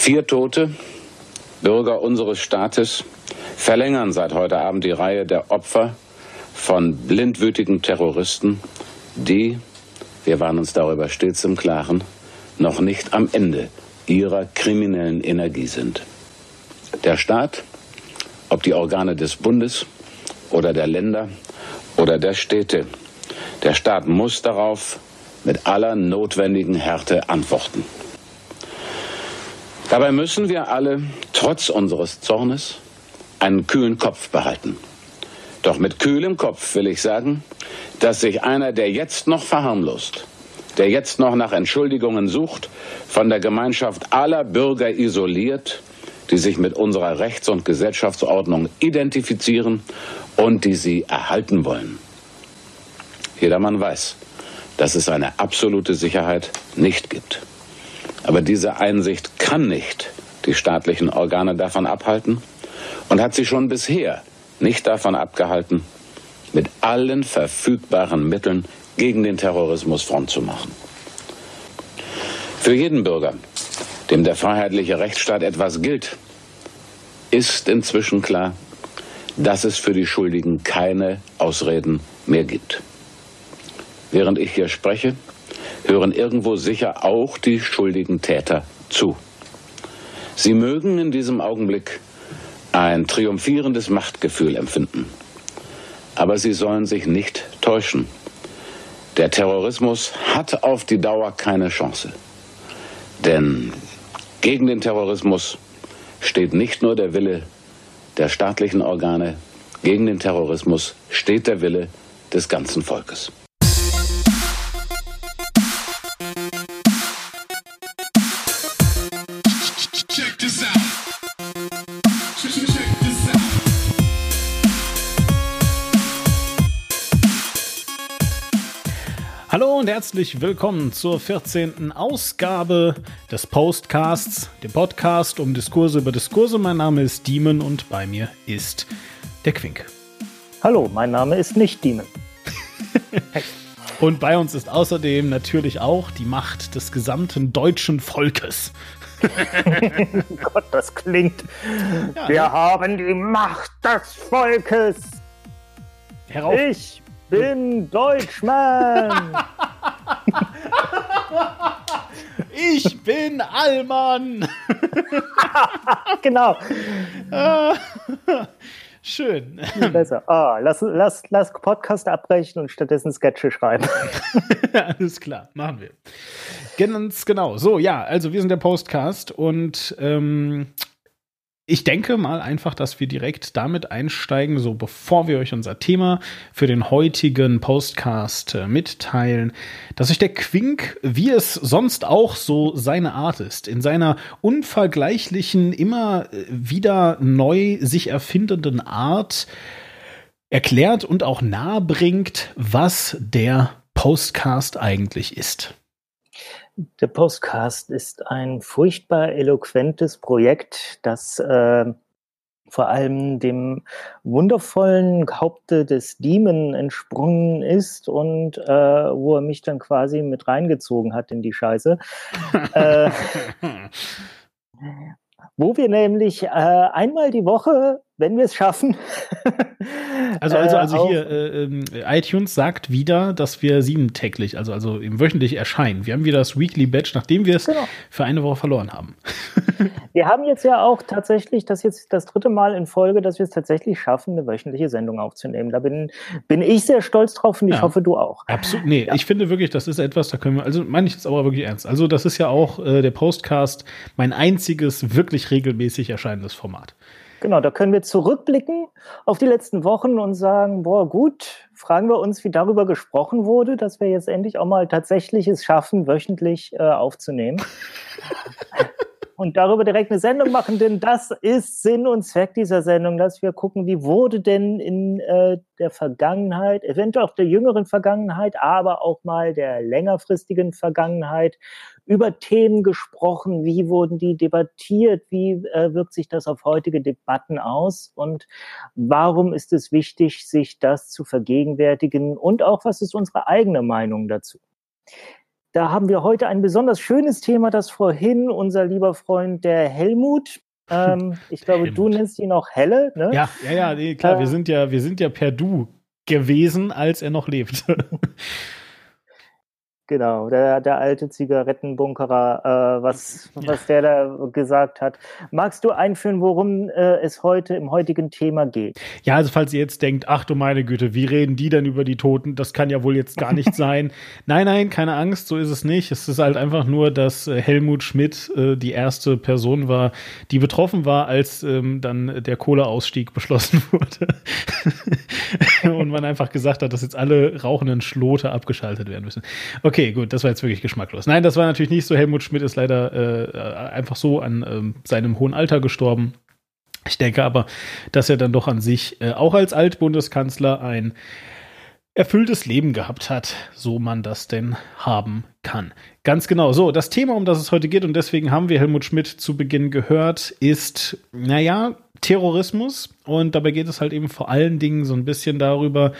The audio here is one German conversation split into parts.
Vier Tote, Bürger unseres Staates, verlängern seit heute Abend die Reihe der Opfer von blindwütigen Terroristen, die, wir waren uns darüber stets im Klaren, noch nicht am Ende ihrer kriminellen Energie sind. Der Staat, ob die Organe des Bundes oder der Länder oder der Städte, der Staat muss darauf mit aller notwendigen Härte antworten. Dabei müssen wir alle, trotz unseres Zornes, einen kühlen Kopf behalten. Doch mit kühlem Kopf will ich sagen, dass sich einer, der jetzt noch verharmlost, der jetzt noch nach Entschuldigungen sucht, von der Gemeinschaft aller Bürger isoliert, die sich mit unserer Rechts- und Gesellschaftsordnung identifizieren und die sie erhalten wollen. Jedermann weiß, dass es eine absolute Sicherheit nicht gibt. Aber diese Einsicht kann nicht die staatlichen Organe davon abhalten und hat sie schon bisher nicht davon abgehalten, mit allen verfügbaren Mitteln gegen den Terrorismus Front zu machen. Für jeden Bürger, dem der freiheitliche Rechtsstaat etwas gilt, ist inzwischen klar, dass es für die Schuldigen keine Ausreden mehr gibt. Während ich hier spreche, hören irgendwo sicher auch die schuldigen Täter zu. Sie mögen in diesem Augenblick ein triumphierendes Machtgefühl empfinden. Aber sie sollen sich nicht täuschen. Der Terrorismus hat auf die Dauer keine Chance. Denn gegen den Terrorismus steht nicht nur der Wille der staatlichen Organe, gegen den Terrorismus steht der Wille des ganzen Volkes. Hallo und herzlich willkommen zur 14. Ausgabe des Postcasts, dem Podcast um Diskurse über Diskurse. Mein Name ist Demon und bei mir ist der Quink. Hallo, mein Name ist nicht Demon. und bei uns ist außerdem natürlich auch die Macht des gesamten deutschen Volkes. Gott, das klingt. Ja, Wir ne? haben die Macht des Volkes. Herauf. Ich bin Deutschmann. ich bin Allmann. genau. Schön. Besser. Oh, lass, lass, lass Podcast abbrechen und stattdessen Sketche schreiben. Alles klar, machen wir. Ganz genau. So, ja, also wir sind der Postcast und ähm, ich denke mal einfach, dass wir direkt damit einsteigen, so bevor wir euch unser Thema für den heutigen Postcast äh, mitteilen, dass sich der Quink, wie es sonst auch so seine Art ist, in seiner unvergleichlichen, immer äh, wieder neu sich erfindenden Art erklärt und auch nahebringt, was der Postcast eigentlich ist. Der Postcast ist ein furchtbar eloquentes Projekt, das äh, vor allem dem wundervollen Haupte des Demon entsprungen ist und äh, wo er mich dann quasi mit reingezogen hat in die Scheiße. äh, wo wir nämlich äh, einmal die Woche wenn wir es schaffen. also, also, also hier, äh, ähm, iTunes sagt wieder, dass wir siebentäglich, also, also im wöchentlich erscheinen. Wir haben wieder das Weekly Badge, nachdem wir es genau. für eine Woche verloren haben. wir haben jetzt ja auch tatsächlich, das jetzt das dritte Mal in Folge, dass wir es tatsächlich schaffen, eine wöchentliche Sendung aufzunehmen. Da bin, bin ich sehr stolz drauf und ich ja. hoffe, du auch. Absolut. Nee, ja. ich finde wirklich, das ist etwas, da können wir, also meine ich jetzt aber wirklich ernst. Also, das ist ja auch äh, der Postcast, mein einziges wirklich regelmäßig erscheinendes Format. Genau, da können wir zurückblicken auf die letzten Wochen und sagen, boah, gut, fragen wir uns, wie darüber gesprochen wurde, dass wir jetzt endlich auch mal tatsächlich es schaffen, wöchentlich äh, aufzunehmen. und darüber direkt eine Sendung machen, denn das ist Sinn und Zweck dieser Sendung, dass wir gucken, wie wurde denn in äh, der Vergangenheit, eventuell auch der jüngeren Vergangenheit, aber auch mal der längerfristigen Vergangenheit über Themen gesprochen, wie wurden die debattiert, wie äh, wirkt sich das auf heutige Debatten aus und warum ist es wichtig, sich das zu vergegenwärtigen und auch was ist unsere eigene Meinung dazu. Da haben wir heute ein besonders schönes Thema, das vorhin unser lieber Freund der Helmut ähm, ich glaube, Helmut. du nennst ihn auch Helle, ne? Ja, ja, ja, nee, klar, äh, wir sind ja, wir sind ja per Du gewesen, als er noch lebt. Genau, der, der alte Zigarettenbunkerer, äh, was, was der da gesagt hat. Magst du einführen, worum äh, es heute im heutigen Thema geht? Ja, also falls ihr jetzt denkt, ach du meine Güte, wie reden die denn über die Toten? Das kann ja wohl jetzt gar nicht sein. Nein, nein, keine Angst, so ist es nicht. Es ist halt einfach nur, dass äh, Helmut Schmidt äh, die erste Person war, die betroffen war, als ähm, dann der Kohleausstieg beschlossen wurde. Und man einfach gesagt hat, dass jetzt alle rauchenden Schlote abgeschaltet werden müssen. Okay, Okay, gut, das war jetzt wirklich geschmacklos. Nein, das war natürlich nicht so. Helmut Schmidt ist leider äh, einfach so an äh, seinem hohen Alter gestorben. Ich denke aber, dass er dann doch an sich äh, auch als Altbundeskanzler ein erfülltes Leben gehabt hat, so man das denn haben kann. Ganz genau. So, das Thema, um das es heute geht, und deswegen haben wir Helmut Schmidt zu Beginn gehört, ist, naja, Terrorismus. Und dabei geht es halt eben vor allen Dingen so ein bisschen darüber,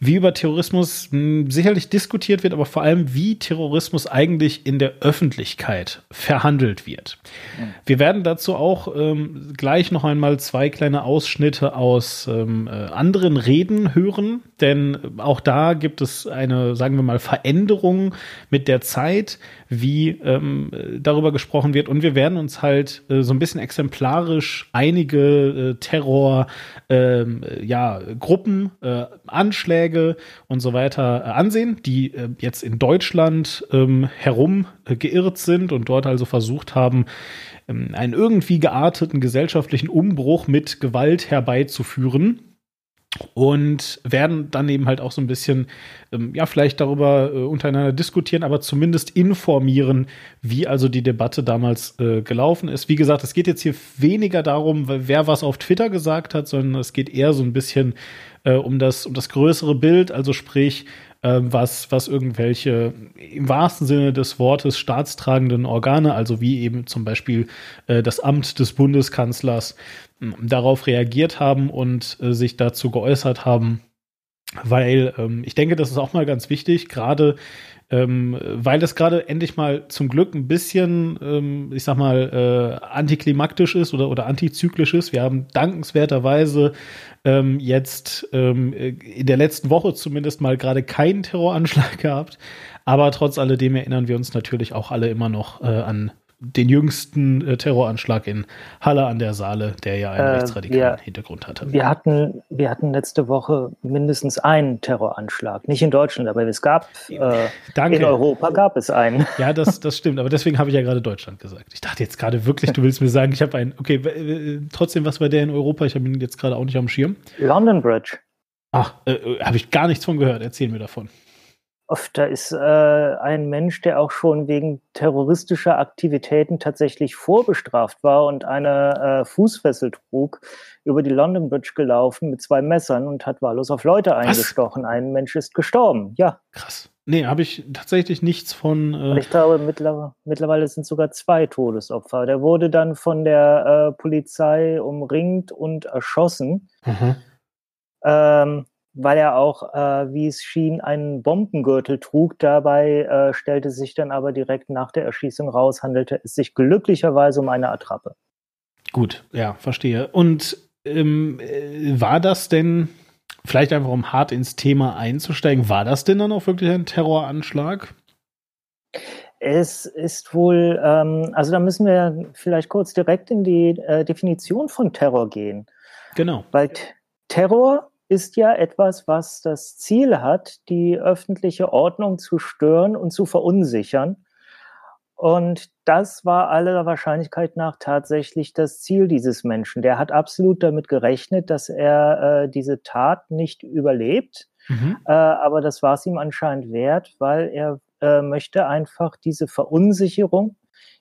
wie über Terrorismus mh, hm, sicherlich diskutiert wird, aber vor allem, wie Terrorismus eigentlich in der Öffentlichkeit verhandelt wird. Ja. Wir werden dazu auch ähm, gleich noch einmal zwei kleine Ausschnitte aus ähm, äh, anderen Reden hören, denn auch da gibt es eine, sagen wir mal, Veränderung mit der Zeit, wie ähm, darüber gesprochen wird. Und wir werden uns halt äh, so ein bisschen exemplarisch einige äh, Terror, ähm, ja, Gruppen, äh, Anschläge und so weiter äh, ansehen, die äh, jetzt in Deutschland ähm, herum äh, geirrt sind und dort also versucht haben, ähm, einen irgendwie gearteten gesellschaftlichen Umbruch mit Gewalt herbeizuführen und werden dann eben halt auch so ein bisschen, ähm, ja, vielleicht darüber äh, untereinander diskutieren, aber zumindest informieren, wie also die Debatte damals äh, gelaufen ist. Wie gesagt, es geht jetzt hier weniger darum, wer was auf Twitter gesagt hat, sondern es geht eher so ein bisschen äh, um, das, um das größere Bild, also sprich, was, was irgendwelche im wahrsten Sinne des Wortes staatstragenden Organe, also wie eben zum Beispiel äh, das Amt des Bundeskanzlers, darauf reagiert haben und äh, sich dazu geäußert haben, weil ähm, ich denke, das ist auch mal ganz wichtig, gerade ähm, weil das gerade endlich mal zum Glück ein bisschen, ähm, ich sag mal, äh, antiklimaktisch ist oder, oder antizyklisch ist. Wir haben dankenswerterweise ähm, jetzt ähm, in der letzten Woche zumindest mal gerade keinen Terroranschlag gehabt. Aber trotz alledem erinnern wir uns natürlich auch alle immer noch äh, an den jüngsten äh, Terroranschlag in Halle an der Saale, der ja einen äh, rechtsradikalen wir, Hintergrund hatte. Wir hatten, wir hatten letzte Woche mindestens einen Terroranschlag. Nicht in Deutschland, aber es gab äh, Danke. in Europa gab es einen. Ja, das, das stimmt, aber deswegen habe ich ja gerade Deutschland gesagt. Ich dachte jetzt gerade wirklich, du willst mir sagen, ich habe einen. Okay, trotzdem, was war der in Europa? Ich habe ihn jetzt gerade auch nicht am Schirm. London Bridge. Ach, äh, äh habe ich gar nichts von gehört. Erzähl mir davon. Oft, da ist äh, ein Mensch, der auch schon wegen terroristischer Aktivitäten tatsächlich vorbestraft war und eine äh, Fußfessel trug, über die London Bridge gelaufen mit zwei Messern und hat wahllos auf Leute eingestochen. Was? Ein Mensch ist gestorben, ja. Krass. Nee, habe ich tatsächlich nichts von. Äh ich glaube, mittlerweile, mittlerweile sind sogar zwei Todesopfer. Der wurde dann von der äh, Polizei umringt und erschossen. Mhm. Ähm, weil er auch, äh, wie es schien, einen Bombengürtel trug. Dabei äh, stellte sich dann aber direkt nach der Erschießung raus, handelte es sich glücklicherweise um eine Attrappe. Gut, ja, verstehe. Und ähm, äh, war das denn, vielleicht einfach um hart ins Thema einzusteigen, war das denn dann auch wirklich ein Terroranschlag? Es ist wohl, ähm, also da müssen wir vielleicht kurz direkt in die äh, Definition von Terror gehen. Genau. Weil Terror ist ja etwas, was das Ziel hat, die öffentliche Ordnung zu stören und zu verunsichern. Und das war aller Wahrscheinlichkeit nach tatsächlich das Ziel dieses Menschen. Der hat absolut damit gerechnet, dass er äh, diese Tat nicht überlebt. Mhm. Äh, aber das war es ihm anscheinend wert, weil er äh, möchte einfach diese Verunsicherung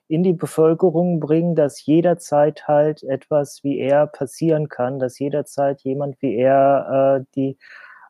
in die Bevölkerung bringen, dass jederzeit halt etwas wie er passieren kann, dass jederzeit jemand wie er äh, die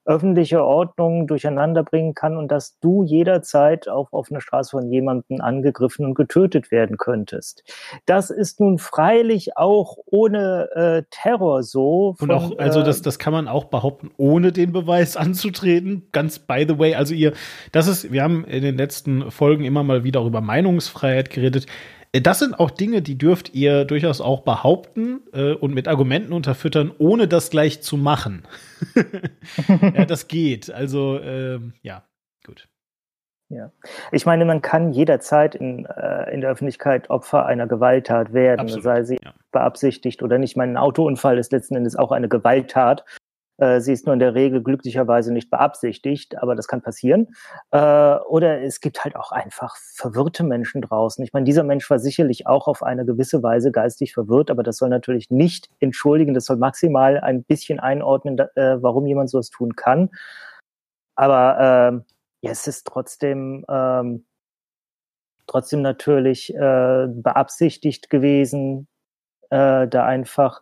öffentliche Ordnung durcheinander bringen kann und dass du jederzeit auf offener Straße von jemandem angegriffen und getötet werden könntest. Das ist nun freilich auch ohne äh, Terror so. Von, und auch, also äh, das, das kann man auch behaupten, ohne den Beweis anzutreten. Ganz by the way, also ihr, das ist, wir haben in den letzten Folgen immer mal wieder auch über Meinungsfreiheit geredet. Äh, das sind auch Dinge, die dürft ihr durchaus auch behaupten äh, und mit Argumenten unterfüttern, ohne das gleich zu machen. ja, das geht. Also, äh, ja, gut. Ja. Ich meine, man kann jederzeit in, äh, in der Öffentlichkeit Opfer einer Gewalttat werden, Absolut, sei sie ja. beabsichtigt oder nicht. Mein Autounfall ist letzten Endes auch eine Gewalttat. Äh, sie ist nur in der Regel glücklicherweise nicht beabsichtigt, aber das kann passieren. Äh, oder es gibt halt auch einfach verwirrte Menschen draußen. Ich meine, dieser Mensch war sicherlich auch auf eine gewisse Weise geistig verwirrt, aber das soll natürlich nicht entschuldigen, das soll maximal ein bisschen einordnen, äh, warum jemand sowas tun kann. Aber ähm, ja, es ist trotzdem, ähm, trotzdem natürlich äh, beabsichtigt gewesen, äh, da einfach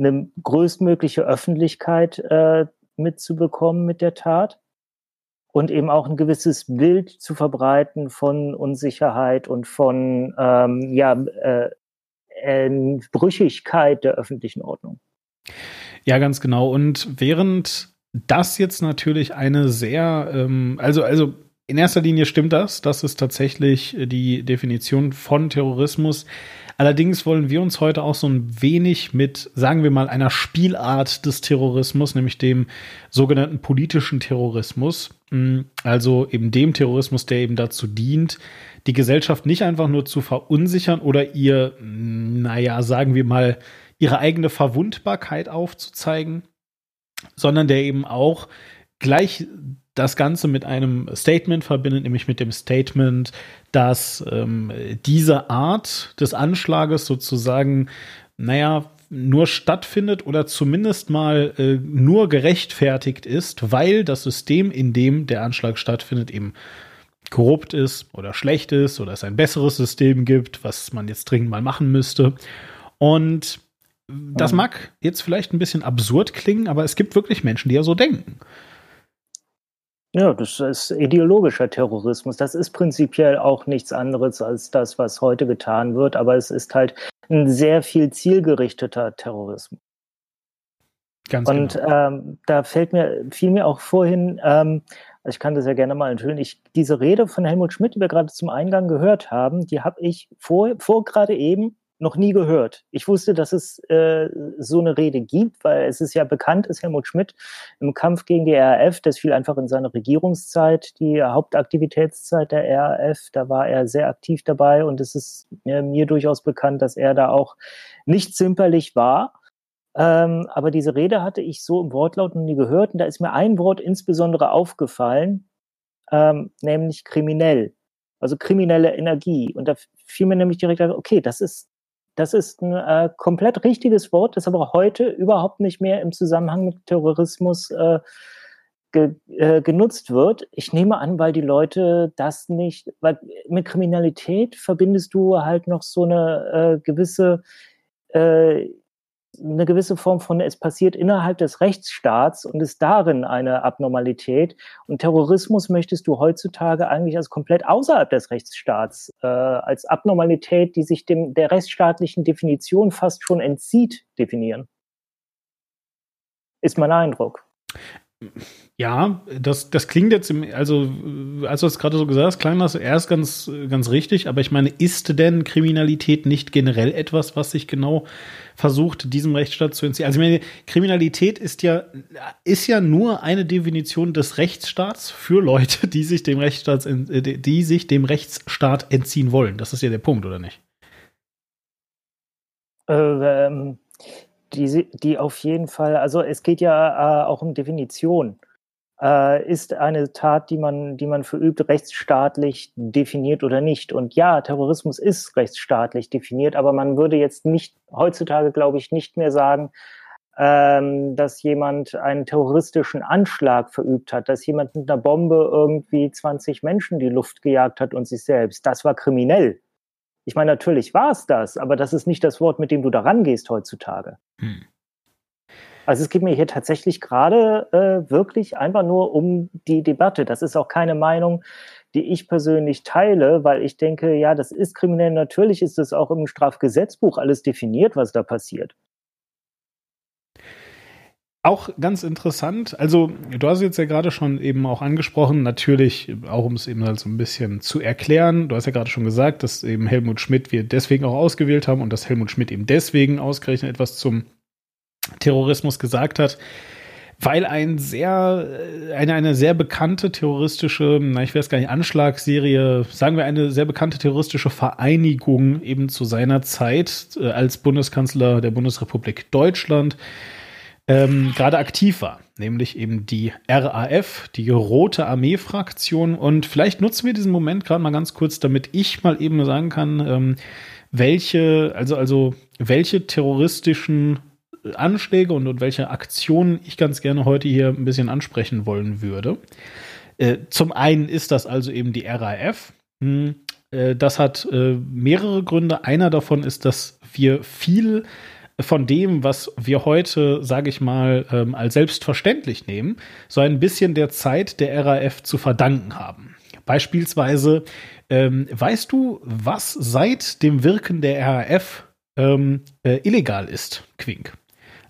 eine größtmögliche Öffentlichkeit äh, mitzubekommen mit der Tat und eben auch ein gewisses Bild zu verbreiten von Unsicherheit und von ähm, ja, äh, Brüchigkeit der öffentlichen Ordnung. Ja, ganz genau. Und während das jetzt natürlich eine sehr, ähm, also, also in erster Linie stimmt das, das ist tatsächlich die Definition von Terrorismus. Allerdings wollen wir uns heute auch so ein wenig mit, sagen wir mal, einer Spielart des Terrorismus, nämlich dem sogenannten politischen Terrorismus, mm, also eben dem Terrorismus, der eben dazu dient, die Gesellschaft nicht einfach nur zu verunsichern oder ihr, mm, naja, sagen wir mal, ihre eigene Verwundbarkeit aufzuzeigen, sondern der eben auch gleich das Ganze mit einem Statement verbindet, nämlich mit dem Statement, dass ähm, diese Art des Anschlages sozusagen, naja, nur stattfindet oder zumindest mal äh, nur gerechtfertigt ist, weil das System, in dem der Anschlag stattfindet, eben korrupt ist oder schlecht ist oder es ein besseres System gibt, was man jetzt dringend mal machen müsste. Und das mag jetzt vielleicht ein bisschen absurd klingen, aber es gibt wirklich Menschen, die ja so denken. Ja, das ist ideologischer Terrorismus. Das ist prinzipiell auch nichts anderes als das, was heute getan wird, aber es ist halt ein sehr viel zielgerichteter Terrorismus. Ganz Und genau. ähm, da fällt mir, fiel mir auch vorhin, ähm, also ich kann das ja gerne mal enthüllen, ich, diese Rede von Helmut Schmidt, die wir gerade zum Eingang gehört haben, die habe ich vor, vor gerade eben noch nie gehört. Ich wusste, dass es äh, so eine Rede gibt, weil es ist ja bekannt, dass Helmut Schmidt im Kampf gegen die RAF, das fiel einfach in seine Regierungszeit, die Hauptaktivitätszeit der RAF, da war er sehr aktiv dabei und es ist äh, mir durchaus bekannt, dass er da auch nicht zimperlich war. Ähm, aber diese Rede hatte ich so im Wortlaut noch nie gehört und da ist mir ein Wort insbesondere aufgefallen, ähm, nämlich kriminell also kriminelle Energie. Und da fiel mir nämlich direkt, okay, das ist das ist ein äh, komplett richtiges Wort, das aber heute überhaupt nicht mehr im Zusammenhang mit Terrorismus äh, ge, äh, genutzt wird. Ich nehme an, weil die Leute das nicht, weil mit Kriminalität verbindest du halt noch so eine äh, gewisse äh, eine gewisse Form von, es passiert innerhalb des Rechtsstaats und ist darin eine Abnormalität. Und Terrorismus möchtest du heutzutage eigentlich als komplett außerhalb des Rechtsstaats, äh, als Abnormalität, die sich dem, der rechtsstaatlichen Definition fast schon entzieht, definieren. Ist mein Eindruck. Ja, das, das klingt jetzt, im, also als du es gerade so gesagt hast, klang das erst ganz, ganz richtig, aber ich meine, ist denn Kriminalität nicht generell etwas, was sich genau versucht, diesem Rechtsstaat zu entziehen? Also ich meine, Kriminalität ist ja, ist ja nur eine Definition des Rechtsstaats für Leute, die sich dem Rechtsstaat, die sich dem Rechtsstaat entziehen wollen. Das ist ja der Punkt, oder nicht? Äh, ähm, die, die auf jeden Fall, also es geht ja äh, auch um Definition. Äh, ist eine Tat, die man, die man verübt, rechtsstaatlich definiert oder nicht? Und ja, Terrorismus ist rechtsstaatlich definiert, aber man würde jetzt nicht, heutzutage glaube ich, nicht mehr sagen, ähm, dass jemand einen terroristischen Anschlag verübt hat, dass jemand mit einer Bombe irgendwie 20 Menschen die Luft gejagt hat und sich selbst. Das war kriminell. Ich meine, natürlich war es das, aber das ist nicht das Wort, mit dem du da rangehst heutzutage. Hm. Also es geht mir hier tatsächlich gerade äh, wirklich einfach nur um die Debatte. Das ist auch keine Meinung, die ich persönlich teile, weil ich denke, ja, das ist kriminell. Natürlich ist es auch im Strafgesetzbuch alles definiert, was da passiert. Auch ganz interessant, also du hast jetzt ja gerade schon eben auch angesprochen, natürlich, auch um es eben halt so ein bisschen zu erklären, du hast ja gerade schon gesagt, dass eben Helmut Schmidt wir deswegen auch ausgewählt haben und dass Helmut Schmidt eben deswegen ausgerechnet etwas zum Terrorismus gesagt hat, weil ein sehr, eine, eine sehr bekannte terroristische, na, ich weiß gar nicht, Anschlagsserie, sagen wir eine sehr bekannte terroristische Vereinigung eben zu seiner Zeit äh, als Bundeskanzler der Bundesrepublik Deutschland ähm, gerade aktiv war, nämlich eben die RAF, die Rote Armee-Fraktion. Und vielleicht nutzen wir diesen Moment gerade mal ganz kurz, damit ich mal eben sagen kann, ähm, welche, also, also welche terroristischen Anschläge und, und welche Aktionen ich ganz gerne heute hier ein bisschen ansprechen wollen würde. Äh, zum einen ist das also eben die RAF. Hm, äh, das hat äh, mehrere Gründe. Einer davon ist, dass wir viel von dem, was wir heute, sage ich mal, ähm, als selbstverständlich nehmen, so ein bisschen der Zeit der RAF zu verdanken haben. Beispielsweise, ähm, weißt du, was seit dem Wirken der RAF ähm, äh, illegal ist, Quink?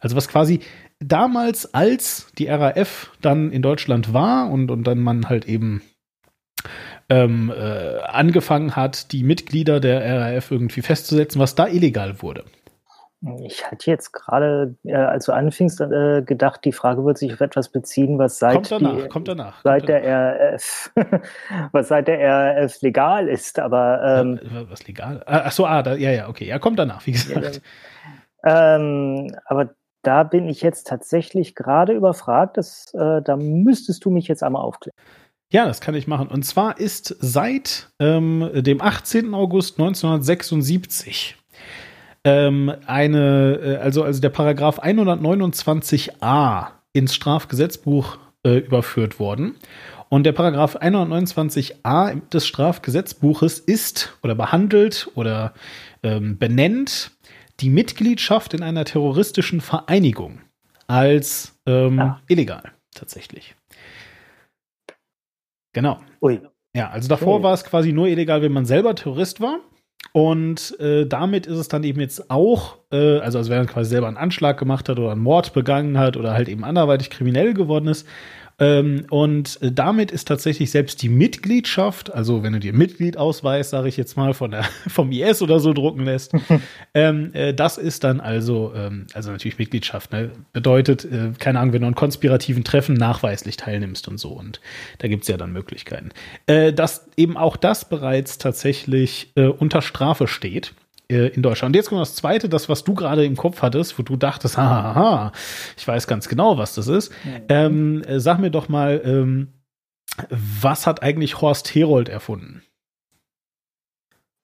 Also was quasi damals, als die RAF dann in Deutschland war und, und dann man halt eben ähm, äh, angefangen hat, die Mitglieder der RAF irgendwie festzusetzen, was da illegal wurde. Ich hatte jetzt gerade, äh, als du anfingst, äh, gedacht, die Frage wird sich auf etwas beziehen, was seit, kommt danach, die, kommt danach, seit kommt der RAF, was seit der RAF legal ist, aber ähm, was legal? Ah, ach so, ah, da, ja, ja, okay, ja, kommt danach, wie gesagt. Ähm, aber da bin ich jetzt tatsächlich gerade überfragt, dass, äh, da müsstest du mich jetzt einmal aufklären. Ja, das kann ich machen. Und zwar ist seit ähm, dem 18. August 1976 ähm, eine, äh, also, also der Paragraph 129a ins Strafgesetzbuch äh, überführt worden. Und der Paragraph 129a des Strafgesetzbuches ist oder behandelt oder ähm, benennt die Mitgliedschaft in einer terroristischen Vereinigung als ähm, ja. illegal tatsächlich. Genau. Ui. Ja, also davor Ui. war es quasi nur illegal, wenn man selber Terrorist war. Und äh, damit ist es dann eben jetzt auch, äh, also als wenn man quasi selber einen Anschlag gemacht hat oder einen Mord begangen hat oder halt eben anderweitig kriminell geworden ist. Ähm, und damit ist tatsächlich selbst die Mitgliedschaft, also wenn du dir Mitgliedausweis, sage ich jetzt mal, von der, vom IS oder so drucken lässt, ähm, äh, das ist dann also, ähm, also natürlich Mitgliedschaft, ne? bedeutet, äh, keine Ahnung, wenn du an konspirativen Treffen nachweislich teilnimmst und so. Und da gibt's ja dann Möglichkeiten. Äh, dass eben auch das bereits tatsächlich äh, unter Strafe steht. Äh, in Deutschland. Und jetzt kommt das Zweite, das, was du gerade im Kopf hattest, wo du dachtest, haha, ich weiß ganz genau, was das ist. Mhm. Ähm, äh, sag mir doch mal, ähm, was hat eigentlich Horst Herold erfunden?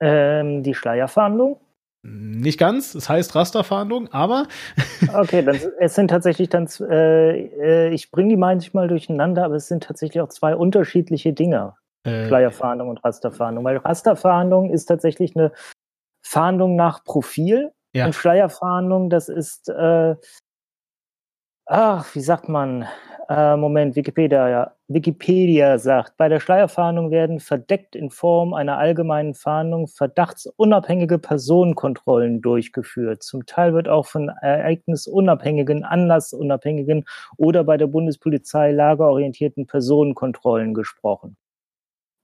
Ähm, die Schleierfahndung? Nicht ganz, es heißt Rasterfahndung, aber. okay, dann, es sind tatsächlich dann, äh, äh, ich bringe die manchmal durcheinander, aber es sind tatsächlich auch zwei unterschiedliche Dinge. Schleierfahndung und Rasterfahndung. Weil Rasterfahndung ist tatsächlich eine Fahndung nach Profil ja. und Schleierfahndung, das ist, äh, ach, wie sagt man, äh, Moment, Wikipedia, ja. Wikipedia sagt, bei der Schleierfahndung werden verdeckt in Form einer allgemeinen Fahndung verdachtsunabhängige Personenkontrollen durchgeführt. Zum Teil wird auch von ereignisunabhängigen, anlassunabhängigen oder bei der Bundespolizei lagerorientierten Personenkontrollen gesprochen.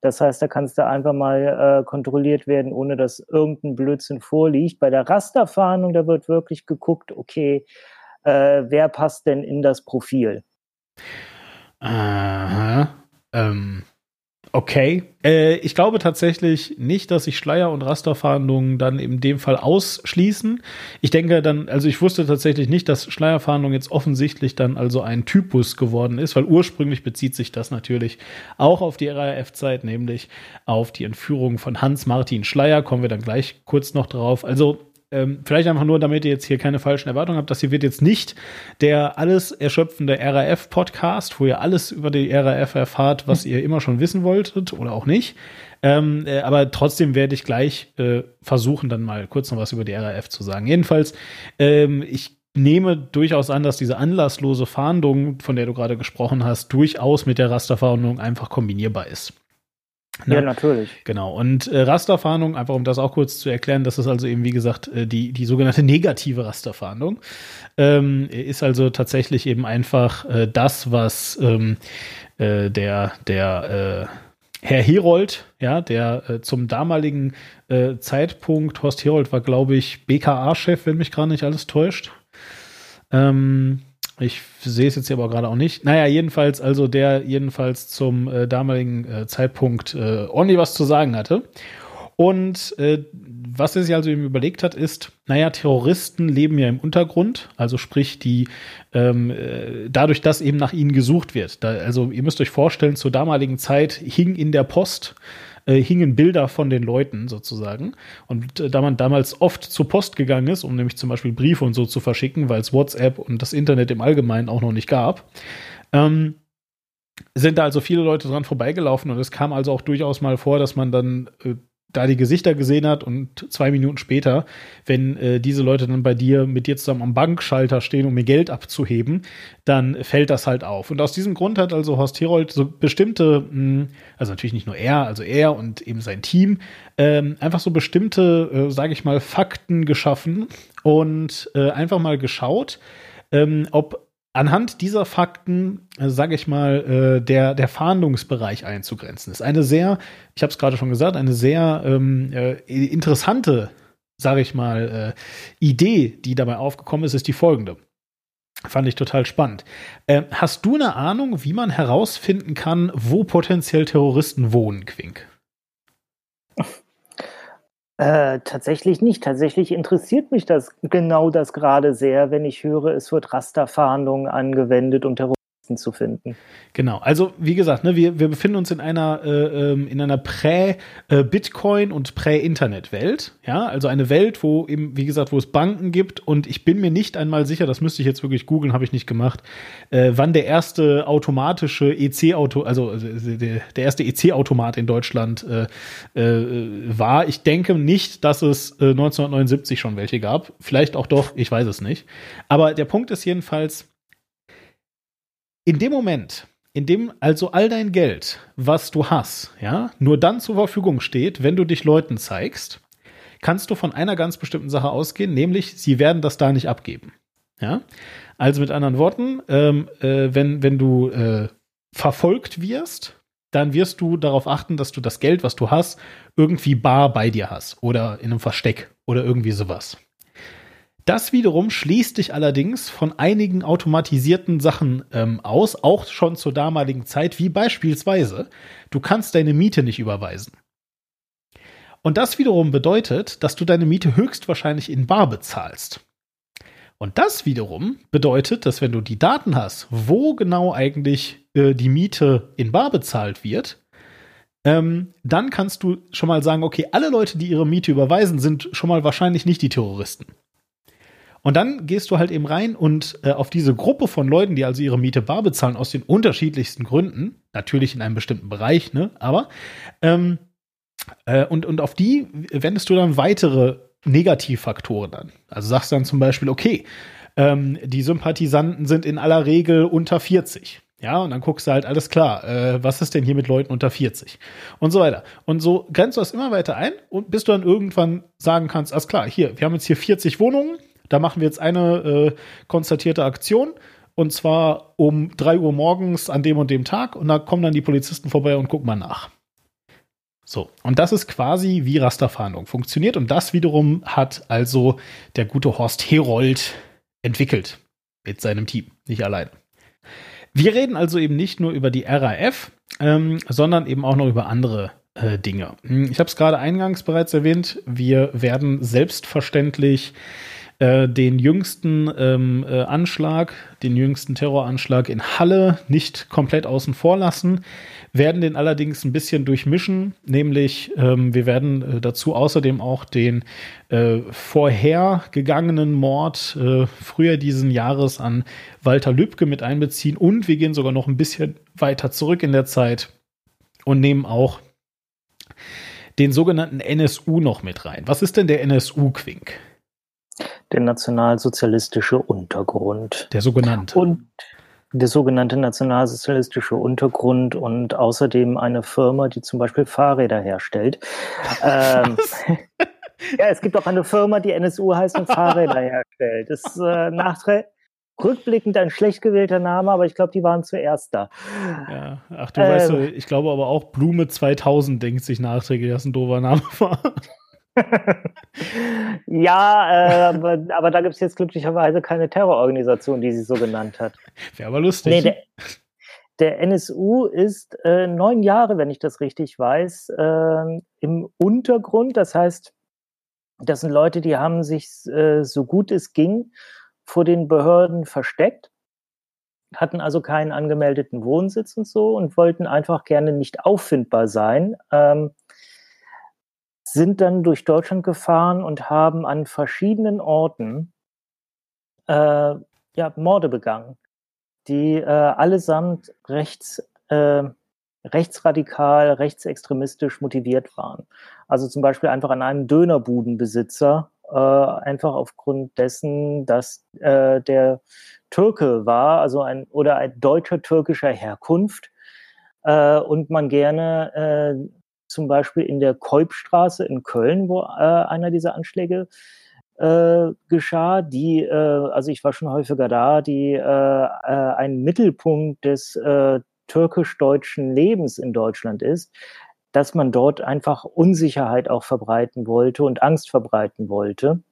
Das heißt, da kannst du einfach mal äh, kontrolliert werden, ohne dass irgendein Blödsinn vorliegt. Bei der Rasterfahndung, da wird wirklich geguckt, okay, äh, wer passt denn in das Profil? Aha. Ähm, Okay. Äh, ich glaube tatsächlich nicht, dass sich Schleier- und Rasterfahndungen dann in dem Fall ausschließen. Ich denke dann, also ich wusste tatsächlich nicht, dass Schleierfahndung jetzt offensichtlich dann also ein Typus geworden ist, weil ursprünglich bezieht sich das natürlich auch auf die RAF-Zeit, nämlich auf die Entführung von Hans-Martin Schleier. Kommen wir dann gleich kurz noch drauf. Also ähm, vielleicht einfach nur, damit ihr jetzt hier keine falschen Erwartungen habt, das hier wird jetzt nicht der alles erschöpfende RAF-Podcast, wo ihr alles über die RAF erfahrt, was ihr immer schon wissen wolltet oder auch nicht. Ähm, äh, aber trotzdem werde ich gleich äh, versuchen, dann mal kurz noch was über die RAF zu sagen. Jedenfalls, ähm, ich nehme durchaus an, dass diese anlasslose Fahndung, von der du gerade gesprochen hast, durchaus mit der Rasterfahndung einfach kombinierbar ist. Ne? Ja, natürlich. Genau. Und äh, Rasterfahndung, einfach um das auch kurz zu erklären, das ist also eben, wie gesagt, äh, die, die sogenannte negative Rasterfahndung. Ähm, ist also tatsächlich eben einfach äh, das, was ähm, äh, der, der äh, Herr Herold, ja, der äh, zum damaligen Zeitpunkt, Horst Herold war, glaube ich, BKA-Chef, wenn mich gerade nicht alles täuscht. Ähm, ich sehe es jetzt hier aber gerade auch nicht. Naja, jedenfalls, also der jedenfalls zum äh, damaligen äh, Zeitpunkt äh, ordentlich was zu sagen hatte. Und äh, was er sich also eben überlegt hat, ist, naja, Terroristen leben ja im Untergrund, also sprich, die ähm, äh, dadurch, dass eben nach ihnen gesucht wird. Da, also ihr müsst euch vorstellen, zur damaligen Zeit hing in der Post äh, hingen Bilder von den Leuten sozusagen. Und äh, da man damals oft zur Post gegangen ist, um nämlich zum Beispiel Briefe und so zu verschicken, weil es WhatsApp und das Internet im Allgemeinen auch noch nicht gab, ähm, sind da also viele Leute dran vorbeigelaufen und es kam also auch durchaus mal vor, dass man dann äh, da die Gesichter gesehen hat und zwei Minuten später, wenn äh, diese Leute dann bei dir mit dir zusammen am Bankschalter stehen, um mir Geld abzuheben, dann fällt das halt auf. Und aus diesem Grund hat also Horst Herold so bestimmte, mh, hm, also natürlich nicht nur er, also er und eben sein Team, ähm, einfach so bestimmte, äh, sage ich mal, Fakten geschaffen und äh, einfach mal geschaut, ähm, ob anhand dieser Fakten, äh, sage ich mal, äh, der, der Fahndungsbereich einzugrenzen ist. Eine sehr, ich habe es gerade schon gesagt, eine sehr ähm, äh, interessante, sage ich mal, äh, Idee, die dabei aufgekommen ist, ist die folgende. Fand ich total spannend. Äh, hast du eine Ahnung, wie man herausfinden kann, wo potenziell Terroristen wohnen, Quink? Äh, tatsächlich nicht. Tatsächlich interessiert mich das genau das gerade sehr, wenn ich höre, es wird Rasterfahndung angewendet, um Terroristen zu finden. Genau, also wie gesagt, ne, wir, wir befinden uns in einer, äh, ähm, in einer Prä-Bitcoin- äh, und Prä-Internet-Welt. Ja, also eine Welt, wo eben, wie gesagt, wo es Banken gibt und ich bin mir nicht einmal sicher, das müsste ich jetzt wirklich googeln, habe ich nicht gemacht, äh, wann der erste automatische EC-Auto, also, also der, der erste EC-Automat in Deutschland äh, äh, war. Ich denke nicht, dass es 1979 schon welche gab. Vielleicht auch doch, ich weiß es nicht. Aber der Punkt ist jedenfalls, in dem Moment, in dem also all dein Geld, was du hast, ja, nur dann zur Verfügung steht, wenn du dich Leuten zeigst, kannst du von einer ganz bestimmten Sache ausgehen, nämlich sie werden das da nicht abgeben. Ja, also mit anderen Worten, ähm, äh, wenn wenn du äh, verfolgt wirst, dann wirst du darauf achten, dass du das Geld, was du hast, irgendwie bar bei dir hast oder in einem Versteck oder irgendwie sowas. Das wiederum schließt dich allerdings von einigen automatisierten Sachen ähm, aus, auch schon zur damaligen Zeit, wie beispielsweise, du kannst deine Miete nicht überweisen. Und das wiederum bedeutet, dass du deine Miete höchstwahrscheinlich in Bar bezahlst. Und das wiederum bedeutet, dass wenn du die Daten hast, wo genau eigentlich äh, die Miete in Bar bezahlt wird, ähm, dann kannst du schon mal sagen, okay, alle Leute, die ihre Miete überweisen, sind schon mal wahrscheinlich nicht die Terroristen. Und dann gehst du halt eben rein und äh, auf diese Gruppe von Leuten, die also ihre Miete bar bezahlen, aus den unterschiedlichsten Gründen, natürlich in einem bestimmten Bereich, ne, aber, ähm, äh, und, und auf die wendest du dann weitere Negativfaktoren an. Also sagst dann zum Beispiel, okay, ähm, die Sympathisanten sind in aller Regel unter 40. Ja, und dann guckst du halt, alles klar, äh, was ist denn hier mit Leuten unter 40? Und so weiter. Und so grenzt du das immer weiter ein und bis du dann irgendwann sagen kannst, alles klar, hier, wir haben jetzt hier 40 Wohnungen, da machen wir jetzt eine äh, konstatierte Aktion. Und zwar um 3 Uhr morgens an dem und dem Tag. Und da kommen dann die Polizisten vorbei und gucken mal nach. So, und das ist quasi wie Rasterfahndung funktioniert. Und das wiederum hat also der gute Horst Herold entwickelt mit seinem Team, nicht allein. Wir reden also eben nicht nur über die RAF, ähm, sondern eben auch noch über andere äh, Dinge. Ich habe es gerade eingangs bereits erwähnt, wir werden selbstverständlich äh, den jüngsten ähm, äh, Anschlag, den jüngsten Terroranschlag in Halle nicht komplett außen vor lassen, werden den allerdings ein bisschen durchmischen, nämlich ähm, wir werden äh, dazu außerdem auch den äh, vorhergegangenen Mord äh, früher diesen Jahres an Walter Lübcke mit einbeziehen und wir gehen sogar noch ein bisschen weiter zurück in der Zeit und nehmen auch den sogenannten NSU noch mit rein. Was ist denn der NSU-Quink? Der nationalsozialistische Untergrund. Der sogenannte. Und der sogenannte nationalsozialistische Untergrund und außerdem eine Firma, die zum Beispiel Fahrräder herstellt. ähm, ja, es gibt auch eine Firma, die NSU heißt und Fahrräder herstellt. Das ist äh, nachträglich rückblickend ein schlecht gewählter Name, aber ich glaube, die waren zuerst da. Ja, ach du ähm, weißt du, ich glaube aber auch Blume 2000 denkt sich nachträglich, dass ein doofer Name war. ja, äh, aber, aber, da gibt es jetzt glücklicherweise keine Terrororganisation, die sie so genannt hat. Wäre aber lustig. Nee, der, der NSU ist äh, neun Jahre, wenn ich das richtig weiß, äh, im Untergrund. Das heißt, das sind Leute, die haben sich äh, so gut es ging vor den Behörden versteckt, hatten also keinen angemeldeten Wohnsitz und so und wollten einfach gerne nicht auffindbar sein. Ähm, sind dann durch Deutschland gefahren und haben an verschiedenen Orten äh, ja, Morde begangen, die äh, allesamt rechts, äh, rechtsradikal, rechtsextremistisch motiviert waren. Also zum Beispiel einfach an einem Dönerbudenbesitzer, äh, einfach aufgrund dessen, dass äh, der Türke war, also ein oder ein deutscher türkischer Herkunft äh, und man gerne zum Beispiel in der Kolbstraße in Köln, wo äh, einer dieser Anschläge äh, geschah, die, äh, also ich war schon häufiger da, die äh, äh, ein Mittelpunkt des äh, türkisch-deutschen Lebens in Deutschland ist, dass man dort einfach Unsicherheit auch verbreiten wollte und Angst verbreiten wollte.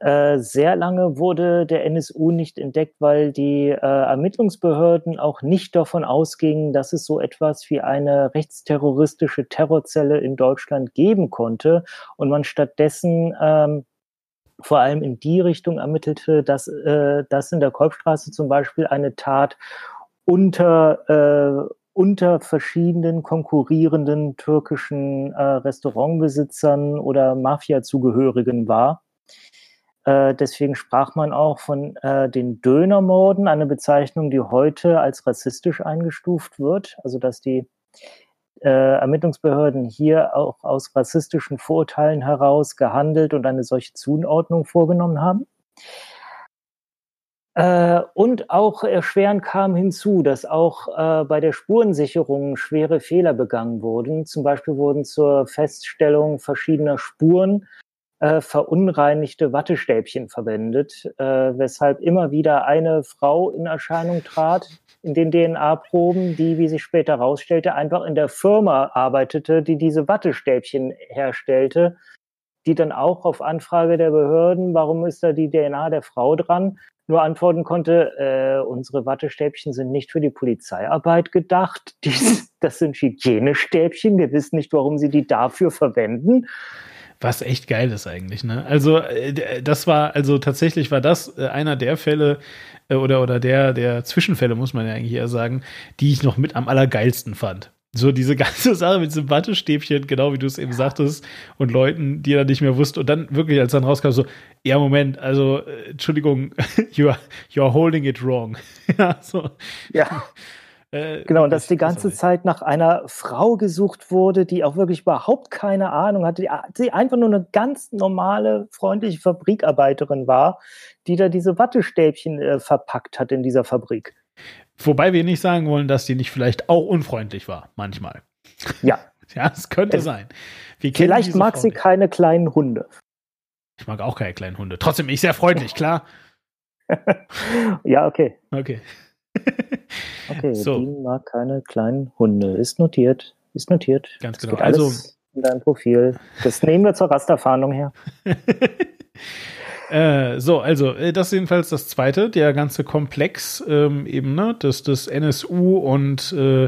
Äh, sehr lange wurde der NSU nicht entdeckt, weil die äh, Ermittlungsbehörden auch nicht davon ausgingen, dass es so etwas wie eine rechtsterroristische Terrorzelle in Deutschland geben konnte und man stattdessen ähm, vor allem in die Richtung ermittelte, dass, äh, dass in der Kolbstraße zum Beispiel eine Tat unter, äh, unter verschiedenen konkurrierenden türkischen äh, Restaurantbesitzern oder Mafia-Zugehörigen war äh, deswegen sprach man auch von äh, den Dönermorden, eine Bezeichnung, die heute als rassistisch eingestuft wird. Also dass die äh, Ermittlungsbehörden hier auch aus rassistischen Vorurteilen heraus gehandelt und eine solche Zuordnung vorgenommen haben. Äh, und auch erschwerend kam hinzu, dass auch äh, bei der Spurensicherung schwere Fehler begangen wurden. Zum Beispiel wurden zur Feststellung verschiedener Spuren äh, verunreinigte Wattestäbchen verwendet, äh, weshalb immer wieder eine Frau in Erscheinung trat in den DNA-Proben, die, wie sich später herausstellte, einfach in der Firma arbeitete, die diese Wattestäbchen herstellte, die dann auch auf Anfrage der Behörden, warum ist da die DNA der Frau dran, nur antworten konnte, äh, unsere Wattestäbchen sind nicht für die Polizeiarbeit gedacht, die, das sind Hygienestäbchen, wir wissen nicht, warum sie die dafür verwenden. Was echt geil ist eigentlich, ne? Also, äh, das war, also tatsächlich war das äh, einer der Fälle äh, oder, oder der, der Zwischenfälle, muss man ja eigentlich eher sagen, die ich noch mit am allergeilsten fand. So diese ganze Sache mit diesem Wattestäbchen, genau wie du es eben sagtest, und Leuten, die er nicht mehr wussten. Und dann wirklich, als dann rauskam, so, ja, Moment, also, Entschuldigung, you are, you are holding it wrong. ja, so. Ja. Äh, genau, und dass die ganze Zeit nach einer Frau gesucht wurde, die auch wirklich überhaupt keine Ahnung hatte, die einfach nur eine ganz normale, freundliche Fabrikarbeiterin war, die da diese Wattestäbchen äh, verpackt hat in dieser Fabrik. Wobei wir nicht sagen wollen, dass die nicht vielleicht auch unfreundlich war, manchmal. Ja. ja, es könnte es, sein. vielleicht mag Frau sie nicht. keine kleinen Hunde. Ich mag auch keine kleinen Hunde. Trotzdem, ich sehr freundlich, klar. ja, okay. Okay. Okay, so. Dean mag keine kleinen Hunde. Ist notiert. Ist notiert. Ganz genau. also in deinem Profil. Das nehmen wir zur Rasterfahndung her. äh, so, also äh, das ist jedenfalls das zweite, der ganze Komplex ähm, eben, ne, das, das NSU und äh,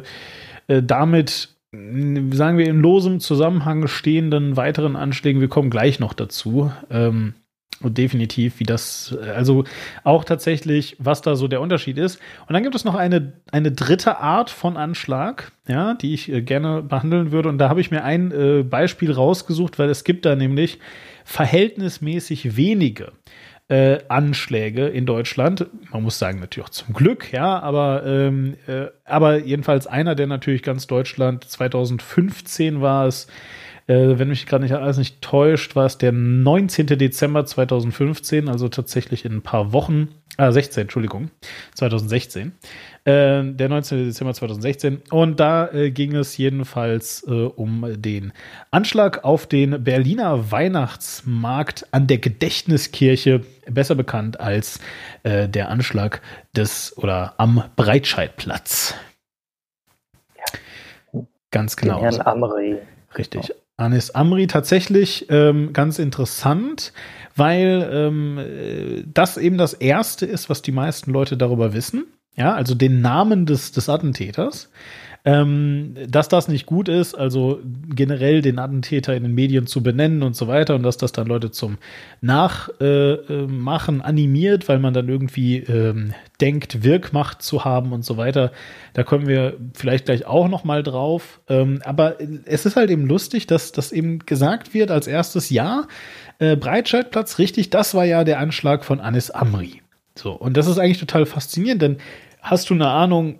äh, damit sagen wir in losem Zusammenhang stehenden weiteren Anschlägen. Wir kommen gleich noch dazu. Ähm, und definitiv, wie das, also auch tatsächlich, was da so der Unterschied ist. Und dann gibt es noch eine, eine dritte Art von Anschlag, ja, die ich äh, gerne behandeln würde. Und da habe ich mir ein äh, Beispiel rausgesucht, weil es gibt da nämlich verhältnismäßig wenige äh, Anschläge in Deutschland. Man muss sagen, natürlich auch zum Glück, ja, aber, ähm, äh, aber jedenfalls einer, der natürlich ganz Deutschland 2015 war es, Äh, wenn mich gerade nicht alles nicht täuscht, war es der 19. Dezember 2015, also tatsächlich in ein paar Wochen, ah, 16, Entschuldigung, 2016. Äh, der 19. Dezember 2016. Und da äh, ging es jedenfalls äh, um den Anschlag auf den Berliner Weihnachtsmarkt an der Gedächtniskirche, besser bekannt als äh, der Anschlag des oder am Breitscheidplatz. Ganz genau. Den Herrn Amri. Richtig. Anis Amri tatsächlich ähm, ganz interessant, weil ähm, das eben das erste ist, was die meisten Leute darüber wissen. Ja, also den Namen des, des Attentäters. Ähm, dass das nicht gut ist, also generell den Attentäter in den Medien zu benennen und so weiter und dass das dann Leute zum Nachmachen äh, animiert, weil man dann irgendwie ähm, denkt, Wirkmacht zu haben und so weiter. Da kommen wir vielleicht gleich auch noch mal drauf. Ähm, aber es ist halt eben lustig, dass das eben gesagt wird als erstes Ja, äh, Breitscheidplatz, richtig, das war ja der Anschlag von Anis Amri. So, und das ist eigentlich total faszinierend, denn hast du eine Ahnung,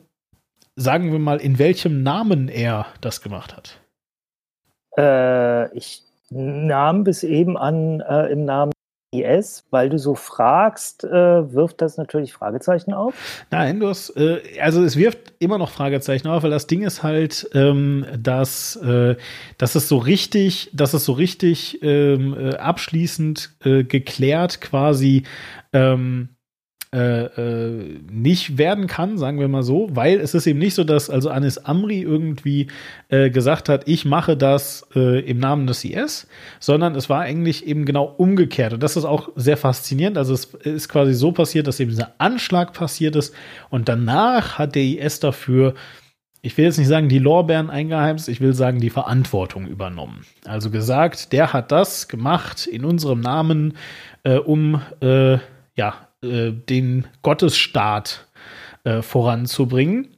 sagen wir mal, in welchem Namen er das gemacht hat? Äh, ich nahm bis eben an äh, im Namen IS, weil du so fragst, äh, wirft das natürlich Fragezeichen auf? Nein, du hast, äh, also es wirft immer noch Fragezeichen auf, weil das Ding ist halt, ähm, dass, äh, dass es so richtig, dass es so richtig ähm, äh, abschließend äh, geklärt quasi ähm, äh, äh, nicht werden kann, sagen wir mal so, weil es ist eben nicht so, dass also Anis Amri irgendwie äh, gesagt hat, ich mache das äh, im Namen des IS, sondern es war eigentlich eben genau umgekehrt. Und das ist auch sehr faszinierend. Also es ist quasi so passiert, dass eben dieser Anschlag passiert ist und danach hat der IS dafür ich will jetzt nicht sagen, die Lorbeeren eingeheimst, ich will sagen, die Verantwortung übernommen. Also gesagt, der hat das gemacht in unserem Namen, äh, um äh, ja, äh, den Gottesstaat äh, voranzubringen.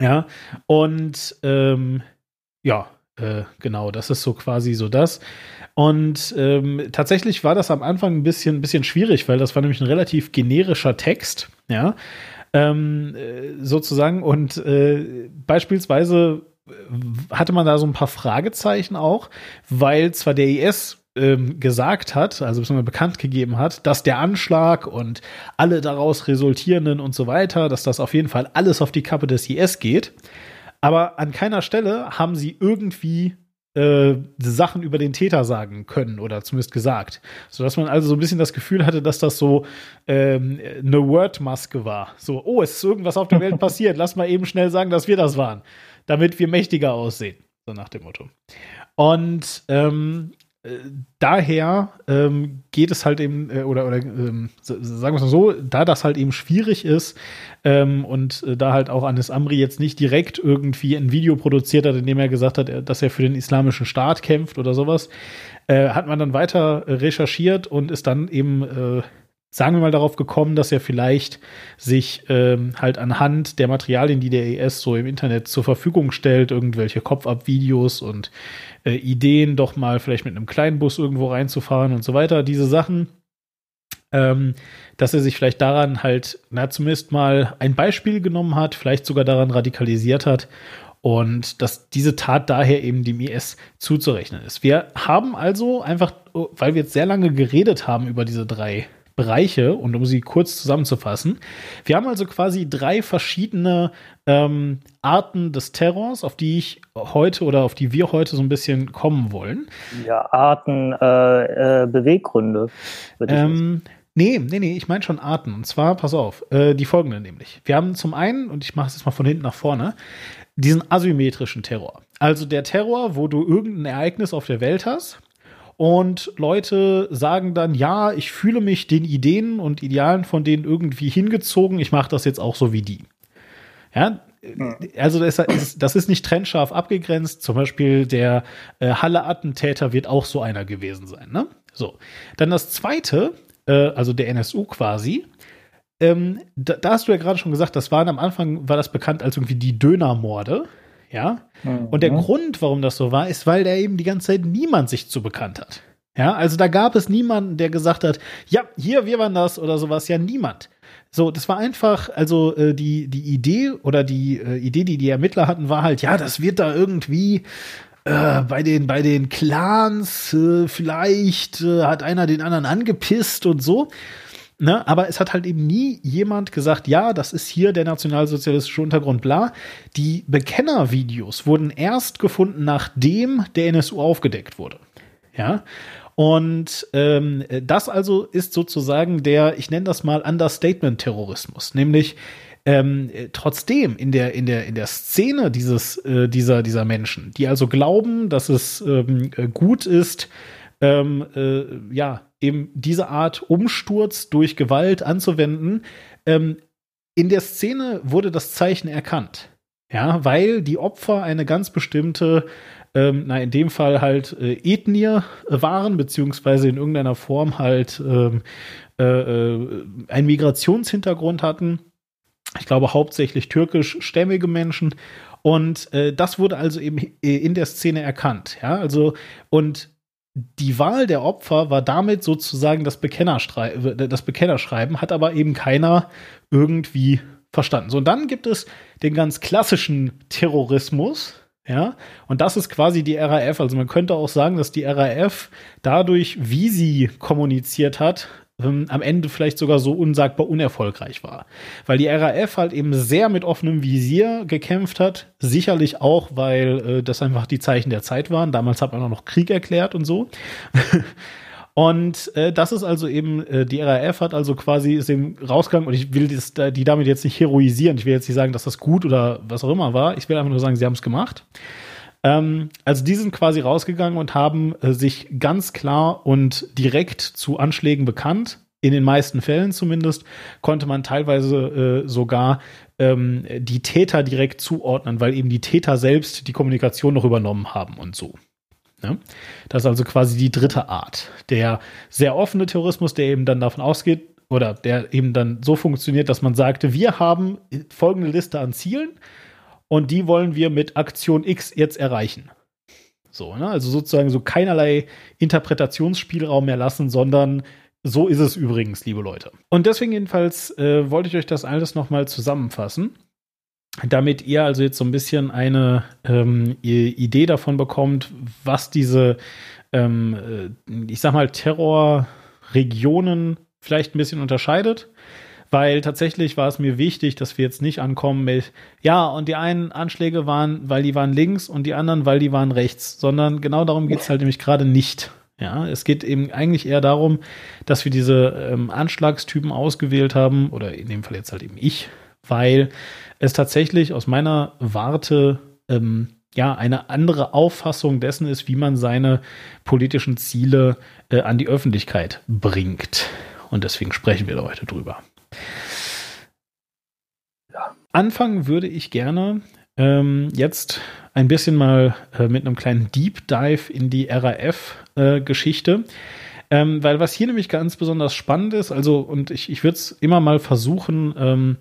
Ja, und ähm, ja, äh, genau, das ist so quasi so das. Und ähm, tatsächlich war das am Anfang ein bisschen, ein bisschen schwierig, weil das war nämlich ein relativ generischer Text, ja, ähm, äh, sozusagen. Und äh, beispielsweise hatte man da so ein paar Fragezeichen auch, weil zwar der IS ähm, gesagt hat, also bekannt gegeben hat, dass der Anschlag und alle daraus resultierenden und so weiter, dass das auf jeden Fall alles auf die Kappe des IS geht. Aber an keiner Stelle haben sie irgendwie äh, Sachen über den Täter sagen können oder zumindest gesagt. Sodass man also so ein bisschen das Gefühl hatte, dass das so ähm, eine Wordmaske war. So, oh, es ist irgendwas auf der Welt passiert, lass mal eben schnell sagen, dass wir das waren, damit wir mächtiger aussehen. So nach dem Motto. Und ähm, daher ähm, geht es halt eben, äh, oder, oder ähm, sagen wir es mal so, da das halt eben schwierig ist ähm, und äh, da halt auch Anis Amri jetzt nicht direkt irgendwie ein Video produziert hat, in dem er gesagt hat, dass er für den islamischen Staat kämpft oder sowas, äh, hat man dann weiter recherchiert und ist dann eben äh, sagen wir mal darauf gekommen, dass er vielleicht sich ähm, halt anhand der Materialien, die der ES so im Internet zur Verfügung stellt, irgendwelche Kopf-Ab-Videos und äh, Ideen, doch mal vielleicht mit einem kleinen Bus irgendwo reinzufahren und so weiter, diese Sachen, ähm, dass er sich vielleicht daran halt, na, zumindest mal ein Beispiel genommen hat, vielleicht sogar daran radikalisiert hat und dass diese Tat daher eben dem IS zuzurechnen ist. Wir haben also einfach, weil wir jetzt sehr lange geredet haben über diese drei Bereiche und um sie kurz zusammenzufassen. Wir haben also quasi drei verschiedene ähm, Arten des Terrors, auf die ich heute oder auf die wir heute so ein bisschen kommen wollen. Ja, Arten, äh, äh, Beweggründe. Ähm, nee, nee, nee, ich meine schon Arten. Und zwar, pass auf, äh, die folgenden nämlich. Wir haben zum einen, und ich mache es jetzt mal von hinten nach vorne, diesen asymmetrischen Terror. Also der Terror, wo du irgendein Ereignis auf der Welt hast und Leute sagen dann, ja, ich fühle mich den Ideen und Idealen von denen irgendwie hingezogen, ich mache das jetzt auch so wie die. Ja, also das ist, das ist nicht trennscharf abgegrenzt. Zum Beispiel der äh, Halle-Attentäter wird auch so einer gewesen sein. Ne? So, dann das zweite, äh, also der NSU quasi. Ähm, da, da, hast du ja gerade schon gesagt, das waren am Anfang war das bekannt als irgendwie die Dönermorde. Ja. Mhm. Und der Grund, warum das so war, ist, weil da eben die ganze Zeit niemand sich zu bekannt hat. Ja, also da gab es niemanden, der gesagt hat, ja, hier, wir waren das oder sowas, ja, niemand. So, das war einfach, also äh, die, die Idee oder die äh, Idee, die die Ermittler hatten, war halt, ja, das wird da irgendwie äh, bei den, bei den Clans, äh, vielleicht äh, hat einer den anderen angepisst und so. Ne? Aber es hat halt eben nie jemand gesagt, ja, das ist hier der nationalsozialistische Untergrund, bla. Die Bekennervideos wurden erst gefunden, nachdem der NSU aufgedeckt wurde. Ja. Und ähm, das also ist sozusagen der, ich nenne das mal Understatement-Terrorismus, nämlich ähm, trotzdem in der, in der, in der Szene dieses, äh, dieser, dieser Menschen, die also glauben, dass es ähm, gut ist, ähm, äh, ja, eben diese Art Umsturz durch Gewalt anzuwenden, ähm, in der Szene wurde das Zeichen erkannt. Ja, weil die Opfer eine ganz bestimmte, ähm, na, in dem Fall halt äh, Ethnie waren, beziehungsweise in irgendeiner Form halt ähm, äh, äh einen Migrationshintergrund hatten ich glaube hauptsächlich türkischstämmige Menschen. Und äh, das wurde also eben in der Szene erkannt. Ja, also und die Wahl der Opfer war damit sozusagen das, das Bekennerschreiben, hat aber eben keiner irgendwie verstanden. So, und dann gibt es den ganz klassischen Terrorismus, ja, und das ist quasi die RAF. Also man könnte auch sagen, dass die RAF dadurch, wie sie kommuniziert hat, ähm, am Ende vielleicht sogar so unsagbar unerfolgreich war. Weil die RAF halt eben sehr mit offenem Visier gekämpft hat. Sicherlich auch, weil äh, das einfach die Zeichen der Zeit waren. Damals hat man auch noch Krieg erklärt und so. Und äh, das ist also eben, äh, die RAF hat also quasi ist eben rausgegangen und ich will das, die damit jetzt nicht heroisieren. Ich will jetzt nicht sagen, dass das gut oder was auch immer war. Ich will einfach nur sagen, sie haben es gemacht. Ähm, also die sind quasi rausgegangen und haben äh, sich ganz klar und direkt zu Anschlägen bekannt. In den meisten Fällen zumindest konnte man teilweise äh, sogar ähm, die Täter direkt zuordnen, weil eben die Täter selbst die Kommunikation noch übernommen haben und so. Ne? Das ist also quasi die dritte Art. Der sehr offene Terrorismus, der eben dann davon ausgeht, oder der eben dann so funktioniert, dass man sagte, wir haben folgende Liste an Zielen und die wollen wir mit Aktion X jetzt erreichen. So, ne? Also sozusagen so keinerlei Interpretationsspielraum mehr lassen, sondern so ist es übrigens, liebe Leute. Und deswegen jedenfalls äh, wollte ich euch das alles nochmal zusammenfassen, damit ihr also jetzt so ein bisschen eine ähm, Idee davon bekommt, was diese, ähm, äh, ich sag mal, Terrorregionen vielleicht ein bisschen unterscheidet weil tatsächlich war es mir wichtig, dass wir jetzt nicht ankommen mit, ja, und die einen Anschläge waren, weil die waren links und die anderen, weil die waren rechts, sondern genau darum geht es halt nämlich gerade nicht. Ja, es geht eben eigentlich eher darum, dass wir diese ähm, Anschlagstypen ausgewählt haben, oder in dem Fall jetzt halt eben ich, weil es tatsächlich aus meiner Warte ähm, ja eine andere Auffassung dessen ist, wie man seine politischen Ziele äh, an die Öffentlichkeit bringt. Und deswegen sprechen wir da heute drüber. Anfangen würde ich gerne ähm, jetzt ein bisschen mal äh, mit einem kleinen Deep Dive in die RAF-Geschichte. Äh, ähm, weil was hier nämlich ganz besonders spannend ist, also, und ich, ich würde es immer mal versuchen, ähm,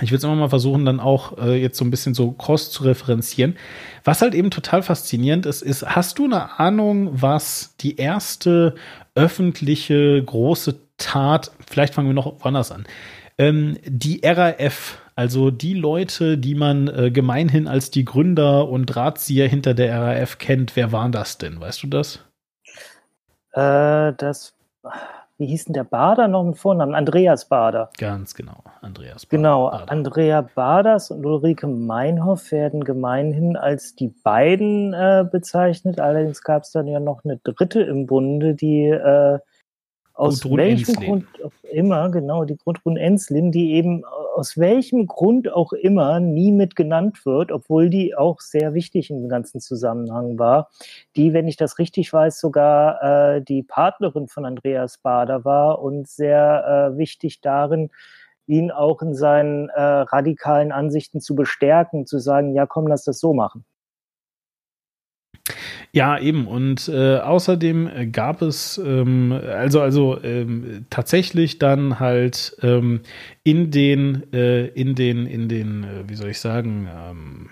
ich würde es immer mal versuchen, dann auch äh, jetzt so ein bisschen so cross zu referenzieren. Was halt eben total faszinierend ist, ist, hast du eine Ahnung, was die erste öffentliche große Tat, vielleicht fangen wir noch woanders an. Ähm, die RAF, also die Leute, die man äh, gemeinhin als die Gründer und Drahtzieher hinter der RAF kennt, wer waren das denn? Weißt du das? Äh, das, wie hieß denn der Bader noch mit Vornamen? Andreas Bader. Ganz genau, Andreas Bader. Genau, Bader. Andrea Baders und Ulrike Meinhoff werden gemeinhin als die beiden äh, bezeichnet. Allerdings gab es dann ja noch eine dritte im Bunde, die äh, aus Gudrun welchem Enslin. Grund auch immer, genau, die Gudrun Enslin, die eben aus welchem Grund auch immer nie mit genannt wird, obwohl die auch sehr wichtig im ganzen Zusammenhang war, die, wenn ich das richtig weiß, sogar äh, die Partnerin von Andreas Bader war und sehr äh, wichtig darin, ihn auch in seinen äh, radikalen Ansichten zu bestärken, zu sagen, ja komm, lass das so machen. Ja, eben. Und äh, außerdem gab es ähm, also also ähm, tatsächlich dann halt ähm, in den äh, in den in den äh, wie soll ich sagen ähm,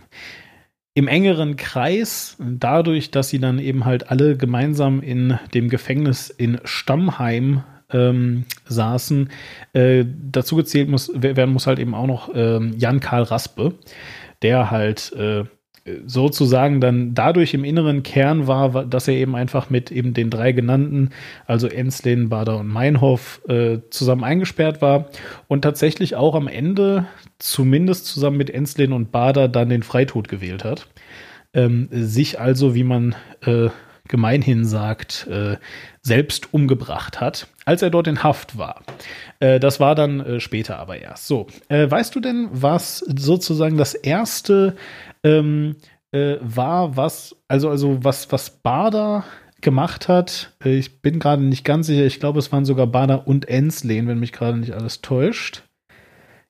im engeren Kreis, dadurch, dass sie dann eben halt alle gemeinsam in dem Gefängnis in Stammheim ähm, saßen, äh, dazu gezählt muss, werden muss halt eben auch noch ähm, Jan Karl Raspe, der halt äh, sozusagen dann dadurch im inneren Kern war, dass er eben einfach mit eben den drei genannten, also Enslin, Bader und Meinhof, äh, zusammen eingesperrt war und tatsächlich auch am Ende, zumindest zusammen mit Enslin und Bader, dann den Freitod gewählt hat. Ähm, sich also, wie man äh, gemeinhin sagt, äh, selbst umgebracht hat, als er dort in Haft war. Äh, das war dann äh, später aber erst. So, äh, weißt du denn, was sozusagen das erste ähm, äh, war, was, also, also was, was Bader gemacht hat, ich bin gerade nicht ganz sicher, ich glaube, es waren sogar Bader und Enslehn, wenn mich gerade nicht alles täuscht.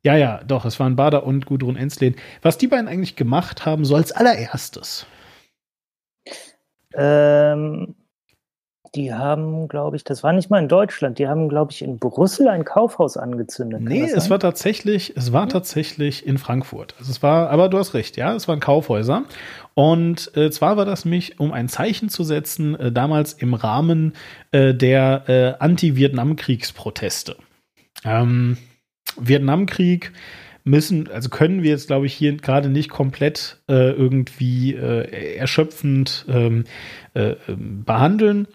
Ja, ja, doch, es waren Bader und Gudrun Enslehn. Was die beiden eigentlich gemacht haben, so als allererstes. Ähm, die haben, glaube ich, das war nicht mal in Deutschland, die haben, glaube ich, in Brüssel ein Kaufhaus angezündet. Nee, es war tatsächlich, es war tatsächlich in Frankfurt. Also es war, aber du hast recht, ja, es waren Kaufhäuser. Und äh, zwar war das mich, um ein Zeichen zu setzen, äh, damals im Rahmen äh, der äh, Anti-Vietnam-Kriegsproteste. Ähm, Vietnamkrieg müssen, also können wir jetzt, glaube ich, hier gerade nicht komplett äh, irgendwie äh, erschöpfend ähm, äh, ähm, behandeln.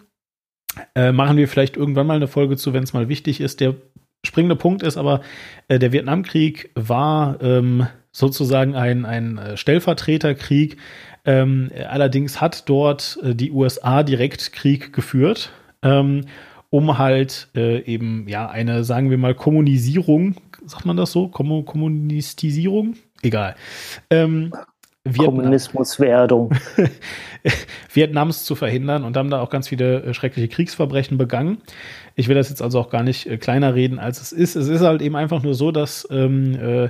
Äh, machen wir vielleicht irgendwann mal eine Folge zu, wenn es mal wichtig ist. Der springende Punkt ist aber, äh, der Vietnamkrieg war ähm, sozusagen ein, ein äh, Stellvertreterkrieg. Ähm, allerdings hat dort die USA direkt Krieg geführt. Ähm, um halt äh, eben ja eine, sagen wir mal, Kommunisierung, sagt man das so? Kom Kommunistisierung? Egal. Ähm, Kommunismuswerdung. Vietnams zu verhindern und haben da auch ganz viele äh, schreckliche Kriegsverbrechen begangen. Ich will das jetzt also auch gar nicht äh, kleiner reden, als es ist. Es ist halt eben einfach nur so, dass ähm, äh,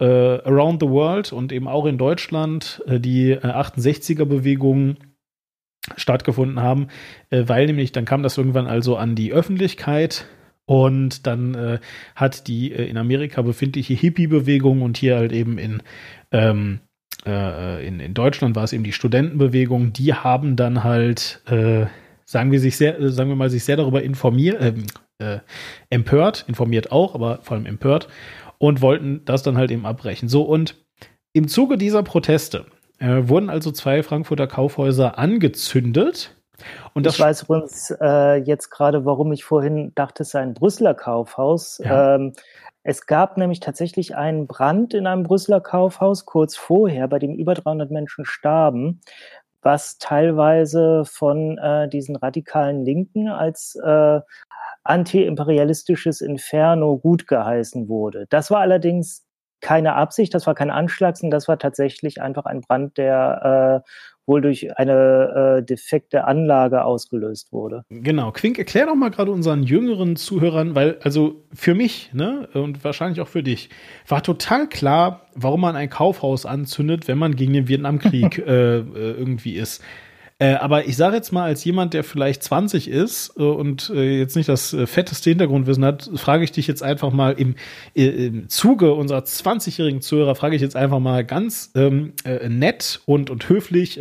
äh, around the world und eben auch in Deutschland äh, die 68er-Bewegung stattgefunden haben, weil nämlich dann kam das irgendwann also an die Öffentlichkeit und dann äh, hat die äh, in Amerika befindliche Hippie-Bewegung und hier halt eben in, ähm, äh, in, in Deutschland war es eben die Studentenbewegung, die haben dann halt, äh, sagen wir sich sehr, äh, sagen wir mal, sich sehr darüber informiert, ähm, empört, informiert auch, aber vor allem empört und wollten das dann halt eben abbrechen. So und im Zuge dieser Proteste äh, wurden also zwei Frankfurter Kaufhäuser angezündet. Und ich weiß übrigens äh, jetzt gerade, warum ich vorhin dachte, es sei ein Brüsseler Kaufhaus. Ja. Ähm, es gab nämlich tatsächlich einen Brand in einem Brüsseler Kaufhaus kurz vorher, bei dem über 300 Menschen starben, was teilweise von äh, diesen radikalen Linken als äh, anti-imperialistisches Inferno gut geheißen wurde. Das war allerdings keine Absicht, das war kein Anschlag, sondern das war tatsächlich einfach ein Brand, der äh, wohl durch eine äh, defekte Anlage ausgelöst wurde. Genau. Quink, erklär doch mal gerade unseren jüngeren Zuhörern, weil, also für mich, ne, und wahrscheinlich auch für dich, war total klar, warum man ein Kaufhaus anzündet, wenn man gegen den Vietnamkrieg äh, äh, irgendwie ist. Äh, aber ich sage jetzt mal, als jemand, der vielleicht 20 ist äh, und äh, jetzt nicht das äh, fetteste Hintergrundwissen hat, frage ich dich jetzt einfach mal im, äh, im Zuge unserer 20-jährigen Zuhörer, frage ich jetzt einfach mal ganz ähm, äh, nett und, und höflich,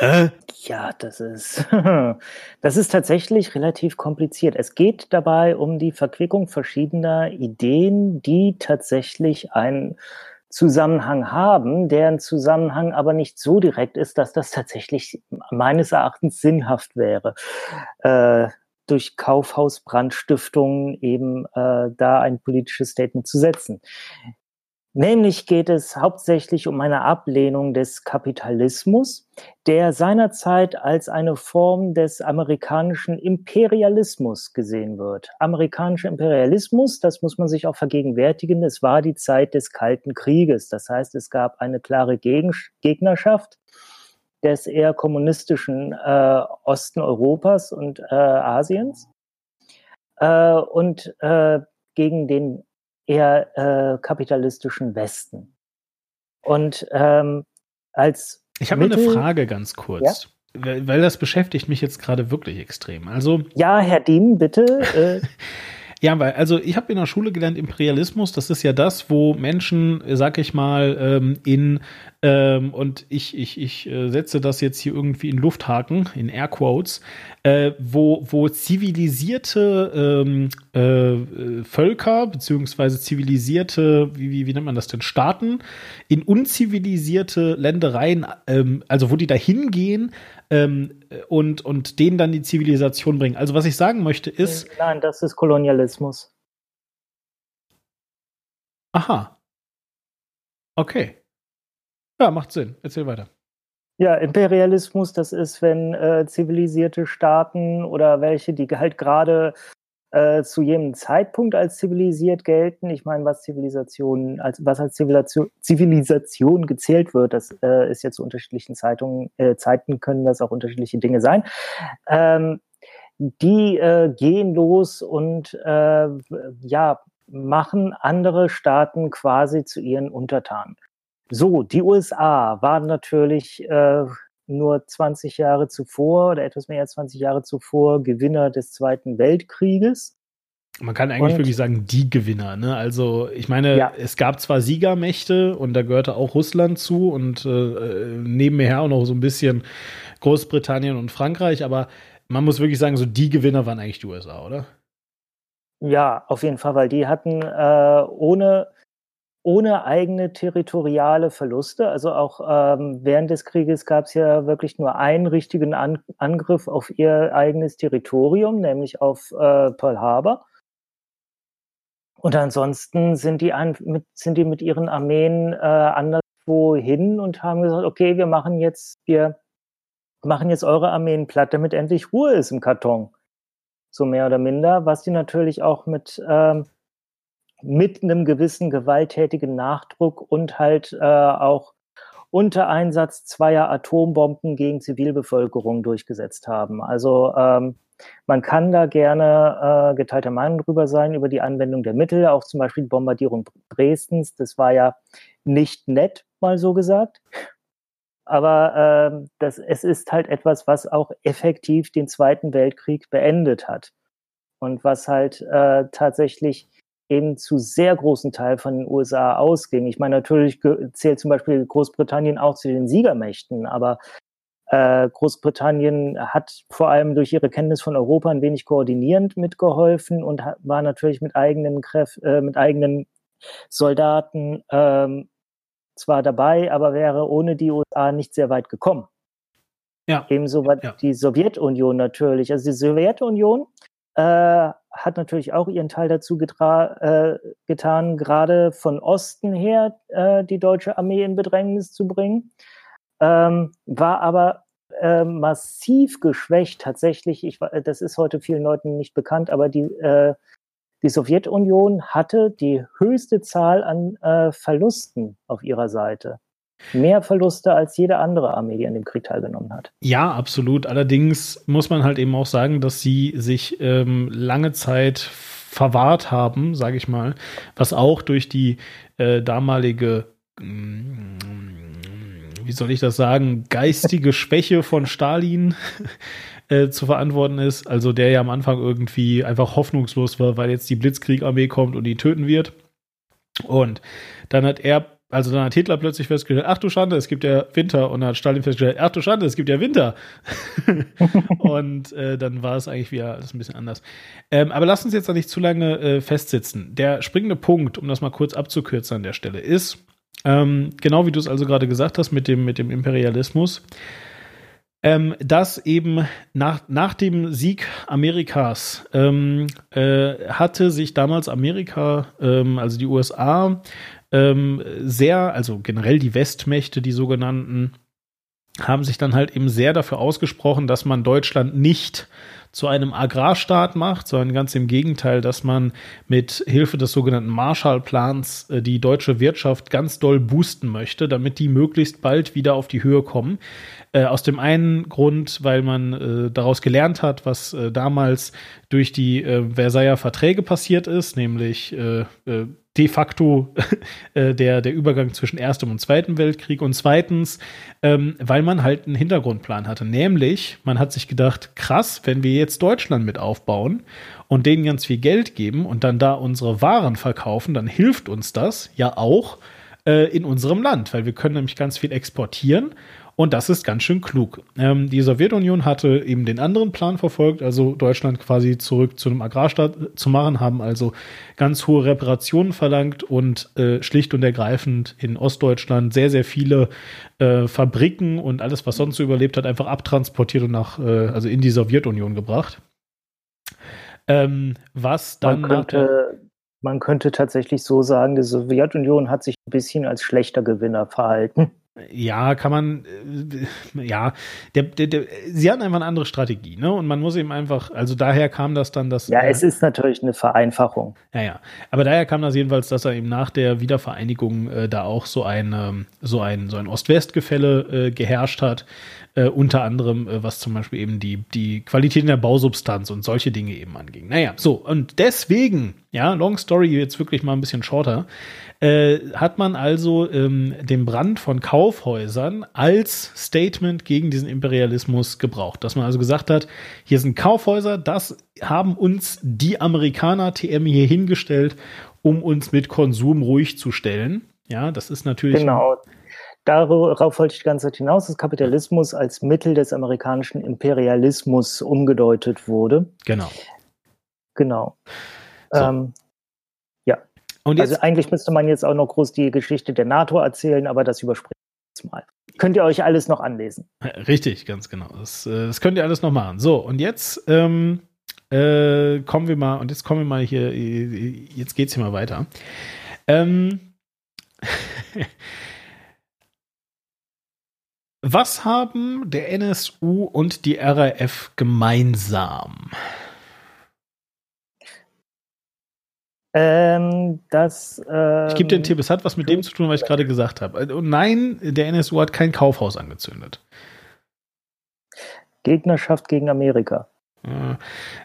ja, das ist, das ist tatsächlich relativ kompliziert. Es geht dabei um die Verquickung verschiedener Ideen, die tatsächlich ein Zusammenhang haben, deren Zusammenhang aber nicht so direkt ist, dass das tatsächlich meines Erachtens sinnhaft wäre, äh, durch Kaufhausbrandstiftungen eben äh, da ein politisches Statement zu setzen. Nämlich geht es hauptsächlich um eine Ablehnung des Kapitalismus, der seinerzeit als eine Form des amerikanischen Imperialismus gesehen wird. Amerikanischer Imperialismus, das muss man sich auch vergegenwärtigen, es war die Zeit des Kalten Krieges. Das heißt, es gab eine klare Gegnerschaft des eher kommunistischen äh, Osten Europas und äh, Asiens äh, und äh, gegen den eher äh, kapitalistischen Westen. Und ähm, als ich habe eine Frage ganz kurz. Ja? Weil, weil das beschäftigt mich jetzt gerade wirklich extrem. Also ja, Herr Diem, bitte. Äh. Ja, weil, also ich habe in der Schule gelernt, Imperialismus, das ist ja das, wo Menschen, sag ich mal, ähm, in ähm, und ich, ich, ich äh, setze das jetzt hier irgendwie in Lufthaken, in Airquotes, äh, wo, wo zivilisierte ähm, äh, Völker, beziehungsweise zivilisierte, wie, wie, wie nennt man das denn, Staaten, in unzivilisierte Ländereien, ähm, also wo die da hingehen, ähm, und, und denen dann die Zivilisation bringen. Also was ich sagen möchte ist. Nein, das ist Kolonialismus. Aha. Okay. Ja, macht Sinn. Erzähl weiter. Ja, Imperialismus, das ist, wenn äh, zivilisierte Staaten oder welche, die halt gerade äh, zu jedem Zeitpunkt als zivilisiert gelten. Ich meine, was Zivilisation, als, was als Zivilisation, Zivilisation gezählt wird, das äh, ist jetzt zu unterschiedlichen Zeitungen, äh, Zeiten können das auch unterschiedliche Dinge sein. Ähm, die äh, gehen los und äh, ja, machen andere Staaten quasi zu ihren Untertanen. So, die USA waren natürlich äh, nur 20 Jahre zuvor oder etwas mehr als 20 Jahre zuvor Gewinner des Zweiten Weltkrieges. Man kann eigentlich und, wirklich sagen, die Gewinner. Ne? Also ich meine, ja. es gab zwar Siegermächte und da gehörte auch Russland zu und äh, nebenher auch noch so ein bisschen Großbritannien und Frankreich, aber man muss wirklich sagen, so die Gewinner waren eigentlich die USA, oder? Ja, auf jeden Fall, weil die hatten äh, ohne ohne eigene territoriale Verluste. Also auch ähm, während des Krieges gab es ja wirklich nur einen richtigen An Angriff auf ihr eigenes Territorium, nämlich auf äh, Pearl Harbor. Und ansonsten sind die, an, mit, sind die mit ihren Armeen äh, anderswo hin und haben gesagt, okay, wir machen jetzt, wir machen jetzt eure Armeen platt, damit endlich Ruhe ist im Karton. So mehr oder minder, was die natürlich auch mit ähm, mit einem gewissen gewalttätigen Nachdruck und halt äh, auch unter Einsatz zweier Atombomben gegen Zivilbevölkerung durchgesetzt haben. Also ähm, man kann da gerne äh, geteilter Meinung drüber sein, über die Anwendung der Mittel, auch zum Beispiel die Bombardierung Dresdens. Das war ja nicht nett, mal so gesagt. Aber äh, das, es ist halt etwas, was auch effektiv den Zweiten Weltkrieg beendet hat. Und was halt äh, tatsächlich eben zu sehr großen Teil von den USA ausging. Ich meine, natürlich zählt zum Beispiel Großbritannien auch zu den Siegermächten, aber äh, Großbritannien hat vor allem durch ihre Kenntnis von Europa ein wenig koordinierend mitgeholfen und hat, war natürlich mit eigenen Kräften, äh, mit eigenen Soldaten ähm, zwar dabei, aber wäre ohne die USA nicht sehr weit gekommen. Ja. Ebenso war ja. die Sowjetunion natürlich. Also die Sowjetunion äh, hat natürlich auch ihren Teil dazu äh, getan, gerade von Osten her äh, die deutsche Armee in Bedrängnis zu bringen, ähm, war aber äh, massiv geschwächt tatsächlich. Ich, das ist heute vielen Leuten nicht bekannt, aber die, äh, die Sowjetunion hatte die höchste Zahl an äh, Verlusten auf ihrer Seite mehr Verluste als jede andere Armee, die an dem Krieg teilgenommen hat. Ja, absolut. Allerdings muss man halt eben auch sagen, dass sie sich ähm, lange Zeit verwahrt haben, sage ich mal, was auch durch die äh, damalige mm, wie soll ich das sagen, geistige Schwäche von Stalin äh, zu verantworten ist. Also der ja am Anfang irgendwie einfach hoffnungslos war, weil jetzt die Blitzkriegarmee kommt und die töten wird. Und dann hat er also dann hat Hitler plötzlich festgestellt, ach du Schande, es gibt ja Winter. Und dann hat Stalin festgestellt, ach du Schande, es gibt ja Winter. und äh, dann war es eigentlich wieder alles ein bisschen anders. Ähm, aber lass uns jetzt da nicht zu lange äh, festsitzen. Der springende Punkt, um das mal kurz abzukürzen an der Stelle, ist, ähm, genau wie du es also gerade gesagt hast mit dem, mit dem Imperialismus, ähm, dass eben nach, nach dem Sieg Amerikas ähm, äh, hatte sich damals Amerika, ähm, also die USA, ähm, sehr, also generell die Westmächte, die sogenannten, haben sich dann halt eben sehr dafür ausgesprochen, dass man Deutschland nicht zu einem Agrarstaat macht, sondern ganz im Gegenteil, dass man mit Hilfe des sogenannten Marshallplans äh, die deutsche Wirtschaft ganz doll boosten möchte, damit die möglichst bald wieder auf die Höhe kommen. Äh, aus dem einen Grund, weil man äh, daraus gelernt hat, was äh, damals durch die äh, Versailler Verträge passiert ist, nämlich äh, de facto äh, der, der Übergang zwischen Erstem und Zweiten Weltkrieg und zweitens, ähm, weil man halt einen Hintergrundplan hatte. Nämlich, man hat sich gedacht, krass, wenn wir jetzt Deutschland mit aufbauen und denen ganz viel Geld geben und dann da unsere Waren verkaufen, dann hilft uns das ja auch, äh, in unserem Land, weil wir können nämlich ganz viel exportieren und das ist ganz schön klug. Ähm, die Sowjetunion hatte eben den anderen Plan verfolgt, also Deutschland quasi zurück zu einem Agrarstaat zu machen, haben also ganz hohe Reparationen verlangt und äh, schlicht und ergreifend in Ostdeutschland sehr, sehr viele äh, Fabriken und alles, was sonst so überlebt hat, einfach abtransportiert und nach, äh, also in die Sowjetunion gebracht. Ähm, was dann man könnte, man könnte tatsächlich so sagen, die Sowjetunion hat sich ein bisschen als schlechter Gewinner verhalten. Ja, kann man, äh, ja, der, der, der, sie hatten einfach eine andere Strategie, ne? Und man muss eben einfach, also daher kam das dann, dass. Ja, es ist natürlich eine Vereinfachung. Ja, ja. Aber daher kam das jedenfalls, dass er eben nach der Wiedervereinigung äh, da auch so ein, ähm, so ein, so ein Ost-West-Gefälle äh, geherrscht hat. Äh, unter anderem, äh, was zum Beispiel eben die, die Qualität in der Bausubstanz und solche Dinge eben anging. Naja, so, und deswegen, ja, Long Story jetzt wirklich mal ein bisschen shorter, äh, hat man also ähm, den Brand von Kaufhäusern als Statement gegen diesen Imperialismus gebraucht. Dass man also gesagt hat, hier sind Kaufhäuser, das haben uns die Amerikaner TM hier hingestellt, um uns mit Konsum ruhig zu stellen. Ja, das ist natürlich. Genau darauf wollte ich die ganze Zeit hinaus, dass Kapitalismus als Mittel des amerikanischen Imperialismus umgedeutet wurde. Genau. Genau. So. Ähm, ja. Und also eigentlich müsste man jetzt auch noch groß die Geschichte der NATO erzählen, aber das überspringt jetzt mal. Könnt ihr euch alles noch anlesen. Richtig, ganz genau. Das, äh, das könnt ihr alles noch machen. So, und jetzt ähm, äh, kommen wir mal, und jetzt kommen wir mal hier, jetzt geht's hier mal weiter. Ähm, Was haben der NSU und die RAF gemeinsam? Ähm, das, ähm, ich gebe dir einen Tipp, es hat was mit dem zu tun, was ich gerade gesagt habe. Und nein, der NSU hat kein Kaufhaus angezündet. Gegnerschaft gegen Amerika.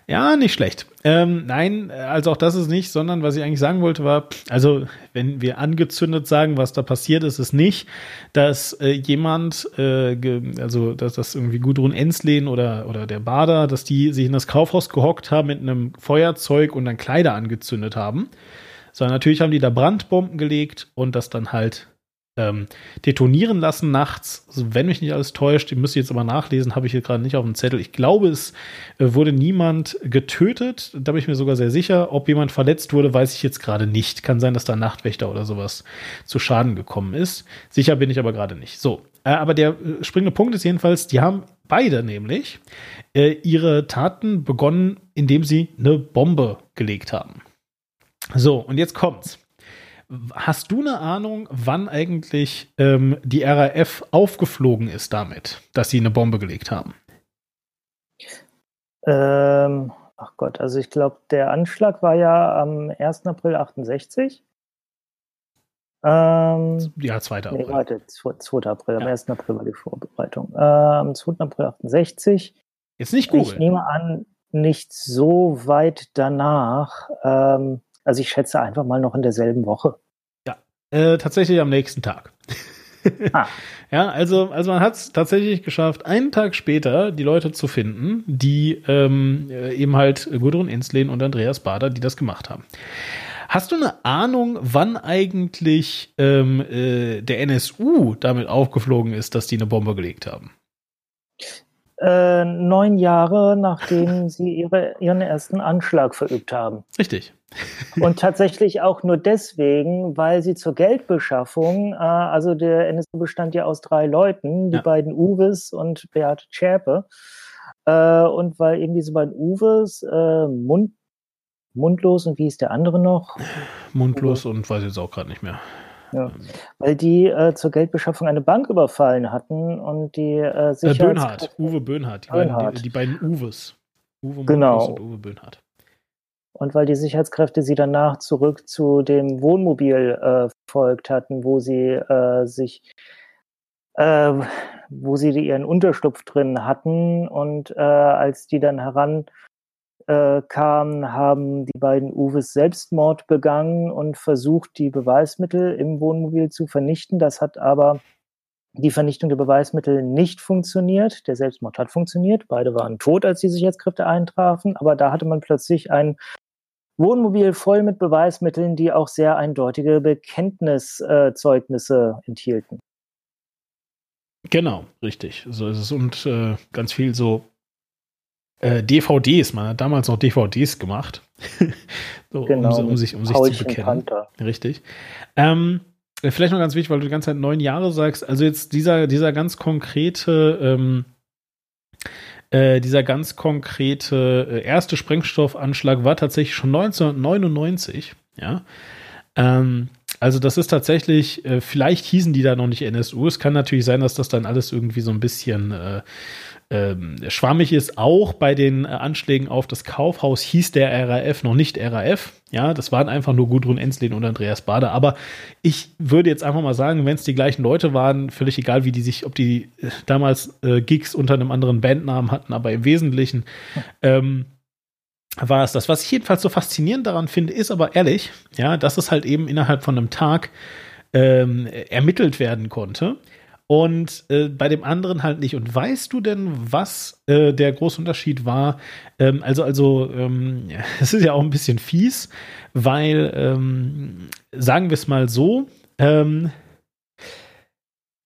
Ja, nicht schlecht. Ähm, nein, also auch das ist nicht, sondern was ich eigentlich sagen wollte war, also wenn wir angezündet sagen, was da passiert ist, ist nicht, dass äh, jemand, äh, also dass das irgendwie Gudrun Enslin oder, oder der Bader, dass die sich in das Kaufhaus gehockt haben mit einem Feuerzeug und dann Kleider angezündet haben, sondern natürlich haben die da Brandbomben gelegt und das dann halt ähm, detonieren lassen nachts. Wenn mich nicht alles täuscht, die müsst ihr jetzt aber nachlesen, habe ich hier gerade nicht auf dem Zettel. Ich glaube, es äh, wurde niemand getötet. Da bin ich mir sogar sehr sicher. Ob jemand verletzt wurde, weiß ich jetzt gerade nicht. Kann sein, dass da Nachtwächter oder sowas zu Schaden gekommen ist. Sicher bin ich aber gerade nicht. So. Äh, aber der äh, springende Punkt ist jedenfalls, die haben beide nämlich äh, ihre Taten begonnen, indem sie eine Bombe gelegt haben. So, und jetzt kommt's. Hast du eine Ahnung, wann eigentlich ähm, die RAF aufgeflogen ist damit, dass sie eine Bombe gelegt haben? Ähm, ach Gott, also ich glaube, der Anschlag war ja am 1. April 68. Ähm, ja, 2. April. Nee, warte, 2. April, am 1. April war die Vorbereitung. Äh, am 2. April 68. Jetzt nicht Google. Ich nehme an, nicht so weit danach. Ähm, also ich schätze einfach mal noch in derselben Woche. Äh, tatsächlich am nächsten Tag. ah. Ja, also, also man hat es tatsächlich geschafft, einen Tag später die Leute zu finden, die ähm, äh, eben halt Gudrun Enslin und Andreas Bader, die das gemacht haben. Hast du eine Ahnung, wann eigentlich ähm, äh, der NSU damit aufgeflogen ist, dass die eine Bombe gelegt haben? Äh, neun Jahre nachdem sie ihre, ihren ersten Anschlag verübt haben. Richtig. Und tatsächlich auch nur deswegen, weil sie zur Geldbeschaffung, äh, also der NSU bestand ja aus drei Leuten, die ja. beiden Uwes und Beate Zschäpe, äh, und weil eben diese beiden Uwes, äh, Mund, Mundlos und wie ist der andere noch? Mundlos und weiß jetzt auch gerade nicht mehr. Ja, weil die äh, zur Geldbeschaffung eine Bank überfallen hatten und die äh, Sicherheits äh, Böhnhardt, Uwe Böhnhardt, die, Böhnhardt. Beiden, die, die, beiden Uwes. Uwe genau. und Uwe Böhnhardt. Und weil die Sicherheitskräfte sie danach zurück zu dem Wohnmobil äh, folgt hatten, wo sie äh, sich, äh, wo sie ihren Unterschlupf drin hatten und äh, als die dann heran äh, kamen, haben die beiden Uwes Selbstmord begangen und versucht, die Beweismittel im Wohnmobil zu vernichten. Das hat aber die Vernichtung der Beweismittel nicht funktioniert. Der Selbstmord hat funktioniert. Beide waren tot, als die Sicherheitskräfte eintrafen. Aber da hatte man plötzlich ein Wohnmobil voll mit Beweismitteln, die auch sehr eindeutige Bekenntniszeugnisse äh, enthielten. Genau, richtig. So ist es. Und äh, ganz viel so äh, DVDs. Man hat damals noch DVDs gemacht. so, genau, um, um, sich, um sich zu bekennen. Panther. Richtig. Ähm, vielleicht noch ganz wichtig, weil du die ganze Zeit neun Jahre sagst. Also jetzt dieser, dieser ganz konkrete, ähm, äh, dieser ganz konkrete äh, erste Sprengstoffanschlag war tatsächlich schon 1999. Ja. Ähm, also das ist tatsächlich, äh, vielleicht hießen die da noch nicht NSU. Es kann natürlich sein, dass das dann alles irgendwie so ein bisschen äh, äh, schwammig ist. Auch bei den äh, Anschlägen auf das Kaufhaus hieß der RAF noch nicht RAF. Ja, das waren einfach nur Gudrun Enslin und Andreas Bader. Aber ich würde jetzt einfach mal sagen, wenn es die gleichen Leute waren, völlig egal, wie die sich, ob die äh, damals äh, Gigs unter einem anderen Bandnamen hatten, aber im Wesentlichen ähm, war es das. Was ich jedenfalls so faszinierend daran finde, ist aber ehrlich, ja, dass es halt eben innerhalb von einem Tag ähm, ermittelt werden konnte. Und äh, bei dem anderen halt nicht. Und weißt du denn, was äh, der große Unterschied war? Ähm, also, also, ähm, es ist ja auch ein bisschen fies, weil, ähm, sagen wir es mal so, ähm,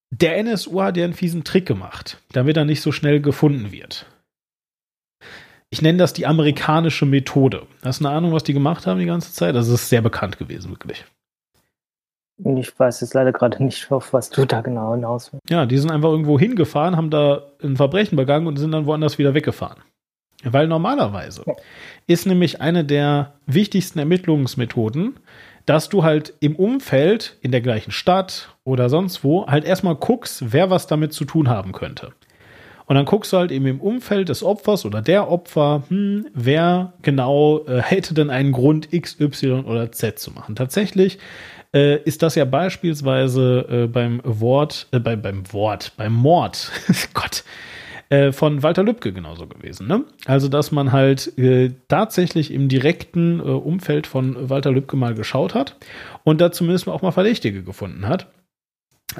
der NSU hat ja einen fiesen Trick gemacht, damit er nicht so schnell gefunden wird. Ich nenne das die amerikanische Methode. Hast du eine Ahnung, was die gemacht haben die ganze Zeit? Das ist sehr bekannt gewesen, wirklich. Ich weiß jetzt leider gerade nicht, auf was du da genau hinaus willst. Ja, die sind einfach irgendwo hingefahren, haben da ein Verbrechen begangen und sind dann woanders wieder weggefahren. Weil normalerweise ja. ist nämlich eine der wichtigsten Ermittlungsmethoden, dass du halt im Umfeld, in der gleichen Stadt oder sonst wo, halt erstmal guckst, wer was damit zu tun haben könnte. Und dann guckst du halt eben im Umfeld des Opfers oder der Opfer, hm, wer genau äh, hätte denn einen Grund X, Y oder Z zu machen. Tatsächlich äh, ist das ja beispielsweise äh, beim Wort, äh, bei, beim Wort, beim Mord, Gott, äh, von Walter Lübcke genauso gewesen. Ne? Also, dass man halt äh, tatsächlich im direkten äh, Umfeld von Walter Lübcke mal geschaut hat und da zumindest auch mal Verdächtige gefunden hat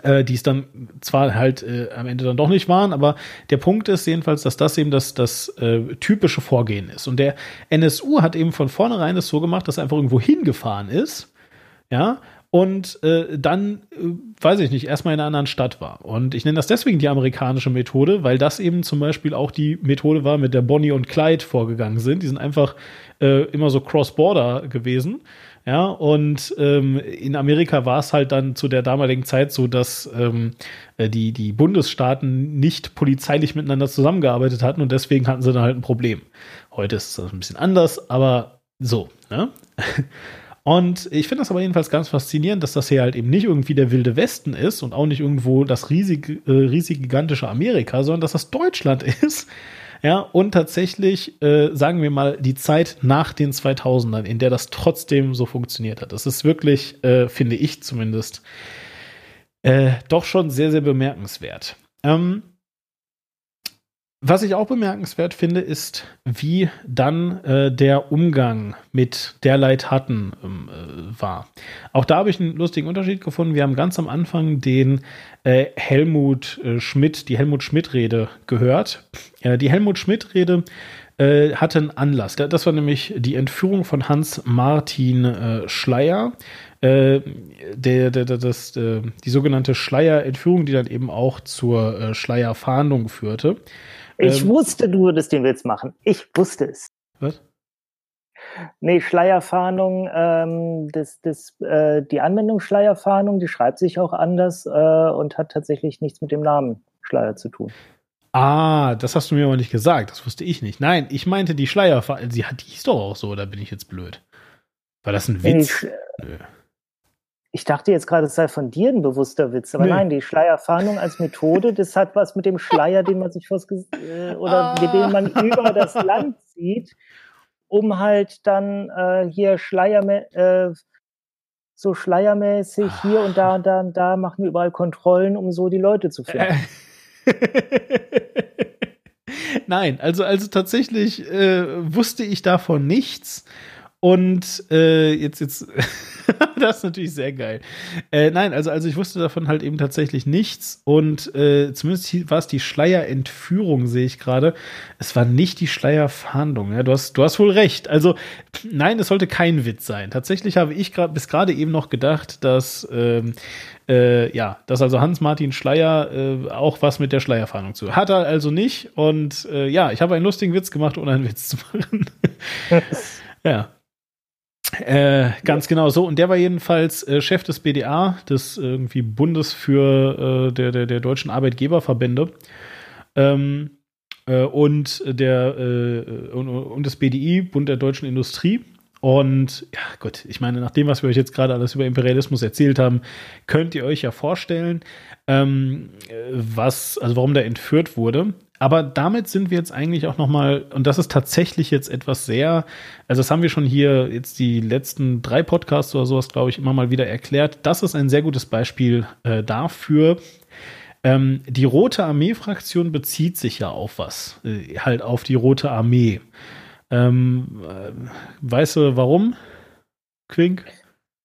äh, die es dann zwar halt äh, am Ende dann doch nicht waren, aber der Punkt ist jedenfalls, dass das eben das, das äh, typische Vorgehen ist. Und der NSU hat eben von vornherein es so gemacht, dass er einfach irgendwo hingefahren ist, ja, und äh, dann, äh, weiß ich nicht, erstmal in einer anderen Stadt war. Und ich nenne das deswegen die amerikanische Methode, weil das eben zum Beispiel auch die Methode war, mit der Bonnie und Clyde vorgegangen sind. Die sind einfach äh, immer so cross-border gewesen. Ja, und ähm, in Amerika war es halt dann zu der damaligen Zeit so, dass ähm, äh, die, die Bundesstaaten nicht polizeilich miteinander zusammengearbeitet hatten und deswegen hatten sie dann halt ein Problem. Heute ist es ein bisschen anders, aber so. Ne? Und ich finde das aber jedenfalls ganz faszinierend, dass das hier halt eben nicht irgendwie der wilde Westen ist und auch nicht irgendwo das riesige, äh, riesig gigantische Amerika, sondern dass das Deutschland ist ja, und tatsächlich, äh, sagen wir mal, die Zeit nach den 2000ern, in der das trotzdem so funktioniert hat. Das ist wirklich, äh, finde ich zumindest, äh, doch schon sehr, sehr bemerkenswert. Ähm, was ich auch bemerkenswert finde, ist, wie dann äh, der Umgang mit derlei Taten ähm, äh, war. Auch da habe ich einen lustigen Unterschied gefunden. Wir haben ganz am Anfang den äh, Helmut äh, Schmidt, die Helmut Schmidt-Rede gehört. die Helmut Schmidt-Rede äh, hatte einen Anlass. Das war nämlich die Entführung von Hans-Martin äh, Schleier. Der, der, der, das, die sogenannte Schleier-Entführung, die dann eben auch zur Schleier-Fahndung führte. Ich ähm, wusste, du würdest den Witz machen. Ich wusste es. Was? Nee, Schleierfahndung, ähm, das, das, äh, die Anwendung Schleierfahndung, die schreibt sich auch anders äh, und hat tatsächlich nichts mit dem Namen Schleier zu tun. Ah, das hast du mir aber nicht gesagt. Das wusste ich nicht. Nein, ich meinte die Schleierfahndung. Sie hat, die hieß doch auch so, da bin ich jetzt blöd. War das ein Witz? Nö. Ich dachte jetzt gerade, es sei von dir ein bewusster Witz, aber nee. nein, die Schleierfahndung als Methode, das hat was mit dem Schleier, den man sich vors äh, oder ah. den man über das Land zieht, um halt dann äh, hier Schleier äh, so schleiermäßig hier und da und da und da machen wir überall Kontrollen, um so die Leute zu finden. Nein, also also tatsächlich äh, wusste ich davon nichts und äh, jetzt jetzt das ist natürlich sehr geil. Äh, nein, also, also ich wusste davon halt eben tatsächlich nichts und äh, zumindest war es die Schleierentführung, sehe ich gerade. Es war nicht die Schleierfahndung. Ja? Du, hast, du hast wohl recht. Also nein, es sollte kein Witz sein. Tatsächlich habe ich gerade bis gerade eben noch gedacht, dass ähm, äh, ja, dass also Hans-Martin Schleier äh, auch was mit der Schleierfahndung zu. Hat er also nicht. Und äh, ja, ich habe einen lustigen Witz gemacht, ohne einen Witz zu machen. ja. Äh, ganz ja. genau so. Und der war jedenfalls äh, Chef des BDA, des irgendwie Bundes für äh, der, der, der deutschen Arbeitgeberverbände. Ähm, äh, und der äh, und, und des BDI, Bund der deutschen Industrie. Und ja, gut, ich meine, nach dem, was wir euch jetzt gerade alles über Imperialismus erzählt haben, könnt ihr euch ja vorstellen, ähm, was, also warum der entführt wurde. Aber damit sind wir jetzt eigentlich auch noch mal, und das ist tatsächlich jetzt etwas sehr, also das haben wir schon hier jetzt die letzten drei Podcasts oder sowas, glaube ich, immer mal wieder erklärt. Das ist ein sehr gutes Beispiel äh, dafür. Ähm, die Rote Armee-Fraktion bezieht sich ja auf was, äh, halt auf die Rote Armee. Ähm, äh, weißt du warum, Quink?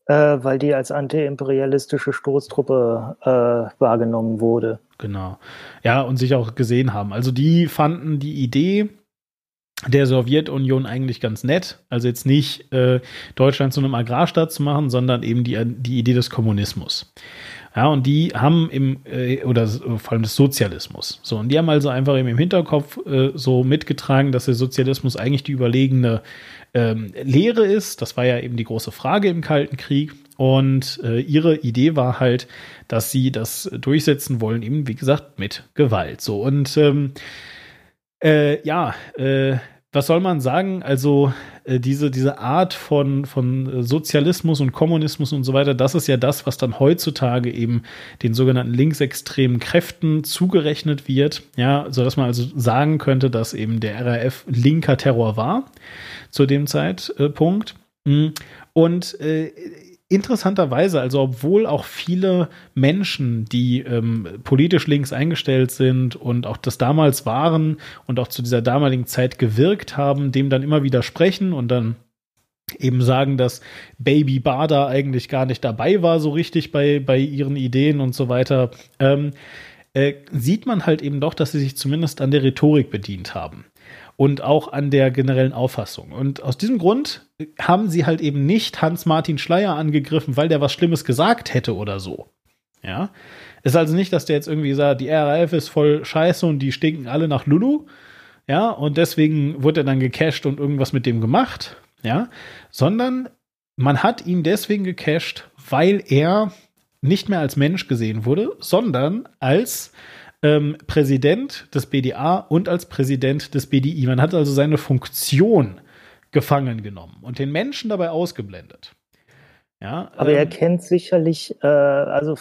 Äh, weil die als antiimperialistische Stoßtruppe äh, wahrgenommen wurde. Genau. Ja, und sich auch gesehen haben. Also die fanden die Idee der Sowjetunion eigentlich ganz nett. Also jetzt nicht äh, Deutschland zu einem Agrarstaat zu machen, sondern eben die, die Idee des Kommunismus. Ja, und die haben im, äh, oder vor allem des Sozialismus. So, und die haben also einfach eben im Hinterkopf äh, so mitgetragen, dass der Sozialismus eigentlich die überlegene ähm, Lehre ist. Das war ja eben die große Frage im Kalten Krieg. Und äh, ihre Idee war halt, dass sie das durchsetzen wollen, eben wie gesagt mit Gewalt. So und ähm, äh, ja, äh, was soll man sagen? Also äh, diese, diese Art von, von Sozialismus und Kommunismus und so weiter, das ist ja das, was dann heutzutage eben den sogenannten linksextremen Kräften zugerechnet wird. Ja, so dass man also sagen könnte, dass eben der RAF linker Terror war zu dem Zeitpunkt. Mhm. Und äh, interessanterweise, also obwohl auch viele Menschen, die ähm, politisch links eingestellt sind und auch das damals waren und auch zu dieser damaligen Zeit gewirkt haben, dem dann immer widersprechen und dann eben sagen, dass Baby Bader eigentlich gar nicht dabei war, so richtig bei, bei ihren Ideen und so weiter, ähm, äh, sieht man halt eben doch, dass sie sich zumindest an der Rhetorik bedient haben und auch an der generellen Auffassung. Und aus diesem Grund haben sie halt eben nicht Hans-Martin Schleier angegriffen, weil der was Schlimmes gesagt hätte oder so. Ja. Ist also nicht, dass der jetzt irgendwie sagt, die RAF ist voll scheiße und die stinken alle nach Lulu. Ja, und deswegen wurde er dann gecasht und irgendwas mit dem gemacht. Ja, sondern man hat ihn deswegen gecasht, weil er nicht mehr als Mensch gesehen wurde, sondern als ähm, Präsident des BDA und als Präsident des BDI. Man hat also seine Funktion gefangen genommen und den Menschen dabei ausgeblendet. Ja, Aber ähm, er kennt sicherlich, äh, also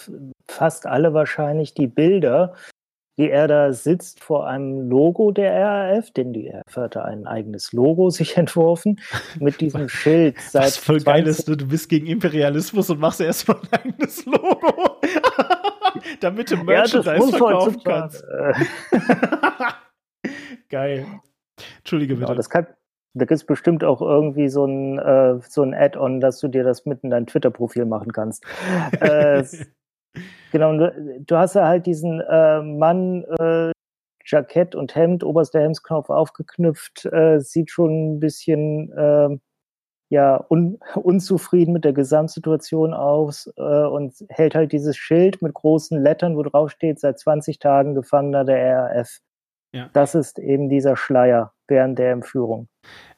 fast alle wahrscheinlich die Bilder, wie er da sitzt vor einem Logo der RAF, denn die RAF hatte ein eigenes Logo sich entworfen, mit diesem Schild. Seit Was voll geil ist, du bist gegen Imperialismus und machst erstmal ein eigenes Logo. damit du Merchandise ja, verkaufen kannst. Geil. Entschuldige genau, bitte. Genau, das kann, da gibt es bestimmt auch irgendwie so ein, äh, so ein Add-on, dass du dir das mitten in dein Twitter-Profil machen kannst. äh, genau, du, du, hast ja halt diesen äh, Mann, äh, Jackett und Hemd, oberster Hemdsknopf aufgeknüpft, äh, sieht schon ein bisschen ähm, ja un, unzufrieden mit der Gesamtsituation aus äh, und hält halt dieses Schild mit großen Lettern, wo drauf steht, seit 20 Tagen Gefangener der RAF. Ja. Das ist eben dieser Schleier während der Entführung.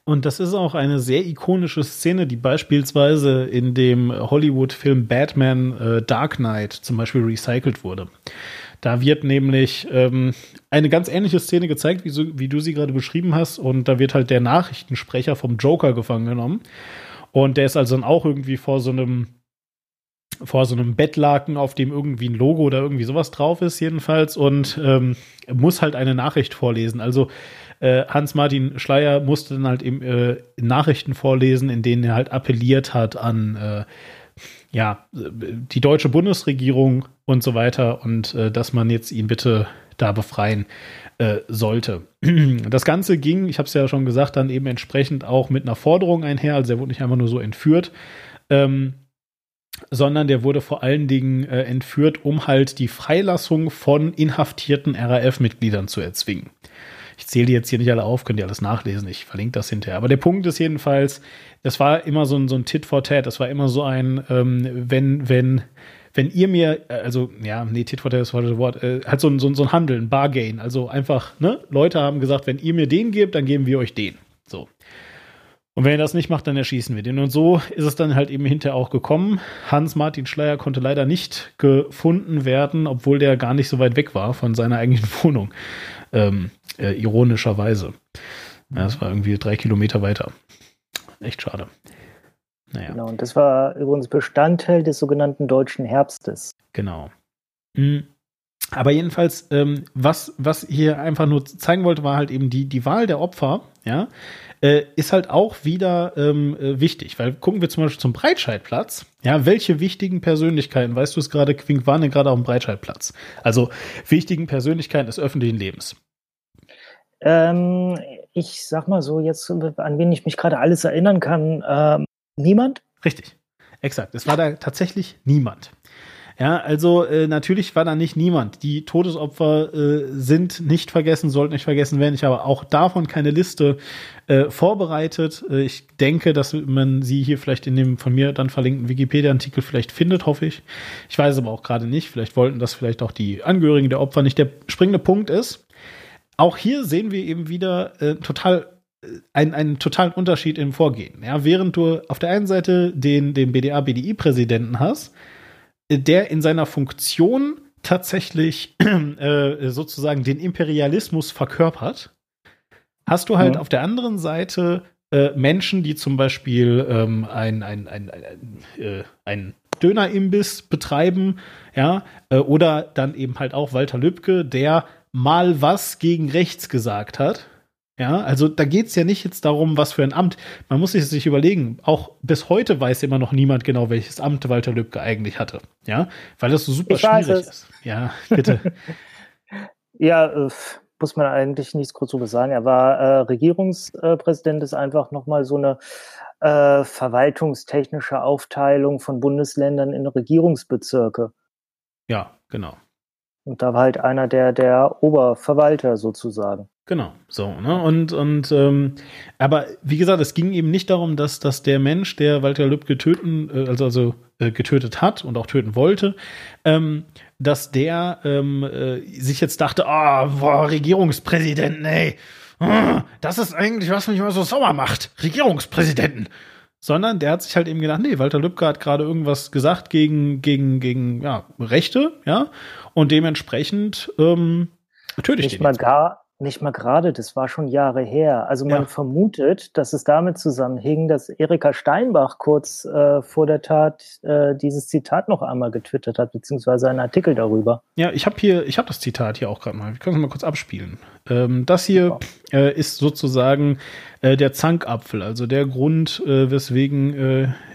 Und das ist auch eine sehr ikonische Szene, die beispielsweise in dem Hollywood-Film Batman äh, Dark Knight zum Beispiel recycelt wurde. Da wird nämlich ähm, eine ganz ähnliche Szene gezeigt, wie, so, wie du sie gerade beschrieben hast. Und da wird halt der Nachrichtensprecher vom Joker gefangen genommen. Und der ist also dann auch irgendwie vor so einem vor so einem Bettlaken, auf dem irgendwie ein Logo oder irgendwie sowas drauf ist, jedenfalls, und ähm, muss halt eine Nachricht vorlesen. Also äh, Hans-Martin Schleier musste dann halt eben äh, Nachrichten vorlesen, in denen er halt appelliert hat an äh, ja, die deutsche Bundesregierung und so weiter und äh, dass man jetzt ihn bitte da befreien äh, sollte. Das Ganze ging, ich habe es ja schon gesagt, dann eben entsprechend auch mit einer Forderung einher. Also er wurde nicht einfach nur so entführt, ähm, sondern der wurde vor allen Dingen äh, entführt, um halt die Freilassung von inhaftierten RAF-Mitgliedern zu erzwingen. Ich zähle die jetzt hier nicht alle auf, könnt ihr alles nachlesen. Ich verlinke das hinterher. Aber der Punkt ist jedenfalls, das war immer so ein, so ein Tit for Tat. Das war immer so ein, ähm, wenn, wenn, wenn ihr mir, äh, also, ja, nee, Tit for Tat ist das Wort, äh, hat so ein, so, ein, so ein Handeln, Bargain. Also einfach, ne, Leute haben gesagt, wenn ihr mir den gebt, dann geben wir euch den. So. Und wenn er das nicht macht, dann erschießen wir den. Und so ist es dann halt eben hinterher auch gekommen. Hans-Martin Schleier konnte leider nicht gefunden werden, obwohl der gar nicht so weit weg war von seiner eigentlichen Wohnung. Ähm, äh, ironischerweise. Ja, das war irgendwie drei Kilometer weiter. Echt schade. Naja. Genau, und das war übrigens Bestandteil des sogenannten Deutschen Herbstes. Genau. Mhm. Aber jedenfalls, ähm, was, was hier einfach nur zeigen wollte, war halt eben die, die Wahl der Opfer, ja, äh, ist halt auch wieder ähm, äh, wichtig, weil gucken wir zum Beispiel zum Breitscheidplatz, ja, welche wichtigen Persönlichkeiten, weißt du es gerade, Quink waren denn gerade auf dem Breitscheidplatz? Also wichtigen Persönlichkeiten des öffentlichen Lebens. Ähm, ich sag mal so, jetzt, an wen ich mich gerade alles erinnern kann, ähm, niemand? Richtig, exakt. Es war da tatsächlich niemand. Ja, also äh, natürlich war da nicht niemand. Die Todesopfer äh, sind nicht vergessen, sollten nicht vergessen werden. Ich habe auch davon keine Liste äh, vorbereitet. Äh, ich denke, dass man sie hier vielleicht in dem von mir dann verlinkten Wikipedia-Artikel vielleicht findet, hoffe ich. Ich weiß aber auch gerade nicht. Vielleicht wollten das vielleicht auch die Angehörigen der Opfer nicht. Der springende Punkt ist, auch hier sehen wir eben wieder äh, total äh, einen, einen totalen Unterschied im Vorgehen. Ja, während du auf der einen Seite den, den BDA-BDI-Präsidenten hast, der in seiner Funktion tatsächlich äh, sozusagen den Imperialismus verkörpert, hast du halt ja. auf der anderen Seite äh, Menschen, die zum Beispiel ähm, ein, ein, ein, ein, äh, ein Dönerimbiss betreiben, ja, äh, oder dann eben halt auch Walter Lübcke, der mal was gegen rechts gesagt hat, ja, also da geht es ja nicht jetzt darum, was für ein Amt. Man muss sich, sich überlegen, auch bis heute weiß immer noch niemand genau, welches Amt Walter Lübcke eigentlich hatte. Ja, weil das so super ich schwierig ist. Ja, bitte. ja, äh, muss man eigentlich nichts kurz drüber sagen. Er war äh, Regierungspräsident, ist einfach nochmal so eine äh, verwaltungstechnische Aufteilung von Bundesländern in Regierungsbezirke. Ja, genau. Und da war halt einer der, der Oberverwalter sozusagen. Genau, so, ne? Und, und ähm, aber wie gesagt, es ging eben nicht darum, dass, dass der Mensch, der Walter Lübcke töten, äh, also, also äh, getötet hat und auch töten wollte, ähm, dass der ähm, äh, sich jetzt dachte, ah, oh, boah, Regierungspräsidenten, ey, oh, das ist eigentlich, was mich immer so sauer macht. Regierungspräsidenten. Sondern der hat sich halt eben gedacht, nee, Walter Lübcke hat gerade irgendwas gesagt gegen, gegen, gegen ja, Rechte, ja. Und dementsprechend ähm, töte ich nicht den. Mal gar, nicht mal gerade, das war schon Jahre her. Also man ja. vermutet, dass es damit zusammenhing, dass Erika Steinbach kurz äh, vor der Tat äh, dieses Zitat noch einmal getwittert hat, beziehungsweise einen Artikel darüber. Ja, ich habe hier, ich habe das Zitat hier auch gerade mal. Wir können es mal kurz abspielen. Ähm, das hier äh, ist sozusagen äh, der Zankapfel, also der Grund, äh, weswegen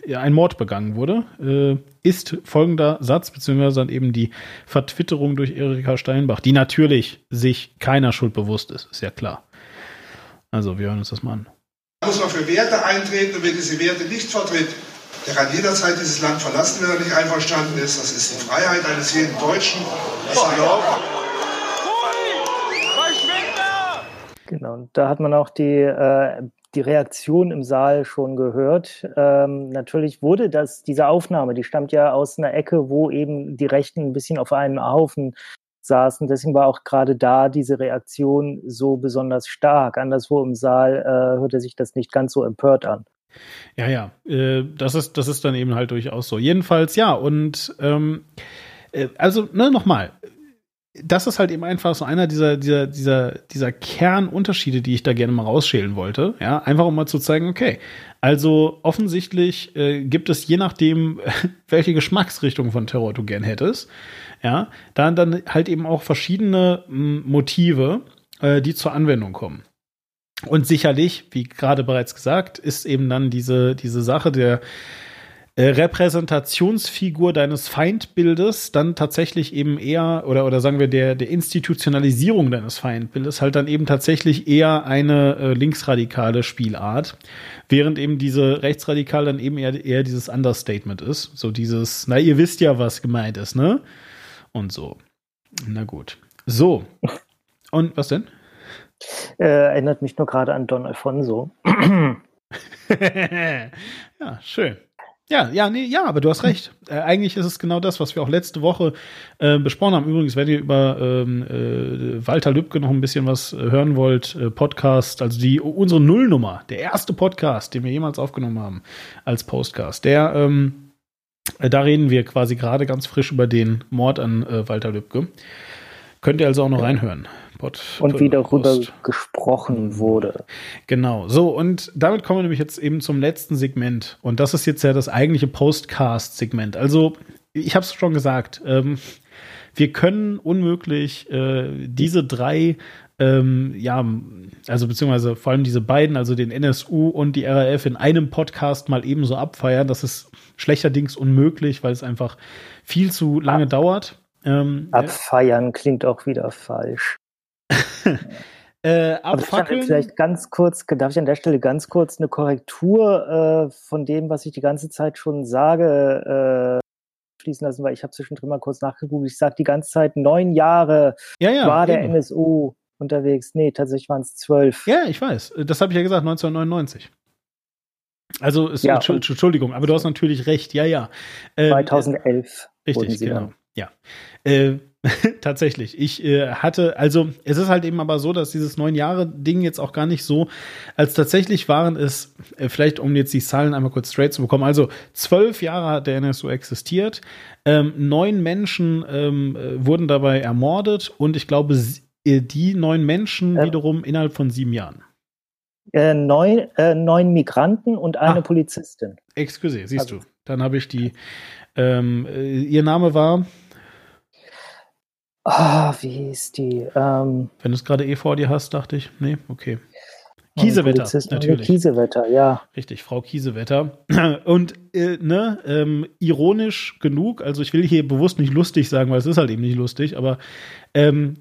äh, ein Mord begangen wurde, äh, ist folgender Satz, beziehungsweise dann eben die Vertwitterung durch Erika Steinbach, die natürlich sich keiner Schuld bewusst ist, ist ja klar. Also, wir hören uns das mal an. Muss man für Werte eintreten und wer diese Werte nicht vertritt, der kann jederzeit dieses Land verlassen, wenn er nicht einverstanden ist. Das ist die Freiheit eines jeden Deutschen. Das erlaubt. Genau, da hat man auch die, äh, die Reaktion im Saal schon gehört. Ähm, natürlich wurde das, diese Aufnahme, die stammt ja aus einer Ecke, wo eben die Rechten ein bisschen auf einem Haufen saßen. Deswegen war auch gerade da diese Reaktion so besonders stark. Anderswo im Saal äh, hörte sich das nicht ganz so empört an. Ja, ja, äh, das, ist, das ist dann eben halt durchaus so. Jedenfalls, ja, und ähm, äh, also, ne, nochmal, das ist halt eben einfach so einer dieser, dieser, dieser, dieser Kernunterschiede, die ich da gerne mal rausschälen wollte. Ja, einfach um mal zu zeigen, okay, also offensichtlich äh, gibt es je nachdem, welche Geschmacksrichtung von Terror du gern hättest, ja, dann, dann halt eben auch verschiedene m, Motive, äh, die zur Anwendung kommen. Und sicherlich, wie gerade bereits gesagt, ist eben dann diese, diese Sache der, äh, Repräsentationsfigur deines Feindbildes dann tatsächlich eben eher, oder, oder sagen wir der, der Institutionalisierung deines Feindbildes halt dann eben tatsächlich eher eine äh, linksradikale Spielart, während eben diese rechtsradikal dann eben eher, eher dieses Understatement ist. So dieses, na, ihr wisst ja, was gemeint ist, ne? Und so. Na gut. So. Und was denn? Äh, erinnert mich nur gerade an Don Alfonso. ja, schön. Ja, ja, nee, ja, aber du hast recht. Äh, eigentlich ist es genau das, was wir auch letzte Woche äh, besprochen haben. Übrigens, wenn ihr über ähm, äh, Walter Lübcke noch ein bisschen was äh, hören wollt, äh, Podcast, also die unsere Nullnummer, der erste Podcast, den wir jemals aufgenommen haben als Postcast, der ähm, äh, da reden wir quasi gerade ganz frisch über den Mord an Walter Lübcke. Könnt ihr also auch noch reinhören. Pod, und wie darüber Post. gesprochen wurde. Genau, so und damit kommen wir nämlich jetzt eben zum letzten Segment und das ist jetzt ja das eigentliche Postcast-Segment. Also ich habe es schon gesagt, ähm, wir können unmöglich äh, diese drei ähm, ja, also beziehungsweise vor allem diese beiden, also den NSU und die RAF in einem Podcast mal ebenso abfeiern. Das ist schlechterdings unmöglich, weil es einfach viel zu lange Ab dauert. Ähm, Abfeiern klingt auch wieder falsch. äh, abfackeln. Vielleicht ganz kurz, darf ich an der Stelle ganz kurz eine Korrektur äh, von dem, was ich die ganze Zeit schon sage, äh, schließen lassen, weil ich habe zwischendrin mal kurz nachgegoogelt. Ich sage die ganze Zeit, neun Jahre ja, ja, war der eben. NSU unterwegs. Nee, tatsächlich waren es zwölf. Ja, ich weiß. Das habe ich ja gesagt, 1999. Also, ist, ja, Entschuldigung, aber du hast natürlich recht, ja, ja. Ähm, 2011. Richtig, genau. Ja. Äh, tatsächlich. Ich äh, hatte, also es ist halt eben aber so, dass dieses neun Jahre Ding jetzt auch gar nicht so, als tatsächlich waren es, äh, vielleicht um jetzt die Zahlen einmal kurz straight zu bekommen, also zwölf Jahre hat der NSU existiert, ähm, neun Menschen ähm, äh, wurden dabei ermordet und ich glaube, äh, die neun Menschen ja. wiederum innerhalb von sieben Jahren. Äh, neun, äh, neun Migranten und eine ah, Polizistin. Excuse, siehst also. du. Dann habe ich die. Ähm, ihr Name war Ah, wie ist die? Ähm, Wenn du es gerade eh vor dir hast, dachte ich. Nee, okay. Kiesewetter, natürlich. Kiesewetter, ja. Richtig, Frau Kiesewetter. Und äh, ne, ähm, ironisch genug, also ich will hier bewusst nicht lustig sagen, weil es ist halt eben nicht lustig, aber ähm,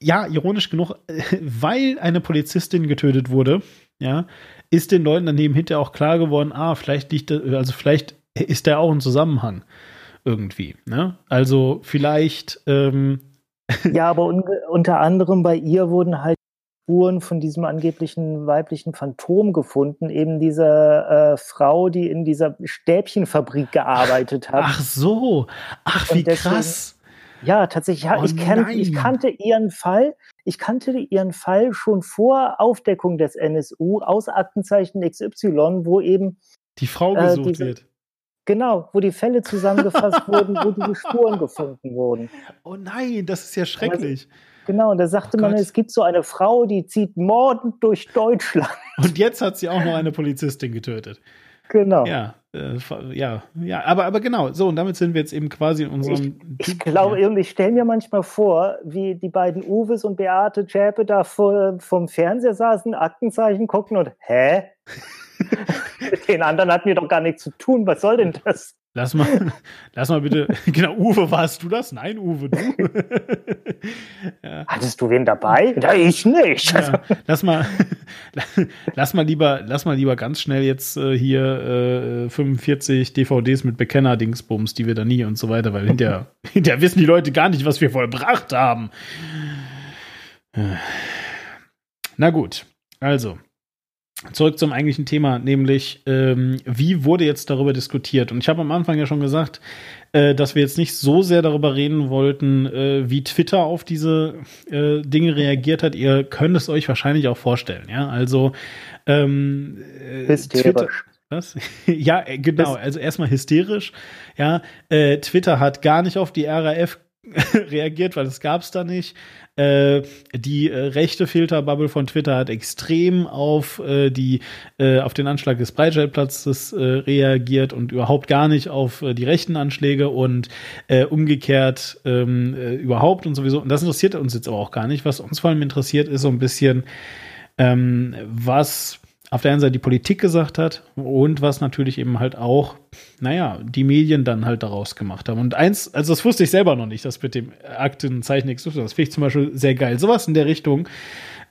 ja, ironisch genug, weil eine Polizistin getötet wurde, ja, ist den Leuten daneben hinterher auch klar geworden, ah, vielleicht liegt, also vielleicht ist da auch ein Zusammenhang irgendwie. Ne? Also vielleicht. Ähm ja, aber un unter anderem bei ihr wurden halt Spuren von diesem angeblichen weiblichen Phantom gefunden, eben diese äh, Frau, die in dieser Stäbchenfabrik gearbeitet hat. Ach so, ach wie deswegen, krass. Ja, tatsächlich. Ja, oh, ich, kan ich, kannte ihren Fall. Ich kannte ihren Fall schon vor Aufdeckung des NSU aus Aktenzeichen XY, wo eben die Frau äh, gesucht äh, diese, wird. Genau, wo die Fälle zusammengefasst wurden, wo diese Spuren gefunden wurden. Oh nein, das ist ja schrecklich. Also, genau, da sagte oh man, es gibt so eine Frau, die zieht mordend durch Deutschland. Und jetzt hat sie auch noch eine Polizistin getötet. Genau. Ja, äh, ja, ja, aber, aber genau, so, und damit sind wir jetzt eben quasi in unserem. Ich, ich glaube, ja. ich stelle mir manchmal vor, wie die beiden Uwes und Beate Zschäpe da vor, vom Fernseher saßen, Aktenzeichen gucken und, hä? Mit den anderen hatten wir doch gar nichts zu tun. Was soll denn das? Lass mal, lass mal bitte. Genau, Uwe, warst du das? Nein, Uwe, du. ja. Hattest du wen dabei? Ja, ich nicht. Ja, lass mal, lass mal lieber, lass mal lieber ganz schnell jetzt äh, hier äh, 45 DVDs mit Bekenner-Dingsbums, die wir da nie und so weiter, weil hinterher, hinterher wissen die Leute gar nicht, was wir vollbracht haben. Na gut, also zurück zum eigentlichen Thema, nämlich ähm, wie wurde jetzt darüber diskutiert? Und ich habe am Anfang ja schon gesagt, äh, dass wir jetzt nicht so sehr darüber reden wollten, äh, wie Twitter auf diese äh, Dinge reagiert hat. Ihr könnt es euch wahrscheinlich auch vorstellen, ja. Also ähm, äh, Twitter, was? ja, äh, genau. Also erstmal hysterisch. Ja, äh, Twitter hat gar nicht auf die RAF reagiert, weil das gab es da nicht. Äh, die äh, rechte Filterbubble von Twitter hat extrem auf äh, die äh, auf den Anschlag des Breitscheidplatzes äh, reagiert und überhaupt gar nicht auf die rechten Anschläge und umgekehrt ähm, äh, überhaupt und sowieso. Und das interessiert uns jetzt aber auch gar nicht. Was uns vor allem interessiert, ist so ein bisschen, ähm, was auf der einen Seite die Politik gesagt hat und was natürlich eben halt auch, naja, die Medien dann halt daraus gemacht haben. Und eins, also das wusste ich selber noch nicht, das mit dem Aktenzeichen XY, das finde ich zum Beispiel sehr geil. Sowas in der Richtung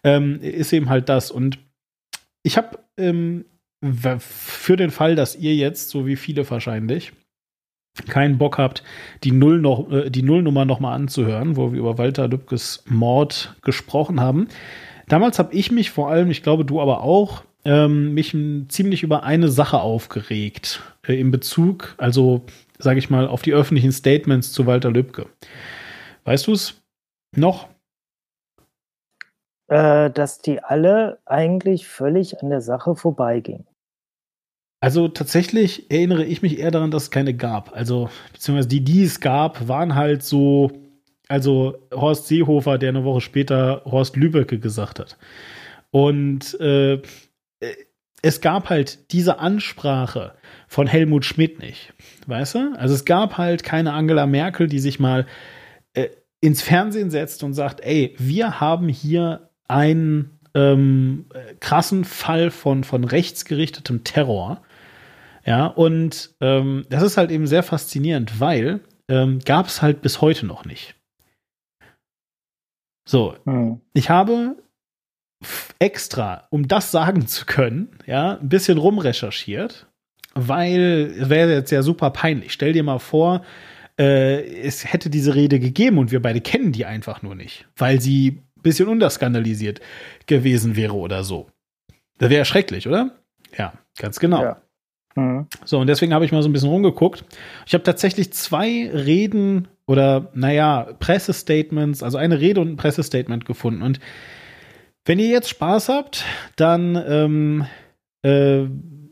ähm, ist eben halt das. Und ich habe ähm, für den Fall, dass ihr jetzt, so wie viele wahrscheinlich, keinen Bock habt, die, Null noch, äh, die Nullnummer nochmal anzuhören, wo wir über Walter Lübkes Mord gesprochen haben. Damals habe ich mich vor allem, ich glaube du aber auch, ähm, mich ziemlich über eine Sache aufgeregt äh, in Bezug, also sage ich mal, auf die öffentlichen Statements zu Walter Lübcke. Weißt du es noch? Äh, dass die alle eigentlich völlig an der Sache vorbeigingen. Also tatsächlich erinnere ich mich eher daran, dass es keine gab. Also, beziehungsweise die, die es gab, waren halt so, also Horst Seehofer, der eine Woche später Horst Lübecke gesagt hat. Und äh, es gab halt diese Ansprache von Helmut Schmidt nicht. Weißt du? Also es gab halt keine Angela Merkel, die sich mal äh, ins Fernsehen setzt und sagt, ey, wir haben hier einen ähm, krassen Fall von, von rechtsgerichtetem Terror. Ja, und ähm, das ist halt eben sehr faszinierend, weil ähm, gab es halt bis heute noch nicht. So, hm. ich habe extra, um das sagen zu können, ja, ein bisschen rumrecherchiert, weil es wäre jetzt ja super peinlich. Stell dir mal vor, äh, es hätte diese Rede gegeben und wir beide kennen die einfach nur nicht, weil sie ein bisschen unterskandalisiert gewesen wäre oder so. Das wäre ja schrecklich, oder? Ja, ganz genau. Ja. Mhm. So, und deswegen habe ich mal so ein bisschen rumgeguckt. Ich habe tatsächlich zwei Reden oder, naja, Pressestatements, also eine Rede und ein Pressestatement gefunden. Und wenn ihr jetzt Spaß habt, dann ähm, äh,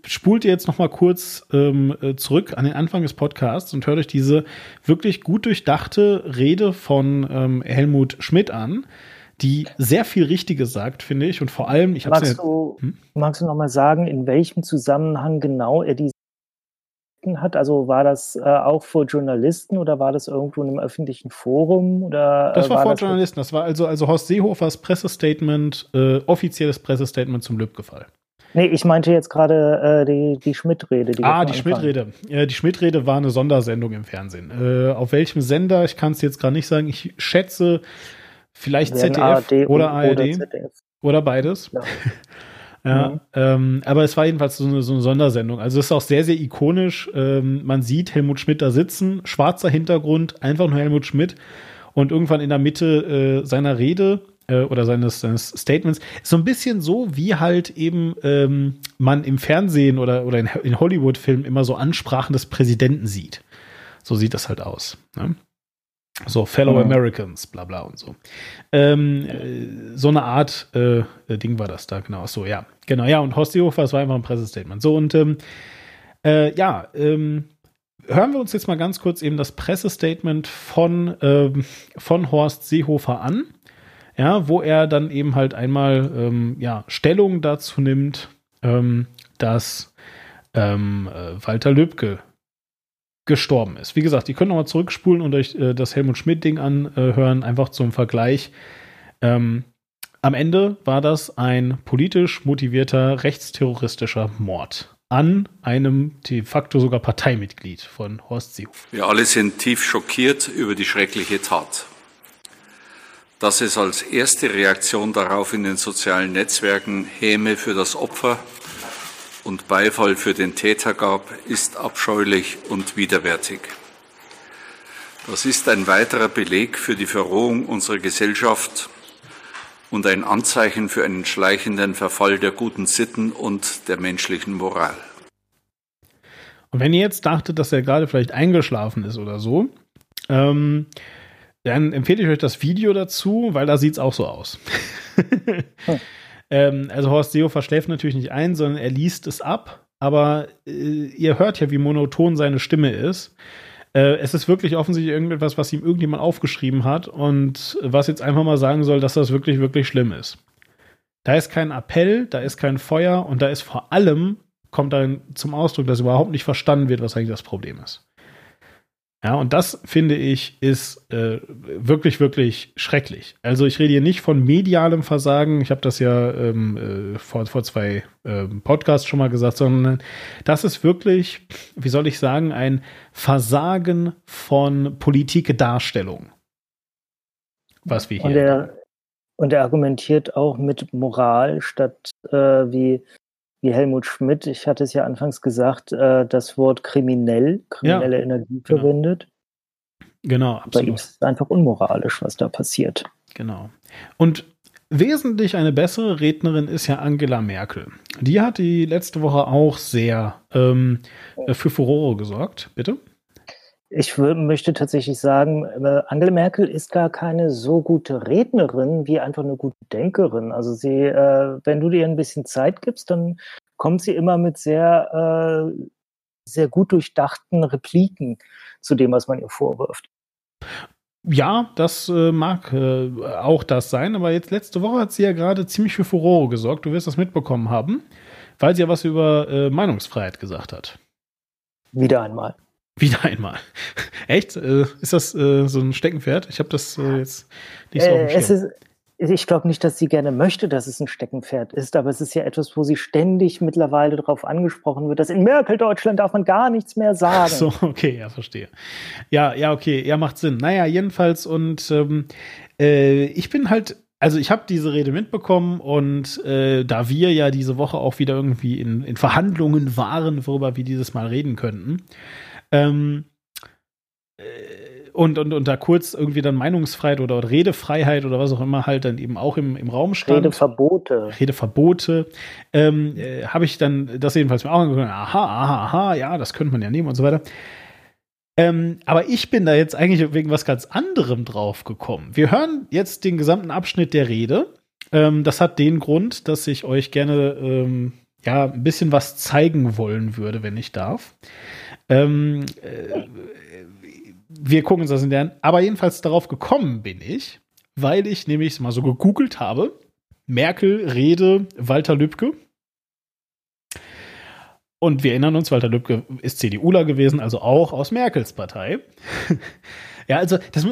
spult ihr jetzt noch mal kurz ähm, äh, zurück an den Anfang des Podcasts und hört euch diese wirklich gut durchdachte Rede von ähm, Helmut Schmidt an, die sehr viel Richtiges sagt, finde ich. Und vor allem, ich habe magst, ja, hm? magst du noch mal sagen, in welchem Zusammenhang genau er diese hat? Also war das äh, auch vor Journalisten oder war das irgendwo in einem öffentlichen Forum? Oder, äh, das war, war vor das Journalisten. Das war also, also Horst Seehofers Pressestatement, äh, offizielles Pressestatement zum Lübcke-Fall. Nee, ich meinte jetzt gerade äh, die, die Schmidt-Rede. Die ah, die Schmidt-Rede. Ja, die Schmidt-Rede war eine Sondersendung im Fernsehen. Äh, auf welchem Sender? Ich kann es jetzt gerade nicht sagen. Ich schätze vielleicht ZDF ARD oder ARD. Oder, ZDF. oder beides. Ja. Ja, mhm. ähm, aber es war jedenfalls so eine, so eine Sondersendung. Also es ist auch sehr, sehr ikonisch. Ähm, man sieht Helmut Schmidt da sitzen, schwarzer Hintergrund, einfach nur Helmut Schmidt. Und irgendwann in der Mitte äh, seiner Rede äh, oder seines, seines Statements so ein bisschen so, wie halt eben ähm, man im Fernsehen oder, oder in, in Hollywood-Filmen immer so Ansprachen des Präsidenten sieht. So sieht das halt aus. Ne? So, Fellow mhm. Americans, bla bla und so. Ähm, äh, so eine Art äh, äh, Ding war das da, genau. So, ja. Genau, ja, und Horst Seehofer, das war einfach ein Pressestatement. So, und ähm, äh, ja, ähm, hören wir uns jetzt mal ganz kurz eben das Pressestatement von, ähm, von Horst Seehofer an. Ja, wo er dann eben halt einmal ähm, ja, Stellung dazu nimmt, ähm, dass äh, Walter Lübcke gestorben ist. Wie gesagt, ihr könnt nochmal zurückspulen und euch äh, das Helmut Schmidt-Ding anhören, einfach zum Vergleich. Ähm, am Ende war das ein politisch motivierter rechtsterroristischer Mord an einem de facto sogar Parteimitglied von Horst Seehofer. Wir alle sind tief schockiert über die schreckliche Tat. Dass es als erste Reaktion darauf in den sozialen Netzwerken Häme für das Opfer und Beifall für den Täter gab, ist abscheulich und widerwärtig. Das ist ein weiterer Beleg für die Verrohung unserer Gesellschaft und ein Anzeichen für einen schleichenden Verfall der guten Sitten und der menschlichen Moral. Und wenn ihr jetzt dachtet, dass er gerade vielleicht eingeschlafen ist oder so, ähm, dann empfehle ich euch das Video dazu, weil da sieht es auch so aus. hm. Ähm, also Horst Seehofer schläft natürlich nicht ein, sondern er liest es ab. Aber äh, ihr hört ja, wie monoton seine Stimme ist. Äh, es ist wirklich offensichtlich irgendetwas, was ihm irgendjemand aufgeschrieben hat und was jetzt einfach mal sagen soll, dass das wirklich, wirklich schlimm ist. Da ist kein Appell, da ist kein Feuer und da ist vor allem, kommt dann zum Ausdruck, dass überhaupt nicht verstanden wird, was eigentlich das Problem ist. Ja, und das finde ich ist äh, wirklich, wirklich schrecklich. Also ich rede hier nicht von medialem Versagen, ich habe das ja ähm, äh, vor, vor zwei äh, Podcasts schon mal gesagt, sondern das ist wirklich, wie soll ich sagen, ein Versagen von Politikdarstellung. Was wir hier. Und er, und er argumentiert auch mit Moral statt äh, wie wie Helmut Schmidt, ich hatte es ja anfangs gesagt, äh, das Wort kriminell, kriminelle ja, Energie genau. verwendet. Genau, absolut. Bei ihm ist es einfach unmoralisch, was da passiert. Genau. Und wesentlich eine bessere Rednerin ist ja Angela Merkel. Die hat die letzte Woche auch sehr ähm, für Furore gesorgt. Bitte? Ich möchte tatsächlich sagen, äh, Angela Merkel ist gar keine so gute Rednerin wie einfach eine gute Denkerin. Also sie, äh, wenn du ihr ein bisschen Zeit gibst, dann kommt sie immer mit sehr, äh, sehr gut durchdachten Repliken zu dem, was man ihr vorwirft. Ja, das äh, mag äh, auch das sein, aber jetzt letzte Woche hat sie ja gerade ziemlich für Furore gesorgt. Du wirst das mitbekommen haben, weil sie ja was über äh, Meinungsfreiheit gesagt hat. Wieder einmal. Wieder einmal. Echt? Äh, ist das äh, so ein Steckenpferd? Ich habe das äh, jetzt nicht so auf dem äh, es ist, Ich glaube nicht, dass sie gerne möchte, dass es ein Steckenpferd ist, aber es ist ja etwas, wo sie ständig mittlerweile darauf angesprochen wird, dass in Merkel-Deutschland darf man gar nichts mehr sagen. Ach so, okay, ja, verstehe. Ja, ja, okay, ja, macht Sinn. Naja, jedenfalls und ähm, äh, ich bin halt also ich habe diese Rede mitbekommen und äh, da wir ja diese Woche auch wieder irgendwie in, in Verhandlungen waren, worüber wir dieses Mal reden könnten, ähm, äh, und, und, und da kurz irgendwie dann Meinungsfreiheit oder, Redefreiheit oder was auch immer halt dann eben auch im, im Raum stand. Redeverbote. Redeverbote. Ähm, äh, Habe ich dann das jedenfalls mir auch angeguckt. Aha, aha, aha, ja, das könnte man ja nehmen und so weiter. Ähm, aber ich bin da jetzt eigentlich wegen was ganz anderem drauf gekommen. Wir hören jetzt den gesamten Abschnitt der Rede. Ähm, das hat den Grund, dass ich euch gerne ähm, ja ein bisschen was zeigen wollen würde, wenn ich darf. Ähm, äh, wir gucken uns das in der. Aber jedenfalls darauf gekommen bin ich, weil ich nämlich mal so gegoogelt habe. Merkel, Rede, Walter Lübcke. Und wir erinnern uns, Walter Lübcke ist CDUler gewesen, also auch aus Merkels Partei. ja, also das,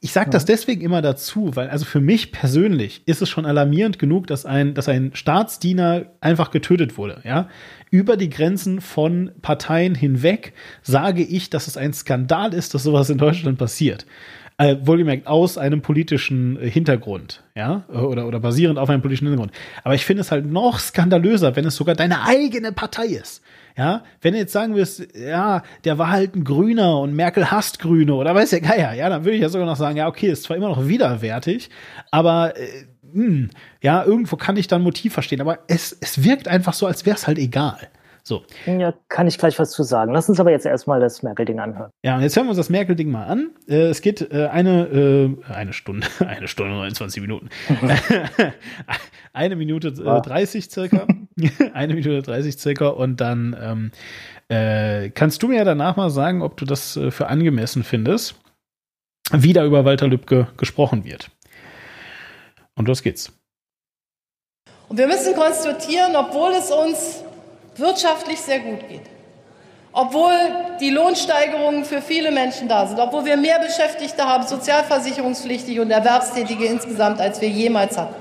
ich sage das deswegen immer dazu, weil also für mich persönlich ist es schon alarmierend genug, dass ein, dass ein Staatsdiener einfach getötet wurde. Ja, über die Grenzen von Parteien hinweg sage ich, dass es ein Skandal ist, dass sowas in Deutschland passiert. Äh, wohlgemerkt aus einem politischen äh, Hintergrund, ja, oder, oder basierend auf einem politischen Hintergrund. Aber ich finde es halt noch skandalöser, wenn es sogar deine eigene Partei ist. Ja, wenn du jetzt sagen wirst, ja, der war halt ein Grüner und Merkel hasst Grüne oder weiß der Geier, ja, dann würde ich ja sogar noch sagen, ja, okay, ist zwar immer noch widerwärtig, aber äh, mh, hm, ja, irgendwo kann ich dann Motiv verstehen, aber es, es wirkt einfach so, als wäre es halt egal. So. Ja, kann ich gleich was zu sagen. Lass uns aber jetzt erstmal das Merkel-Ding anhören. Ja, und jetzt hören wir uns das Merkel-Ding mal an. Äh, es geht äh, eine, äh, eine Stunde, eine Stunde 29 Minuten. eine Minute äh, 30 circa. eine Minute 30 circa und dann ähm, äh, kannst du mir ja danach mal sagen, ob du das äh, für angemessen findest, wie da über Walter Lübcke gesprochen wird. Und los geht's. Und wir müssen konstatieren, obwohl es uns wirtschaftlich sehr gut geht, obwohl die Lohnsteigerungen für viele Menschen da sind, obwohl wir mehr Beschäftigte haben, sozialversicherungspflichtige und Erwerbstätige insgesamt, als wir jemals hatten,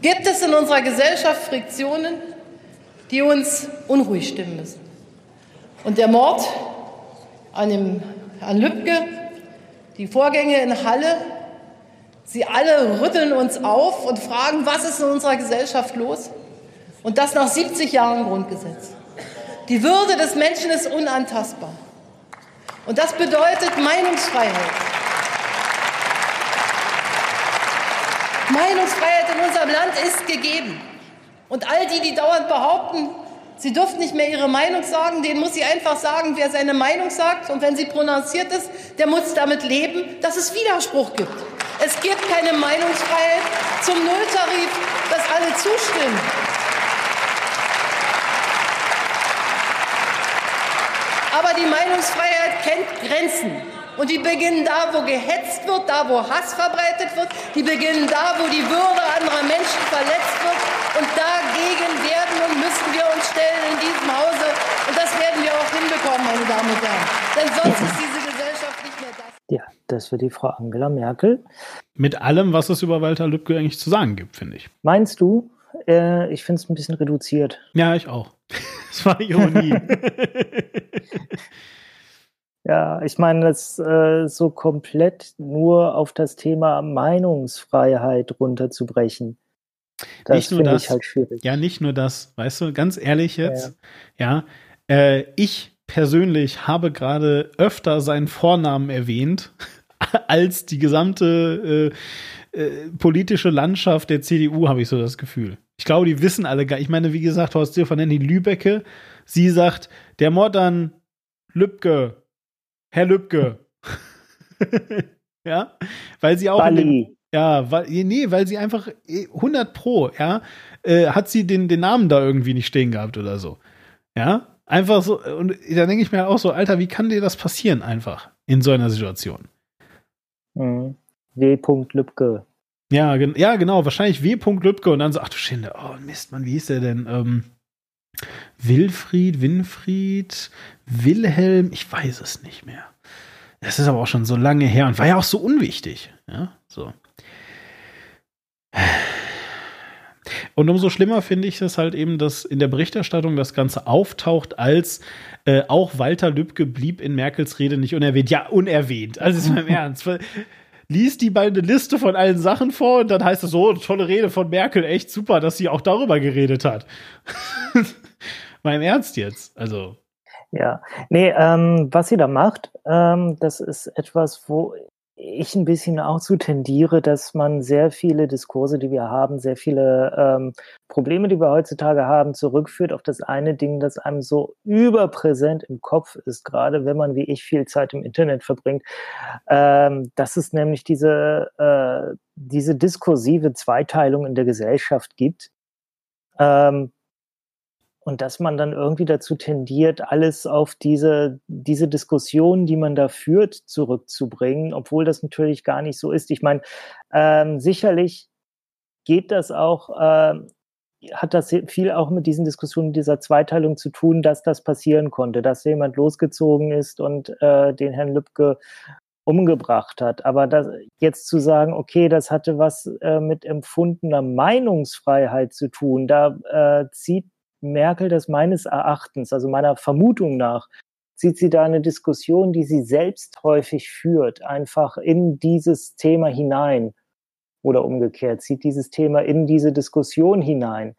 gibt es in unserer Gesellschaft Friktionen, die uns unruhig stimmen müssen. Und der Mord an, dem, an Lübcke, die Vorgänge in Halle, sie alle rütteln uns auf und fragen, was ist in unserer Gesellschaft los? Und das nach 70 Jahren Grundgesetz. Die Würde des Menschen ist unantastbar. Und das bedeutet Meinungsfreiheit. Meinungsfreiheit in unserem Land ist gegeben. Und all die, die dauernd behaupten, sie dürfen nicht mehr ihre Meinung sagen, denen muss sie einfach sagen, wer seine Meinung sagt. Und wenn sie prononciert ist, der muss damit leben, dass es Widerspruch gibt. Es gibt keine Meinungsfreiheit zum Nulltarif, dass alle zustimmen. Aber die Meinungsfreiheit kennt Grenzen. Und die beginnen da, wo gehetzt wird, da, wo Hass verbreitet wird. Die beginnen da, wo die Würde anderer Menschen verletzt wird. Und dagegen werden und müssen wir uns stellen in diesem Hause. Und das werden wir auch hinbekommen, meine Damen und Herren. Denn sonst ist diese Das wird die Frau Angela Merkel. Mit allem, was es über Walter Lübcke eigentlich zu sagen gibt, finde ich. Meinst du? Äh, ich finde es ein bisschen reduziert. Ja, ich auch. Das war Ironie. ja, ich meine, das äh, so komplett nur auf das Thema Meinungsfreiheit runterzubrechen. Das finde ich halt schwierig. Ja, nicht nur das. Weißt du, ganz ehrlich jetzt, ja, ja äh, ich persönlich habe gerade öfter seinen Vornamen erwähnt als die gesamte äh, äh, politische Landschaft der CDU, habe ich so das Gefühl. Ich glaube, die wissen alle gar. Ich meine, wie gesagt, Horst die Lübecke. Sie sagt, der Mord an Lübcke, Herr Lübcke. ja, weil sie auch. Dem, ja, weil, nee, weil sie einfach 100 Pro, ja, äh, hat sie den, den Namen da irgendwie nicht stehen gehabt oder so. Ja, einfach so. Und da denke ich mir auch so, Alter, wie kann dir das passieren einfach in so einer Situation? Mhm. W. Lübcke. Ja, gen ja, genau, wahrscheinlich W. Lübcke und dann so, ach du Schinde, oh Mist, Mann, wie hieß der denn? Ähm, Wilfried, Winfried, Wilhelm, ich weiß es nicht mehr. Das ist aber auch schon so lange her und war ja auch so unwichtig. Ja, so. Und umso schlimmer finde ich es halt eben, dass in der Berichterstattung das Ganze auftaucht als äh, auch Walter Lübcke blieb in Merkels Rede nicht unerwähnt. Ja, unerwähnt. Also ist mein Ernst. Lies die beide Liste von allen Sachen vor und dann heißt es so, tolle Rede von Merkel, echt super, dass sie auch darüber geredet hat. mein Ernst jetzt. Also. Ja, nee, ähm, was sie da macht, ähm, das ist etwas, wo ich ein bisschen auch zu tendiere, dass man sehr viele Diskurse, die wir haben, sehr viele ähm, Probleme, die wir heutzutage haben, zurückführt auf das eine Ding, das einem so überpräsent im Kopf ist, gerade wenn man wie ich viel Zeit im Internet verbringt. Ähm, dass es nämlich diese, äh, diese diskursive Zweiteilung in der Gesellschaft gibt. Ähm, und dass man dann irgendwie dazu tendiert, alles auf diese, diese Diskussion, die man da führt, zurückzubringen, obwohl das natürlich gar nicht so ist. Ich meine, ähm, sicherlich geht das auch, äh, hat das viel auch mit diesen Diskussionen dieser Zweiteilung zu tun, dass das passieren konnte, dass jemand losgezogen ist und äh, den Herrn Lübcke umgebracht hat. Aber das, jetzt zu sagen, okay, das hatte was äh, mit empfundener Meinungsfreiheit zu tun, da äh, zieht Merkel das meines Erachtens, also meiner Vermutung nach, zieht sie da eine Diskussion, die sie selbst häufig führt, einfach in dieses Thema hinein oder umgekehrt, zieht dieses Thema in diese Diskussion hinein.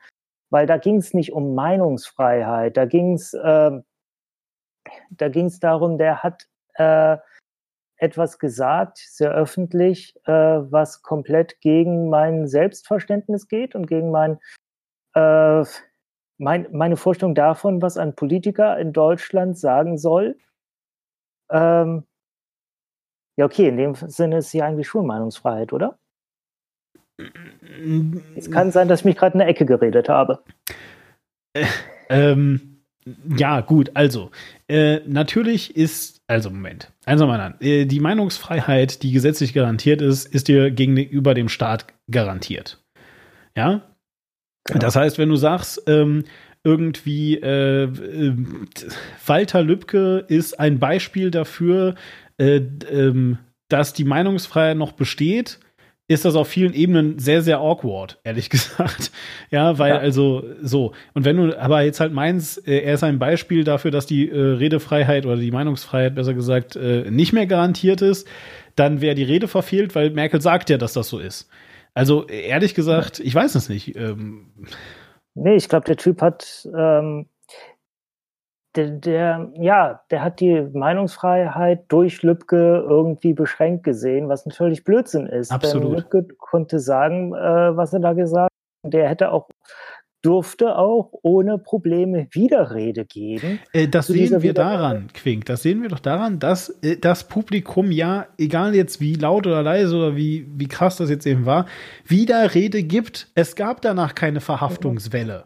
Weil da ging es nicht um Meinungsfreiheit, da ging es äh, da ging es darum, der hat äh, etwas gesagt, sehr öffentlich, äh, was komplett gegen mein Selbstverständnis geht und gegen mein äh, mein, meine Vorstellung davon, was ein Politiker in Deutschland sagen soll. Ähm, ja, okay, in dem Sinne ist ja eigentlich schon Meinungsfreiheit, oder? Es kann sein, dass ich mich gerade in eine Ecke geredet habe. Äh, ähm, ja, gut, also, äh, natürlich ist, also Moment, eins mal an, äh, die Meinungsfreiheit, die gesetzlich garantiert ist, ist dir gegenüber dem Staat garantiert. Ja, Genau. Das heißt, wenn du sagst, ähm, irgendwie äh, äh, Walter Lübcke ist ein Beispiel dafür, äh, ähm, dass die Meinungsfreiheit noch besteht, ist das auf vielen Ebenen sehr, sehr awkward, ehrlich gesagt. Ja, weil ja. also so. Und wenn du aber jetzt halt meinst, äh, er ist ein Beispiel dafür, dass die äh, Redefreiheit oder die Meinungsfreiheit, besser gesagt, äh, nicht mehr garantiert ist, dann wäre die Rede verfehlt, weil Merkel sagt ja, dass das so ist. Also ehrlich gesagt, ich weiß es nicht. Ähm, nee, ich glaube, der Typ hat, ähm, der, der, ja, der hat die Meinungsfreiheit durch Lübcke irgendwie beschränkt gesehen, was natürlich Blödsinn ist. Absolut. Denn Lübcke konnte sagen, äh, was er da gesagt hat. Der hätte auch durfte auch ohne Probleme Widerrede geben. Äh, das sehen wir daran, Quink. Das sehen wir doch daran, dass äh, das Publikum ja, egal jetzt wie laut oder leise oder wie, wie krass das jetzt eben war, Widerrede gibt. Es gab danach keine Verhaftungswelle.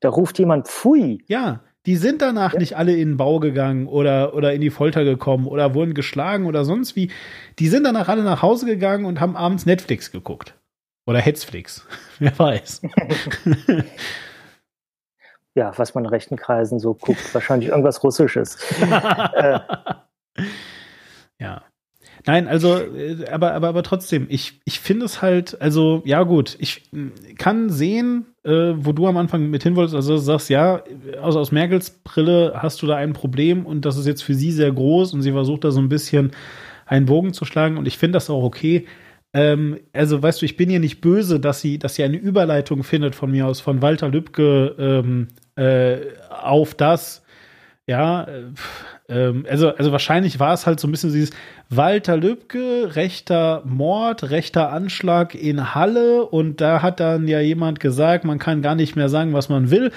Da ruft jemand Pfui. Ja, die sind danach ja. nicht alle in den Bau gegangen oder, oder in die Folter gekommen oder wurden geschlagen oder sonst wie. Die sind danach alle nach Hause gegangen und haben abends Netflix geguckt. Oder Hetzflix. Wer weiß. ja, was man in rechten Kreisen so guckt, wahrscheinlich irgendwas Russisches. äh. Ja. Nein, also, äh, aber, aber, aber trotzdem, ich, ich finde es halt, also, ja gut, ich kann sehen, äh, wo du am Anfang mit hin wolltest, also du sagst, ja, aus, aus Merkels Brille hast du da ein Problem und das ist jetzt für sie sehr groß und sie versucht da so ein bisschen einen Bogen zu schlagen und ich finde das auch okay. Ähm, also, weißt du, ich bin ihr nicht böse, dass sie, dass sie eine Überleitung findet von mir aus, von Walter Lübcke ähm, äh, auf das, ja, äh, ähm, also, also wahrscheinlich war es halt so ein bisschen dieses Walter Lübcke, rechter Mord, rechter Anschlag in Halle und da hat dann ja jemand gesagt, man kann gar nicht mehr sagen, was man will.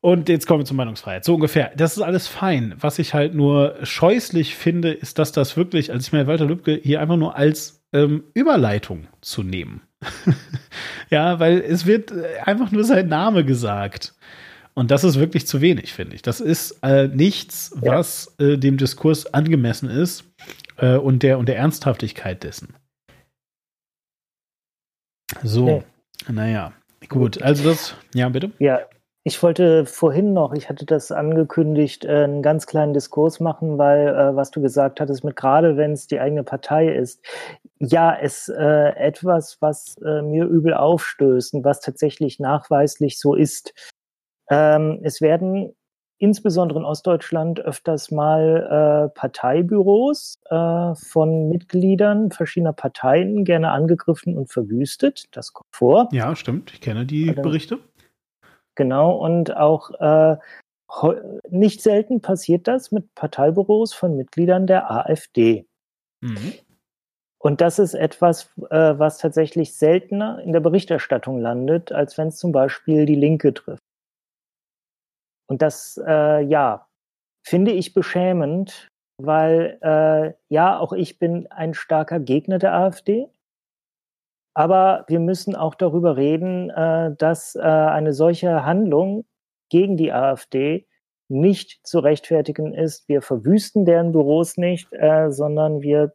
Und jetzt kommen wir zur Meinungsfreiheit. So ungefähr. Das ist alles fein. Was ich halt nur scheußlich finde, ist, dass das wirklich, also ich meine, Walter Lübcke hier einfach nur als ähm, Überleitung zu nehmen. ja, weil es wird äh, einfach nur sein Name gesagt. Und das ist wirklich zu wenig, finde ich. Das ist äh, nichts, ja. was äh, dem Diskurs angemessen ist äh, und, der, und der Ernsthaftigkeit dessen. So, nee. naja, gut. Also das, ja, bitte? Ja, ich wollte vorhin noch, ich hatte das angekündigt, äh, einen ganz kleinen Diskurs machen, weil äh, was du gesagt hattest, mit gerade wenn es die eigene Partei ist, ja, es äh, etwas, was äh, mir übel aufstößt und was tatsächlich nachweislich so ist, ähm, es werden insbesondere in Ostdeutschland öfters mal äh, Parteibüros äh, von Mitgliedern verschiedener Parteien gerne angegriffen und verwüstet. Das kommt vor. Ja, stimmt. Ich kenne die Berichte. Genau, und auch äh, nicht selten passiert das mit Parteibüros von Mitgliedern der AfD. Mhm. Und das ist etwas, äh, was tatsächlich seltener in der Berichterstattung landet, als wenn es zum Beispiel die Linke trifft. Und das, äh, ja, finde ich beschämend, weil äh, ja, auch ich bin ein starker Gegner der AfD. Aber wir müssen auch darüber reden, äh, dass äh, eine solche Handlung gegen die AfD nicht zu rechtfertigen ist. Wir verwüsten deren Büros nicht, äh, sondern wir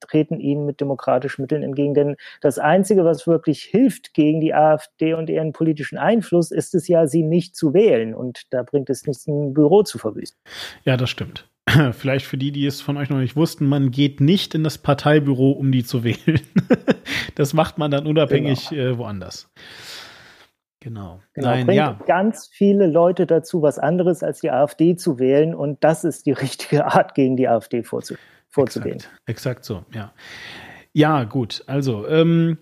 treten ihnen mit demokratischen Mitteln entgegen. Denn das Einzige, was wirklich hilft gegen die AfD und ihren politischen Einfluss, ist es ja, sie nicht zu wählen. Und da bringt es nichts, ein Büro zu verwüsten. Ja, das stimmt. Vielleicht für die, die es von euch noch nicht wussten, man geht nicht in das Parteibüro, um die zu wählen. das macht man dann unabhängig genau. äh, woanders. Genau. genau. Nein, bringt ja. ganz viele Leute dazu, was anderes als die AfD zu wählen. Und das ist die richtige Art, gegen die AfD vorzugehen vorzugehen. Exakt, exakt so, ja. Ja, gut. Also, ähm,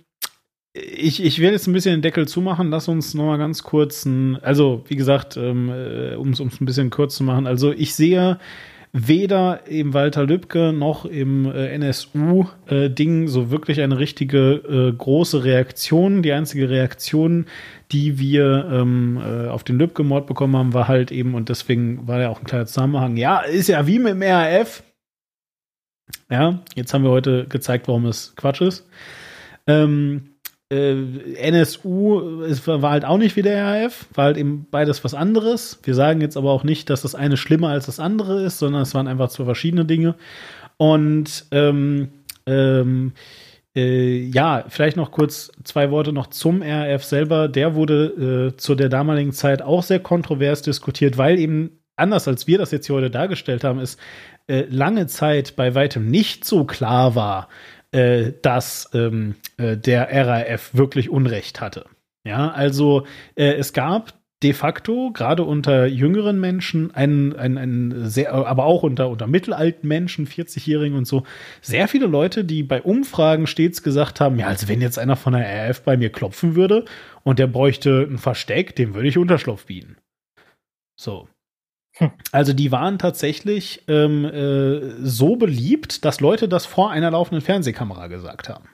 ich, ich werde jetzt ein bisschen den Deckel zumachen. Lass uns noch mal ganz kurz, ein, also wie gesagt, ähm, äh, um es ein bisschen kurz zu machen. Also ich sehe weder im Walter Lübcke noch im äh, NSU-Ding äh, so wirklich eine richtige äh, große Reaktion. Die einzige Reaktion, die wir ähm, äh, auf den Lübcke-Mord bekommen haben, war halt eben, und deswegen war ja auch ein kleiner Zusammenhang, ja, ist ja wie mit dem RAF. Ja, jetzt haben wir heute gezeigt, warum es Quatsch ist. Ähm, äh, NSU es war halt auch nicht wie der RAF, war halt eben beides was anderes. Wir sagen jetzt aber auch nicht, dass das eine schlimmer als das andere ist, sondern es waren einfach zwei verschiedene Dinge. Und ähm, ähm, äh, ja, vielleicht noch kurz zwei Worte noch zum RAF selber. Der wurde äh, zu der damaligen Zeit auch sehr kontrovers diskutiert, weil eben anders als wir das jetzt hier heute dargestellt haben, ist äh, lange Zeit bei weitem nicht so klar war, äh, dass ähm, äh, der RAF wirklich Unrecht hatte. Ja, also äh, es gab de facto, gerade unter jüngeren Menschen, einen, einen, einen sehr, aber auch unter, unter mittelalten Menschen, 40-Jährigen und so, sehr viele Leute, die bei Umfragen stets gesagt haben, ja, also wenn jetzt einer von der RAF bei mir klopfen würde und der bräuchte ein Versteck, dem würde ich Unterschlupf bieten. So. Also die waren tatsächlich ähm, äh, so beliebt, dass Leute das vor einer laufenden Fernsehkamera gesagt haben.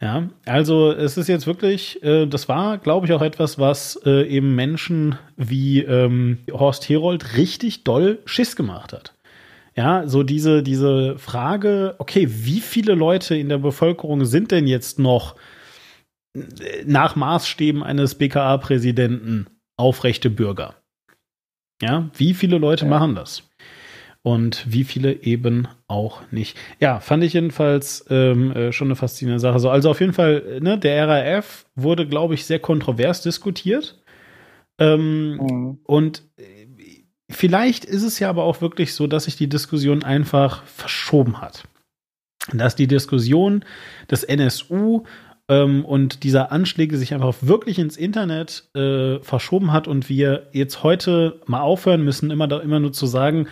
Ja, also es ist jetzt wirklich, äh, das war, glaube ich, auch etwas, was äh, eben Menschen wie ähm, Horst Herold richtig doll Schiss gemacht hat. Ja, so diese, diese Frage, okay, wie viele Leute in der Bevölkerung sind denn jetzt noch äh, nach Maßstäben eines BKA-Präsidenten aufrechte Bürger? Ja, wie viele Leute ja. machen das? Und wie viele eben auch nicht. Ja, fand ich jedenfalls ähm, äh, schon eine faszinierende Sache. So, also auf jeden Fall, ne, der RAF wurde, glaube ich, sehr kontrovers diskutiert. Ähm, mhm. Und äh, vielleicht ist es ja aber auch wirklich so, dass sich die Diskussion einfach verschoben hat. dass die Diskussion des NSU ähm, und dieser Anschläge sich einfach wirklich ins Internet äh, verschoben hat und wir jetzt heute mal aufhören müssen, immer, da, immer nur zu sagen,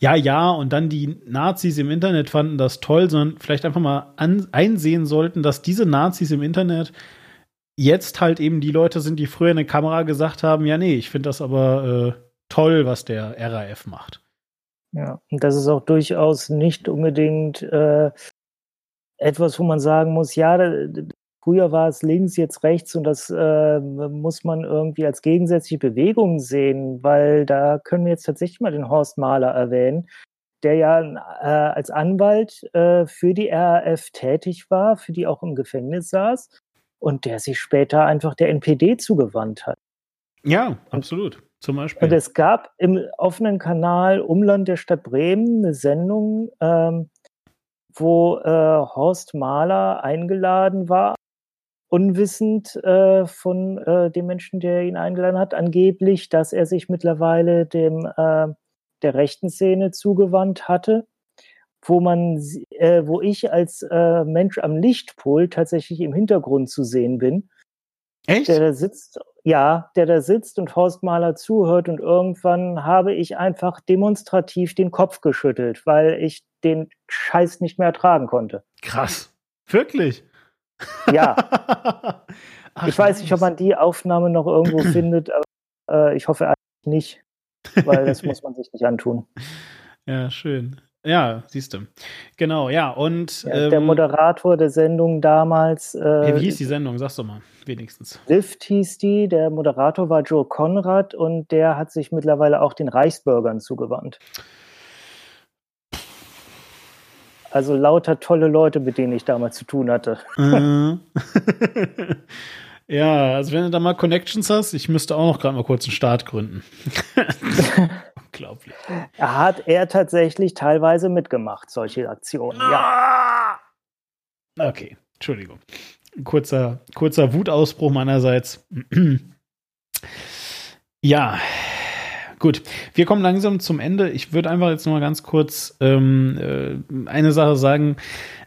ja, ja, und dann die Nazis im Internet fanden das toll, sondern vielleicht einfach mal an, einsehen sollten, dass diese Nazis im Internet jetzt halt eben die Leute sind, die früher in der Kamera gesagt haben, ja, nee, ich finde das aber äh, toll, was der RAF macht. Ja, und das ist auch durchaus nicht unbedingt äh, etwas, wo man sagen muss, ja, Früher war es links, jetzt rechts und das äh, muss man irgendwie als gegensätzliche Bewegung sehen, weil da können wir jetzt tatsächlich mal den Horst Mahler erwähnen, der ja äh, als Anwalt äh, für die RAF tätig war, für die auch im Gefängnis saß und der sich später einfach der NPD zugewandt hat. Ja, absolut. Zum Beispiel. Und es gab im offenen Kanal Umland der Stadt Bremen eine Sendung, ähm, wo äh, Horst Mahler eingeladen war unwissend äh, von äh, dem Menschen, der ihn eingeladen hat, angeblich, dass er sich mittlerweile dem äh, der rechten Szene zugewandt hatte, wo man, äh, wo ich als äh, Mensch am Lichtpol tatsächlich im Hintergrund zu sehen bin. Echt? Der da sitzt, ja, der da sitzt und Horst Mahler zuhört und irgendwann habe ich einfach demonstrativ den Kopf geschüttelt, weil ich den Scheiß nicht mehr ertragen konnte. Krass. Wirklich? Ja. Ach, ich weiß nicht, ob man die Aufnahme noch irgendwo findet, aber äh, ich hoffe eigentlich nicht, weil das muss man sich nicht antun. Ja, schön. Ja, siehst du. Genau, ja. Und ja, der ähm, Moderator der Sendung damals. Äh, wie hieß die Sendung? Sagst du mal, wenigstens. Lift hieß die. Der Moderator war Joe Conrad und der hat sich mittlerweile auch den Reichsbürgern zugewandt. Also lauter tolle Leute, mit denen ich damals zu tun hatte. Äh. ja, also wenn du da mal Connections hast, ich müsste auch noch gerade mal kurz einen Start gründen. Unglaublich. Er hat er tatsächlich teilweise mitgemacht, solche Aktionen, ja. Okay, Entschuldigung. Kurzer, kurzer Wutausbruch meinerseits. ja, Gut, wir kommen langsam zum Ende. Ich würde einfach jetzt noch mal ganz kurz ähm, äh, eine Sache sagen.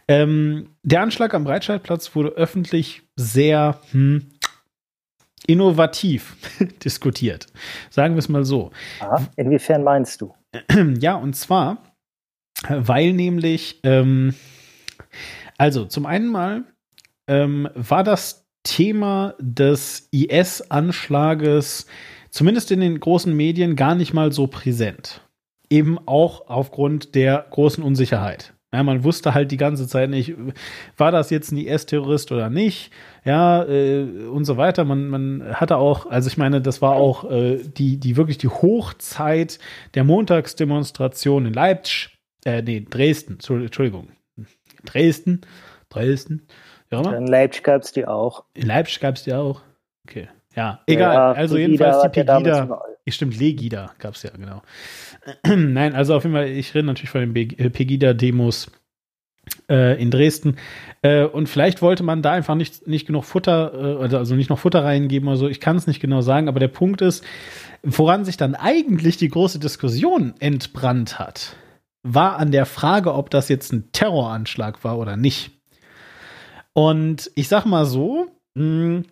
Ähm, der Anschlag am Breitscheidplatz wurde öffentlich sehr hm, innovativ diskutiert. Sagen wir es mal so. Aha, inwiefern meinst du? Ja, und zwar, weil nämlich, ähm, also zum einen mal ähm, war das Thema des IS-Anschlages zumindest in den großen Medien gar nicht mal so präsent. Eben auch aufgrund der großen Unsicherheit. Ja, man wusste halt die ganze Zeit nicht, war das jetzt ein IS-Terrorist oder nicht, ja, äh, und so weiter. Man, man hatte auch, also ich meine, das war auch äh, die, die wirklich die Hochzeit der Montagsdemonstration in Leipzig, äh, nee, Dresden, Entschuldigung, Dresden, Dresden, ja, in Leipzig gab es die auch. In Leipzig gab es die auch. Okay. Ja, egal. Ja, also jedenfalls die Pegida. Ja, stimmt, Legida gab es ja, genau. Nein, also auf jeden Fall, ich rede natürlich von den äh, Pegida-Demos äh, in Dresden. Äh, und vielleicht wollte man da einfach nicht, nicht genug Futter, äh, also nicht noch Futter reingeben oder so. Ich kann es nicht genau sagen, aber der Punkt ist, woran sich dann eigentlich die große Diskussion entbrannt hat, war an der Frage, ob das jetzt ein Terroranschlag war oder nicht. Und ich sag mal so, mh, hm,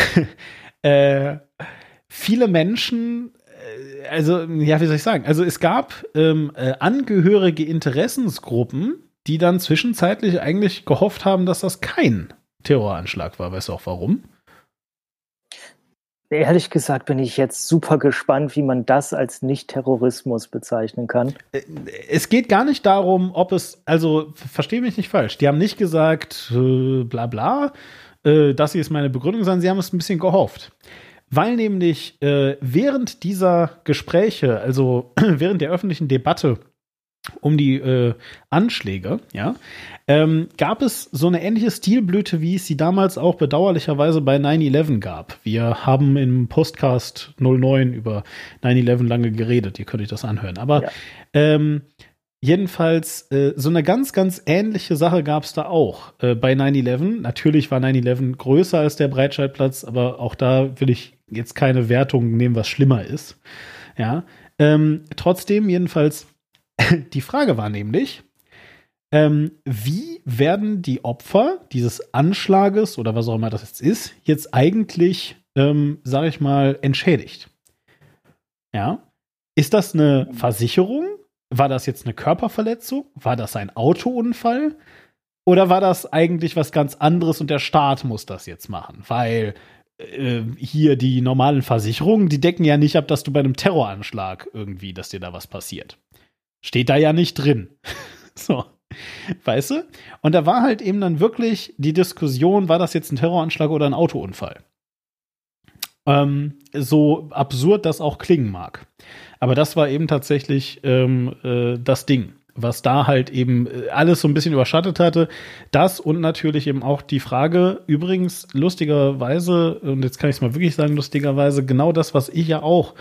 äh, viele Menschen, äh, also ja, wie soll ich sagen? Also es gab ähm, äh, angehörige Interessensgruppen, die dann zwischenzeitlich eigentlich gehofft haben, dass das kein Terroranschlag war. Weißt du auch warum? Ehrlich gesagt bin ich jetzt super gespannt, wie man das als Nicht-Terrorismus bezeichnen kann. Äh, es geht gar nicht darum, ob es, also verstehe mich nicht falsch, die haben nicht gesagt, äh, bla bla, äh, das hier ist meine Begründung, sondern sie haben es ein bisschen gehofft. Weil nämlich äh, während dieser Gespräche, also während der öffentlichen Debatte um die äh, Anschläge, ja, ähm, gab es so eine ähnliche Stilblüte, wie es sie damals auch bedauerlicherweise bei 9-11 gab. Wir haben im Postcast 09 über 9-11 lange geredet, ihr könnt euch das anhören. Aber ja. ähm, Jedenfalls, äh, so eine ganz, ganz ähnliche Sache gab es da auch äh, bei 9-11. Natürlich war 9-11 größer als der Breitscheidplatz, aber auch da will ich jetzt keine Wertung nehmen, was schlimmer ist. Ja. Ähm, trotzdem, jedenfalls, die Frage war nämlich, Ähm, wie werden die Opfer dieses Anschlages oder was auch immer das jetzt ist, jetzt eigentlich, ähm, sage ich mal, entschädigt? Ja. Ist das eine Versicherung? War das jetzt eine Körperverletzung? War das ein Autounfall? Oder war das eigentlich was ganz anderes und der Staat muss das jetzt machen? Weil äh, hier die normalen Versicherungen, die decken ja nicht ab, dass du bei einem Terroranschlag irgendwie, dass dir da was passiert. Steht da ja nicht drin. so. Weißt du? Und da war halt eben dann wirklich die Diskussion, war das jetzt ein Terroranschlag oder ein Autounfall? Ähm, so absurd das auch klingen mag. Aber das war eben tatsächlich ähm, äh, das Ding was da halt eben äh, alles so ein bisschen überschattet hatte. Das und natürlich eben auch die Frage, übrigens lustigerweise, und jetzt kann ich es mal wirklich sagen, lustigerweise, genau das, was ich ja auch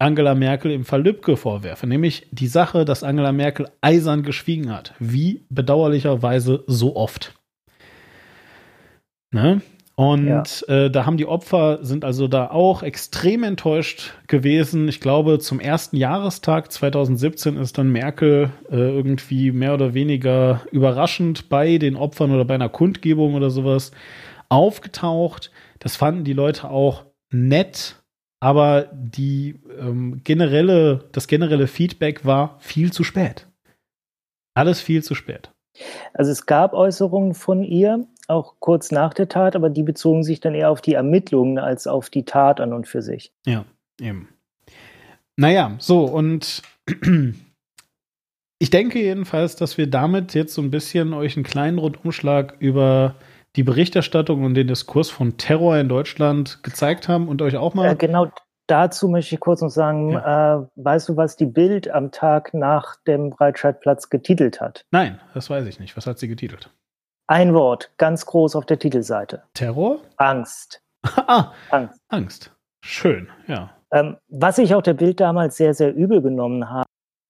Angela Merkel im Fall Lübcke vorwerfe, nämlich die Sache, dass Angela Merkel eisern geschwiegen hat. Wie bedauerlicherweise so oft. Ne? Und ja. äh, da haben die Opfer, sind also da auch extrem enttäuscht gewesen. Ich glaube, zum ersten Jahrestag 2017 ist dann Merkel äh, irgendwie mehr oder weniger überraschend bei den Opfern oder bei einer Kundgebung oder sowas aufgetaucht. Das fanden die Leute auch nett, aber die ähm, generelle, das generelle Feedback war viel zu spät. Alles viel zu spät. Also es gab Äußerungen von ihr, auch kurz nach der Tat, aber die bezogen sich dann eher auf die Ermittlungen als auf die Tat an und für sich. Ja, eben. Naja, so und ich denke jedenfalls, dass wir damit jetzt so ein bisschen euch einen kleinen Rundumschlag über die Berichterstattung und den Diskurs von Terror in Deutschland gezeigt haben und euch auch mal. Äh, genau dazu möchte ich kurz noch sagen, ja. äh, weißt du, was die Bild am Tag nach dem Breitscheidplatz getitelt hat? Nein, das weiß ich nicht. Was hat sie getitelt? Ein Wort, ganz groß auf der Titelseite. Terror? Angst. ah, Angst. Angst. Schön, ja. Ähm, was ich auch der Bild damals sehr, sehr übel genommen habe,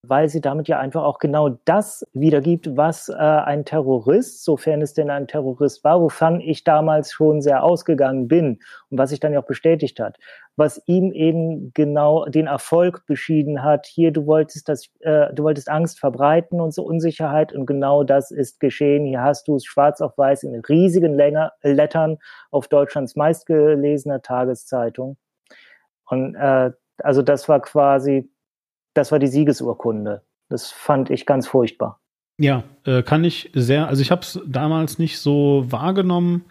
weil sie damit ja einfach auch genau das wiedergibt, was äh, ein Terrorist, sofern es denn ein Terrorist war, wovon ich damals schon sehr ausgegangen bin und was sich dann ja auch bestätigt hat, was ihm eben genau den Erfolg beschieden hat. Hier, du wolltest das, äh, du wolltest Angst verbreiten und so Unsicherheit und genau das ist geschehen. Hier hast du es schwarz auf weiß in riesigen Länger, Lettern auf Deutschlands meistgelesener Tageszeitung. Und äh, also das war quasi das war die Siegesurkunde. Das fand ich ganz furchtbar. Ja, äh, kann ich sehr, also ich habe es damals nicht so wahrgenommen,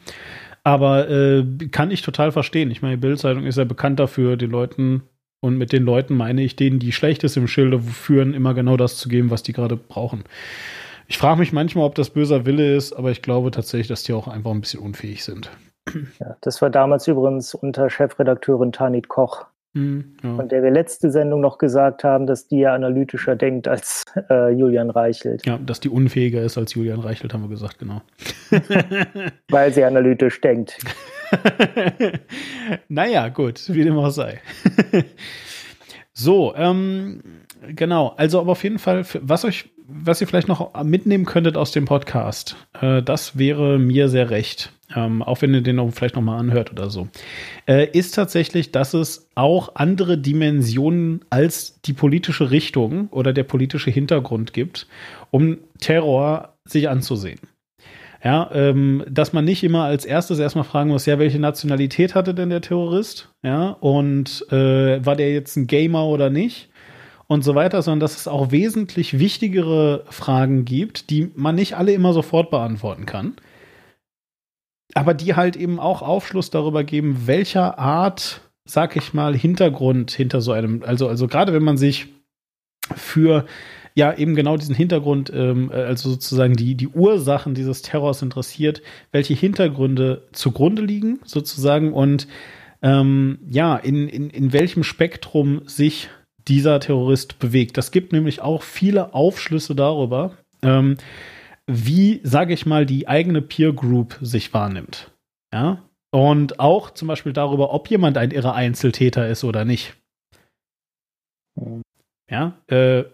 aber äh, kann ich total verstehen. Ich meine, die Bildzeitung ist ja bekannt dafür, den Leuten, und mit den Leuten meine ich denen, die Schlechtes im Schilde führen, immer genau das zu geben, was die gerade brauchen. Ich frage mich manchmal, ob das böser Wille ist, aber ich glaube tatsächlich, dass die auch einfach ein bisschen unfähig sind. Ja, das war damals übrigens unter Chefredakteurin Tanit Koch Mhm, ja. Von der wir letzte Sendung noch gesagt haben, dass die ja analytischer denkt als äh, Julian Reichelt. Ja, dass die unfähiger ist als Julian Reichelt, haben wir gesagt, genau. Weil sie analytisch denkt. naja, gut, wie dem auch sei. so, ähm, genau, also aber auf jeden Fall, was euch, was ihr vielleicht noch mitnehmen könntet aus dem Podcast, äh, das wäre mir sehr recht ähm, auch wenn ihr den noch vielleicht nochmal anhört oder so, äh, ist tatsächlich, dass es auch andere Dimensionen als die politische Richtung oder der politische Hintergrund gibt, um Terror sich anzusehen. Ja, ähm, dass man nicht immer als erstes erstmal fragen muss, ja, welche Nationalität hatte denn der Terrorist? Ja, und äh, war der jetzt ein Gamer oder nicht? Und so weiter, sondern dass es auch wesentlich wichtigere Fragen gibt, die man nicht alle immer sofort beantworten kann aber die halt eben auch Aufschluss darüber geben, welcher Art, sag ich mal, Hintergrund hinter so einem, also, also gerade wenn man sich für ja eben genau diesen Hintergrund, ähm, also sozusagen die, die Ursachen dieses Terrors interessiert, welche Hintergründe zugrunde liegen, sozusagen, und ähm, ja, in, in, in welchem Spektrum sich dieser Terrorist bewegt. Das gibt nämlich auch viele Aufschlüsse darüber, ähm, wie, sage ich mal, die eigene Peer Group sich wahrnimmt. Ja. Und auch zum Beispiel darüber, ob jemand ein irrer Einzeltäter ist oder nicht. Ja. Äh,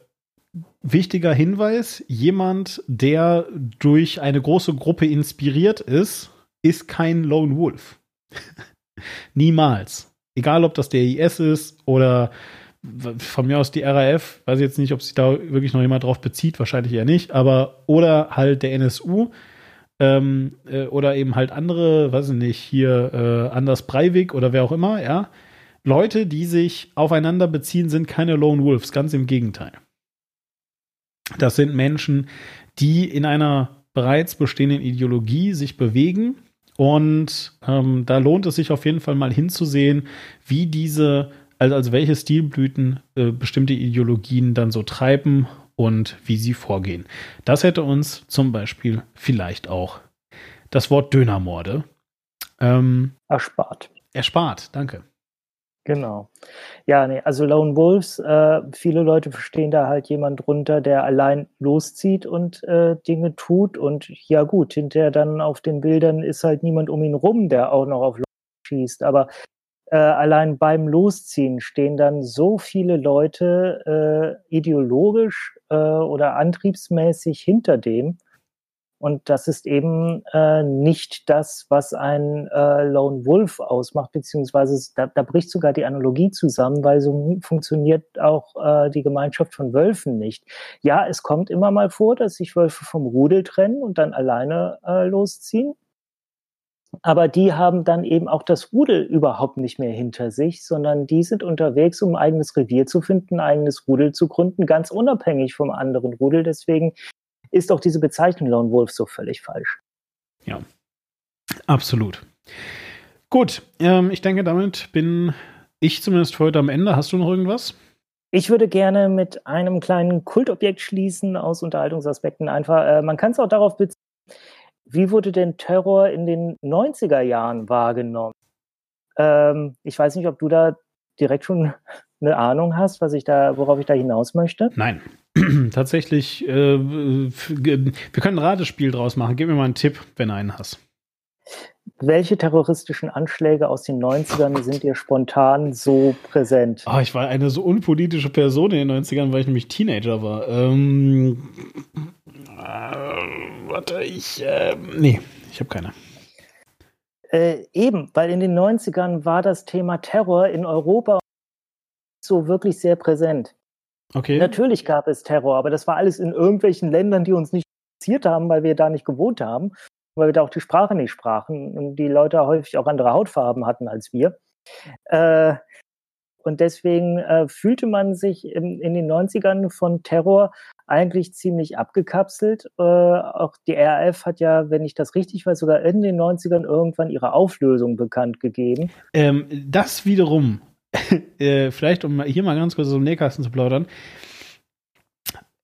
wichtiger Hinweis: jemand, der durch eine große Gruppe inspiriert ist, ist kein Lone Wolf. Niemals. Egal, ob das der IS ist oder von mir aus die RAF, weiß ich jetzt nicht, ob sich da wirklich noch jemand drauf bezieht, wahrscheinlich eher nicht, aber oder halt der NSU ähm, äh, oder eben halt andere, weiß ich nicht, hier äh, Anders Breivik oder wer auch immer, ja. Leute, die sich aufeinander beziehen, sind keine Lone Wolves, ganz im Gegenteil. Das sind Menschen, die in einer bereits bestehenden Ideologie sich bewegen. Und ähm, da lohnt es sich auf jeden Fall mal hinzusehen, wie diese, also, also welche Stilblüten äh, bestimmte Ideologien dann so treiben und wie sie vorgehen. Das hätte uns zum Beispiel vielleicht auch das Wort Dönermorde ähm, erspart. Erspart, danke. Genau. Ja, nee, also Lone Wolves, äh, viele Leute verstehen da halt jemand drunter, der allein loszieht und äh, Dinge tut. Und ja gut, hinterher dann auf den Bildern ist halt niemand um ihn rum, der auch noch auf Lone schießt. Aber äh, allein beim Losziehen stehen dann so viele Leute äh, ideologisch äh, oder antriebsmäßig hinter dem. Und das ist eben äh, nicht das, was ein äh, Lone Wolf ausmacht, beziehungsweise da, da bricht sogar die Analogie zusammen, weil so funktioniert auch äh, die Gemeinschaft von Wölfen nicht. Ja, es kommt immer mal vor, dass sich Wölfe vom Rudel trennen und dann alleine äh, losziehen. Aber die haben dann eben auch das Rudel überhaupt nicht mehr hinter sich, sondern die sind unterwegs, um ein eigenes Revier zu finden, ein eigenes Rudel zu gründen, ganz unabhängig vom anderen Rudel. Deswegen ist auch diese Bezeichnung Lone Wolf so völlig falsch. Ja, absolut. Gut, ähm, ich denke, damit bin ich zumindest für heute am Ende. Hast du noch irgendwas? Ich würde gerne mit einem kleinen Kultobjekt schließen aus Unterhaltungsaspekten. Einfach, äh, man kann es auch darauf beziehen, wie wurde denn Terror in den 90er Jahren wahrgenommen? Ähm, ich weiß nicht, ob du da direkt schon eine Ahnung hast, was ich da, worauf ich da hinaus möchte? Nein. Tatsächlich, äh, wir können ein Ratespiel draus machen. Gib mir mal einen Tipp, wenn du einen hast. Welche terroristischen Anschläge aus den 90ern oh sind dir spontan so präsent? Oh, ich war eine so unpolitische Person in den 90ern, weil ich nämlich Teenager war. Ähm, äh, warte, ich. Äh, nee, ich habe keine. Äh, eben, weil in den 90ern war das Thema Terror in Europa so wirklich sehr präsent. Okay. Natürlich gab es Terror, aber das war alles in irgendwelchen Ländern, die uns nicht interessiert haben, weil wir da nicht gewohnt haben, weil wir da auch die Sprache nicht sprachen und die Leute häufig auch andere Hautfarben hatten als wir. Äh, und deswegen äh, fühlte man sich in, in, den 90ern von Terror eigentlich ziemlich abgekapselt. Äh, auch die RAF hat ja, wenn ich das richtig weiß, sogar in den 90ern irgendwann ihre Auflösung bekannt gegeben. Ähm, das wiederum äh, vielleicht um hier mal ganz kurz im Nähkasten zu plaudern.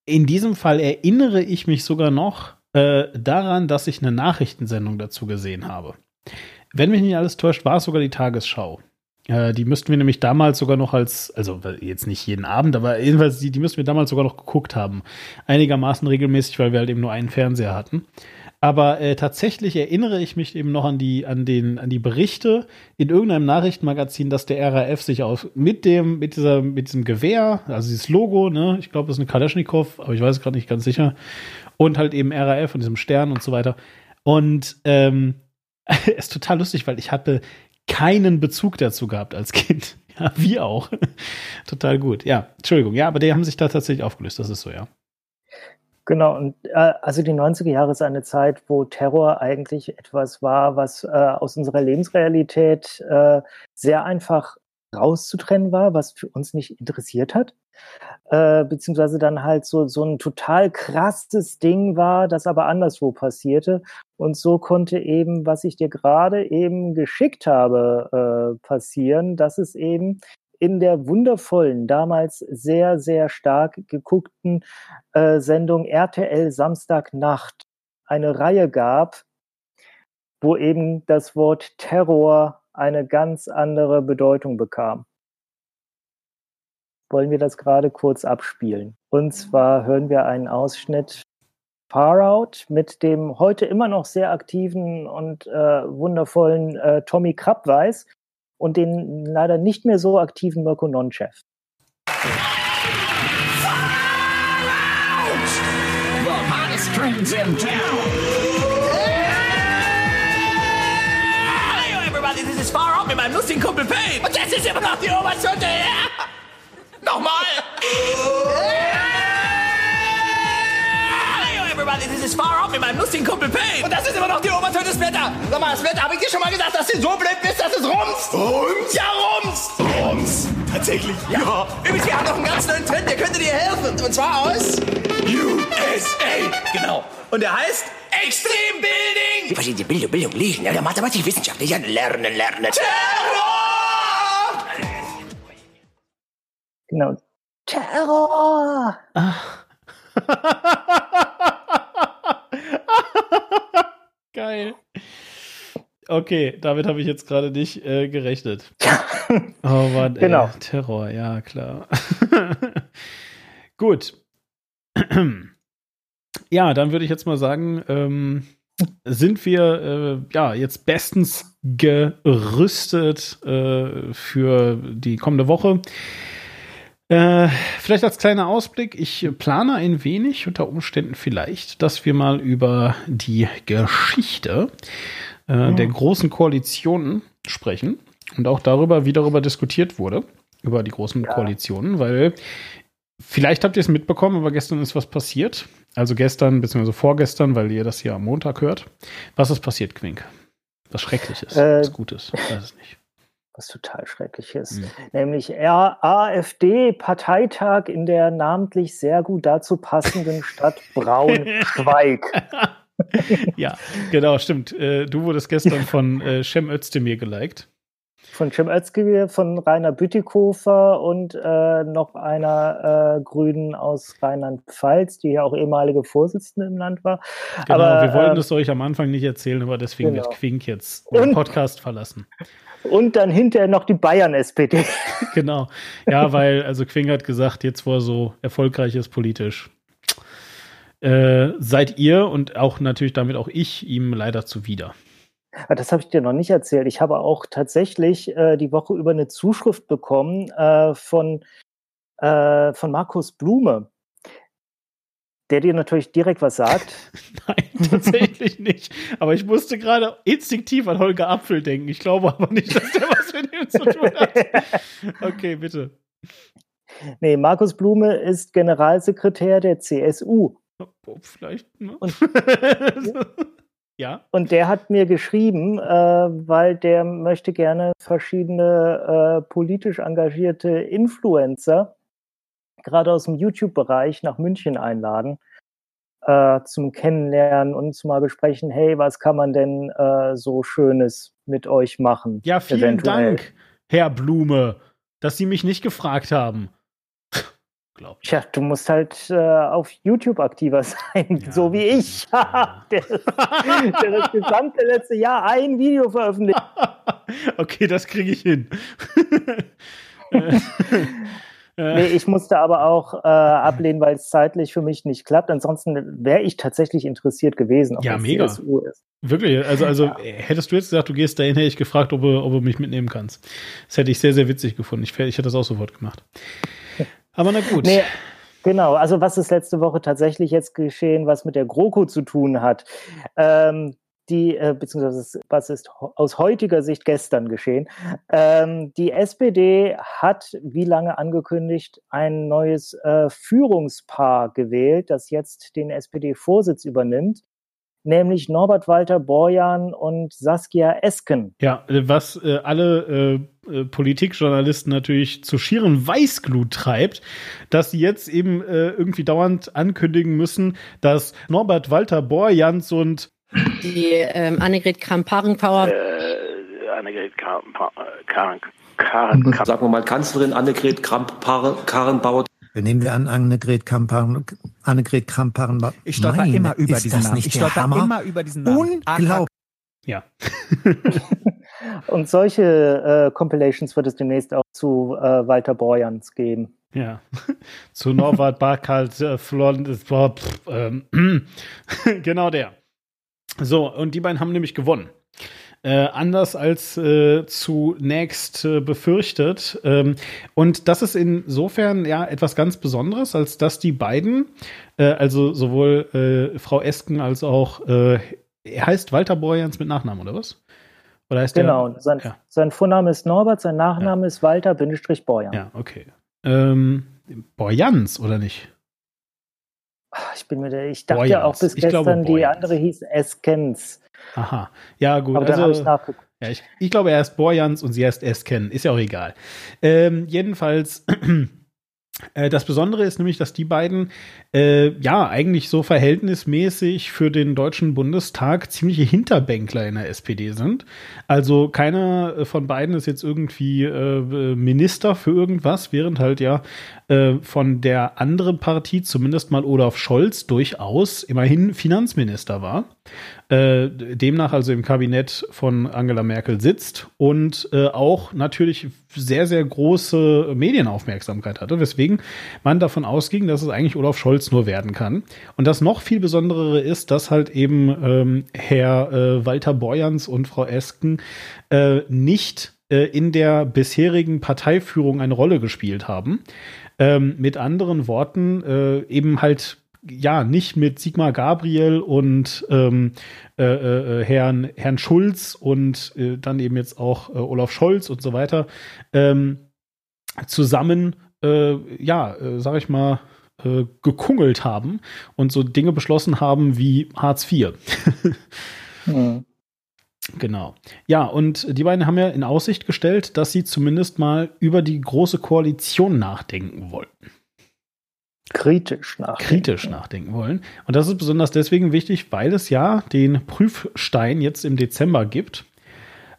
In diesem Fall erinnere ich mich sogar noch äh, daran, dass ich eine Nachrichtensendung dazu gesehen habe. Wenn mich nicht alles täuscht, war es sogar die Tagesschau. Äh, die müssten wir nämlich damals sogar noch als, also jetzt nicht jeden Abend, aber jedenfalls die, die müssten wir damals sogar noch geguckt haben. Einigermaßen regelmäßig, weil wir halt eben nur einen Fernseher hatten. Aber äh, tatsächlich erinnere ich mich eben noch an die, an den, an die Berichte in irgendeinem Nachrichtenmagazin, dass der RAF sich auf mit dem, mit dieser, mit diesem Gewehr, also dieses Logo, ne, ich glaube, das ist eine Kalaschnikow, aber ich weiß es gerade nicht ganz sicher, und halt eben RAF und diesem Stern und so weiter. Und ähm, ist total lustig, weil ich hatte keinen Bezug dazu gehabt als Kind. Ja, wie auch. total gut. Ja, Entschuldigung. Ja, aber die haben sich da tatsächlich aufgelöst. Das ist so, ja. Genau, und äh, also die 90er Jahre ist eine Zeit, wo Terror eigentlich etwas war, was äh, aus unserer Lebensrealität äh, sehr einfach rauszutrennen war, was für uns nicht interessiert hat. Äh, beziehungsweise dann halt so, so ein total krasses Ding war, das aber anderswo passierte. Und so konnte eben, was ich dir gerade eben geschickt habe, äh, passieren, dass es eben in der wundervollen, damals sehr, sehr stark geguckten äh, Sendung RTL Samstagnacht eine Reihe gab, wo eben das Wort Terror eine ganz andere Bedeutung bekam. Wollen wir das gerade kurz abspielen? Und zwar hören wir einen Ausschnitt Far Out mit dem heute immer noch sehr aktiven und äh, wundervollen äh, Tommy Krabweis, und den leider nicht mehr so aktiven Mirko Nonchev. Hallo everybody, this is Far Out mit meinem lustigen Kumpel Payne. Und das ist immer noch die Oberstunde, ja? Nochmal! This is Far Off mit meinem lustigen Kumpel Payne. Und das ist immer noch die Obertöne des Wetter. Sag mal, das Wetter, habe ich dir schon mal gesagt, dass du so blöd bist, dass es rumst? Rumst? Ja, rumst! Rumst! Tatsächlich, ja. ja. Übrigens, wir haben noch einen ganz neuen Trend, der könnte dir helfen. Und zwar aus... USA! Genau. Und der heißt Extreme Building! Wie verschiedene Bildung, Bildung, Lesen, ja, Mathematik, Wissenschaft, ja, Lernen, Lernen. Terror! Genau. Terror! Geil. Okay, damit habe ich jetzt gerade nicht äh, gerechnet. Oh Mann, ey. Genau. Terror, ja, klar. Gut. Ja, dann würde ich jetzt mal sagen, ähm, sind wir äh, ja jetzt bestens gerüstet äh, für die kommende Woche. Äh, vielleicht als kleiner Ausblick, ich plane ein wenig, unter Umständen vielleicht, dass wir mal über die Geschichte äh, der großen Koalitionen sprechen und auch darüber, wie darüber diskutiert wurde, über die großen Koalitionen, weil vielleicht habt ihr es mitbekommen, aber gestern ist was passiert. Also gestern, beziehungsweise vorgestern, weil ihr das hier am Montag hört. Was ist passiert, Quink? Was Schreckliches, Äh, was Gutes, ich weiß es nicht. Was total schrecklich ist. Mhm. Nämlich AfD-Parteitag in der namentlich sehr gut dazu passenden Stadt Braunschweig. ja, genau, stimmt. Äh, du wurdest gestern von äh, Cem Özdemir geliked. Von Cem Özdemir, von Rainer Bütikofer und äh, noch einer äh, Grünen aus Rheinland-Pfalz, die ja auch ehemalige Vorsitzende im Land war. Genau, Aber, wir wollten ähm, es euch am Anfang nicht erzählen, aber deswegen genau. wird Quink jetzt den Und- Podcast verlassen. Und dann hinterher noch die Bayern-SPD. Genau. Ja, weil, also Quink hat gesagt, jetzt wo er so erfolgreich ist politisch, äh, seid ihr und auch natürlich damit auch ich ihm leider zuwider. Ah, Das habe ich dir noch nicht erzählt. Ich habe auch tatsächlich äh, die Woche über eine Zuschrift bekommen äh, von, äh, von Markus Blume, der dir natürlich direkt was sagt. Nein, tatsächlich nicht. Aber ich musste gerade instinktiv an Holger Apfel denken. Ich glaube aber nicht, dass der was mit ihm zu tun hat. Okay, bitte. nee, Markus Blume ist Generalsekretär der CSU. Oh, Vielleicht. Ne? Und- ja. Und der hat mir geschrieben, äh, weil der möchte gerne verschiedene äh, politisch engagierte Influencer, gerade aus dem YouTube-Bereich, nach München einladen äh, zum Kennenlernen und zum mal besprechen, hey, was kann man denn äh, so Schönes mit euch machen? Ja, vielen eventuell. Dank, Herr Blume, dass Sie mich nicht gefragt haben. Glaub ich. Tja, du musst halt äh, auf YouTube aktiver sein, Ja, so wie ich, ja. der, der das gesamte letzte Jahr ein Video veröffentlicht. okay, das kriege ich hin. Äh, Nee, ich musste aber auch äh, ablehnen, weil es zeitlich für mich nicht klappt. Ansonsten wäre ich tatsächlich interessiert gewesen, ob Ja, es mega. CSU ist. Wirklich, also, also hättest du jetzt gesagt, du gehst dahin, hätte ich gefragt, ob du, ob du mich mitnehmen kannst. Das hätte ich sehr, sehr witzig gefunden. Ich, ich hätte das auch sofort gemacht. Aber na gut. Nee, genau. Also was ist letzte Woche tatsächlich jetzt geschehen, was mit der GroKo zu tun hat? Ähm, die, äh, beziehungsweise was ist aus heutiger Sicht gestern geschehen? Ähm, die SPD hat, wie lange angekündigt, ein neues äh, Führungspaar gewählt, das jetzt den SPD-Vorsitz übernimmt, nämlich Norbert Walter Borjan und Saskia Esken. Ja, äh, was äh, alle äh, äh, Politikjournalisten natürlich zu schieren Weißglut treibt, dass sie jetzt eben äh, irgendwie dauernd ankündigen müssen, dass Norbert Walter Borjans und Die ähm, Annegret Kramp-Karrenbauer Annegret Kramp-Karrenbauer. Sagen wir mal Kanzlerin Annegret Kramp-Karrenbauer. Nehmen wir an, Annegret Kramp-Karren- Annegret Kramp-Karrenbauer. Ich stolper Meine, immer über ist diesen das Namen. Nicht Ich der stolper Hammer? immer über diesen Namen. Unglaublich. ja, Und solche äh, Compilations wird es demnächst auch zu äh, Walter Borjans geben. ja, zu Norbert Barkalt, äh, Flon, es war, pff, ähm, genau der. So, und die beiden haben nämlich gewonnen. Äh, anders als äh, zunächst äh, befürchtet. Ähm, und das ist insofern ja etwas ganz Besonderes, als dass die beiden, äh, also sowohl äh, Frau Esken als auch, äh, er heißt Walter Borjans mit Nachnamen, oder was? Oder heißt Genau. der? Sein, Ja. sein Vorname ist Norbert, sein Nachname ist Walter Bindestrich Borjan. Ja, okay. Ähm, Borjans, oder nicht? Ich bin mir der, ich dachte ja auch bis Ich glaube, gestern, die Boyans. andere hieß Eskens. Aha. Ja, gut. Aber dann habe ich also, nachgeguckt. ja, ich, ich glaube, er ist Borjans und sie heißt Esken. Ist ja auch egal. Ähm, jedenfalls, äh, das Besondere ist nämlich, dass die beiden äh, ja eigentlich so verhältnismäßig für den Deutschen Bundestag ziemliche Hinterbänkler in der SPD sind. Also keiner äh, von beiden ist jetzt irgendwie äh, Minister für irgendwas, während halt ja äh, von der anderen Partie zumindest mal Olaf Scholz durchaus immerhin Finanzminister war. Äh, demnach also im Kabinett von Angela Merkel sitzt und äh, auch natürlich sehr, sehr große Medienaufmerksamkeit hatte, weswegen man davon ausging, dass es eigentlich Olaf Scholz nur werden kann. Und das noch viel Besondere ist, dass halt eben ähm, Herr äh, Walter Borjans und Frau Esken äh, nicht äh, in der bisherigen Parteiführung eine Rolle gespielt haben. Ähm, mit anderen Worten, äh, eben halt ja, nicht mit Sigmar Gabriel und ähm, äh, äh, Herrn, Herrn Schulz und äh, dann eben jetzt auch äh, Olaf Scholz und so weiter ähm, zusammen, äh, ja, äh, sag ich mal, äh, gekungelt haben und so Dinge beschlossen haben wie Hartz IV. Hm. Genau. Ja, und die beiden haben ja in Aussicht gestellt, dass sie zumindest mal über die große Koalition nachdenken wollten. Kritisch nach. kritisch nachdenken wollen. Und das ist besonders deswegen wichtig, weil es ja den Prüfstein jetzt im Dezember gibt.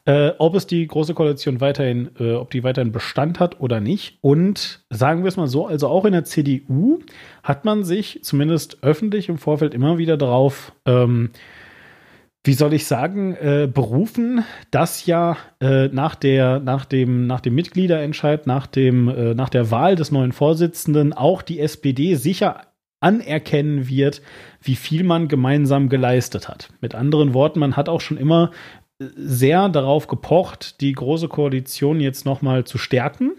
Äh, ob es die große Koalition weiterhin, äh, ob die weiterhin Bestand hat oder nicht. Und sagen wir es mal so, also auch in der CDU hat man sich zumindest öffentlich im Vorfeld immer wieder darauf, ähm, wie soll ich sagen, äh, berufen, dass ja äh, nach, der, nach, dem, nach dem Mitgliederentscheid, nach, dem, äh, nach der Wahl des neuen Vorsitzenden auch die SPD sicher anerkennen wird, wie viel man gemeinsam geleistet hat. Mit anderen Worten, man hat auch schon immer äh, sehr darauf gepocht, die große Koalition jetzt nochmal zu stärken,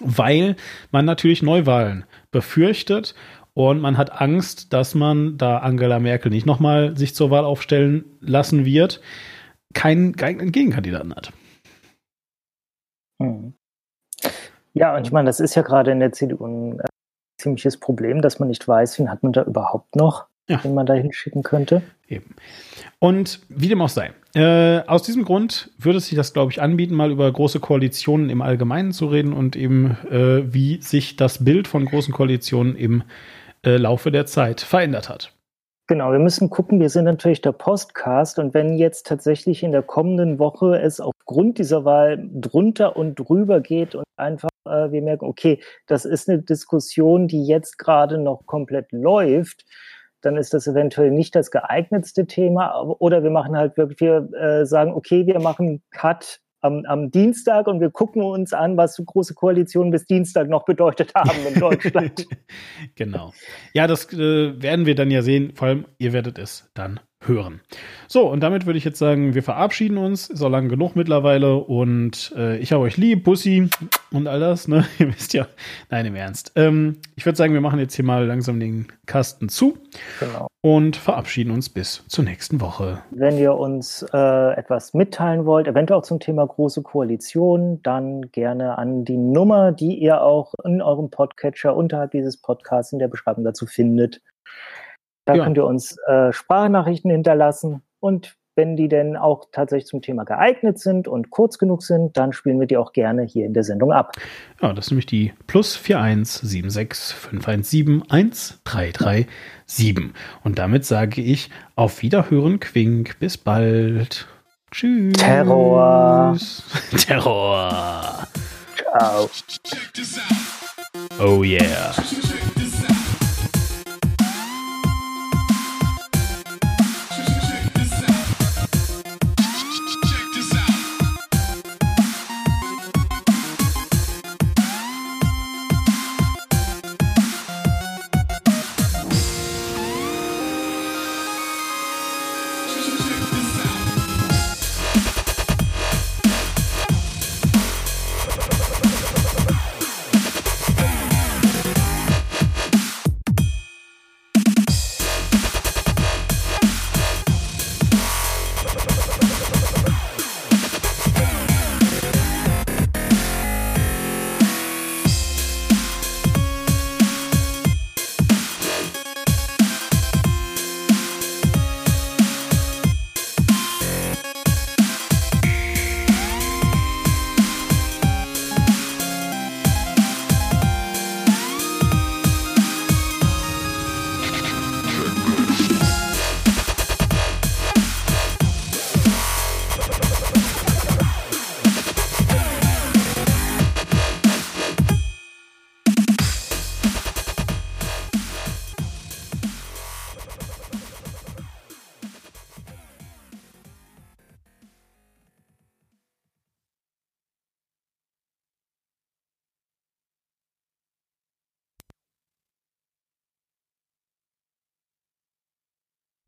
weil man natürlich Neuwahlen befürchtet und man hat Angst, dass man, da Angela Merkel nicht nochmal sich zur Wahl aufstellen lassen wird, keinen geeigneten Gegenkandidaten hat. Hm. Ja, und ich meine, das ist ja gerade in der CDU ein äh, ziemliches Problem, dass man nicht weiß, wen hat man da überhaupt noch, Ja. den man da hinschicken könnte. Eben. Und wie dem auch sei. Äh, aus diesem Grund würde sich das, glaube ich, anbieten, mal über große Koalitionen im Allgemeinen zu reden und eben, äh, wie sich das Bild von großen Koalitionen im äh, Laufe der Zeit verändert hat. Genau, wir müssen gucken, wir sind natürlich der Postcast und wenn jetzt tatsächlich in der kommenden Woche es aufgrund dieser Wahl drunter und drüber geht und einfach äh, wir merken, okay, das ist eine Diskussion, die jetzt gerade noch komplett läuft, dann ist das eventuell nicht das geeignetste Thema. Oder wir machen halt wirklich, wir äh, sagen, okay, wir machen Cut am, am Dienstag und wir gucken uns an, was so große Koalitionen bis Dienstag noch bedeutet haben in Deutschland. Genau. Ja, das äh, werden wir dann ja sehen. Vor allem, ihr werdet es dann hören. So, und damit würde ich jetzt sagen, wir verabschieden uns. Ist auch lang genug mittlerweile. Und äh, ich habe euch lieb, Bussi und all das. Ne? Ihr wisst ja. Nein, im Ernst. Ähm, ich würde sagen, wir machen jetzt hier mal langsam den Kasten zu genau. und verabschieden uns bis zur nächsten Woche. Wenn ihr uns äh, etwas mitteilen wollt, eventuell auch zum Thema große Koalition, dann gerne an die Nummer, die ihr auch in eurem Podcatcher unterhalb dieses Podcasts in der Beschreibung dazu findet. Da Ja. könnt ihr uns äh, Sprachnachrichten hinterlassen und wenn die denn auch tatsächlich zum Thema geeignet sind und kurz genug sind, dann spielen wir die auch gerne hier in der Sendung ab. Ja, das ist nämlich die plus 41765171337. Und damit sage ich auf Wiederhören, Quink. Bis bald. Tschüss. Terror. Terror. Ciao. Oh yeah.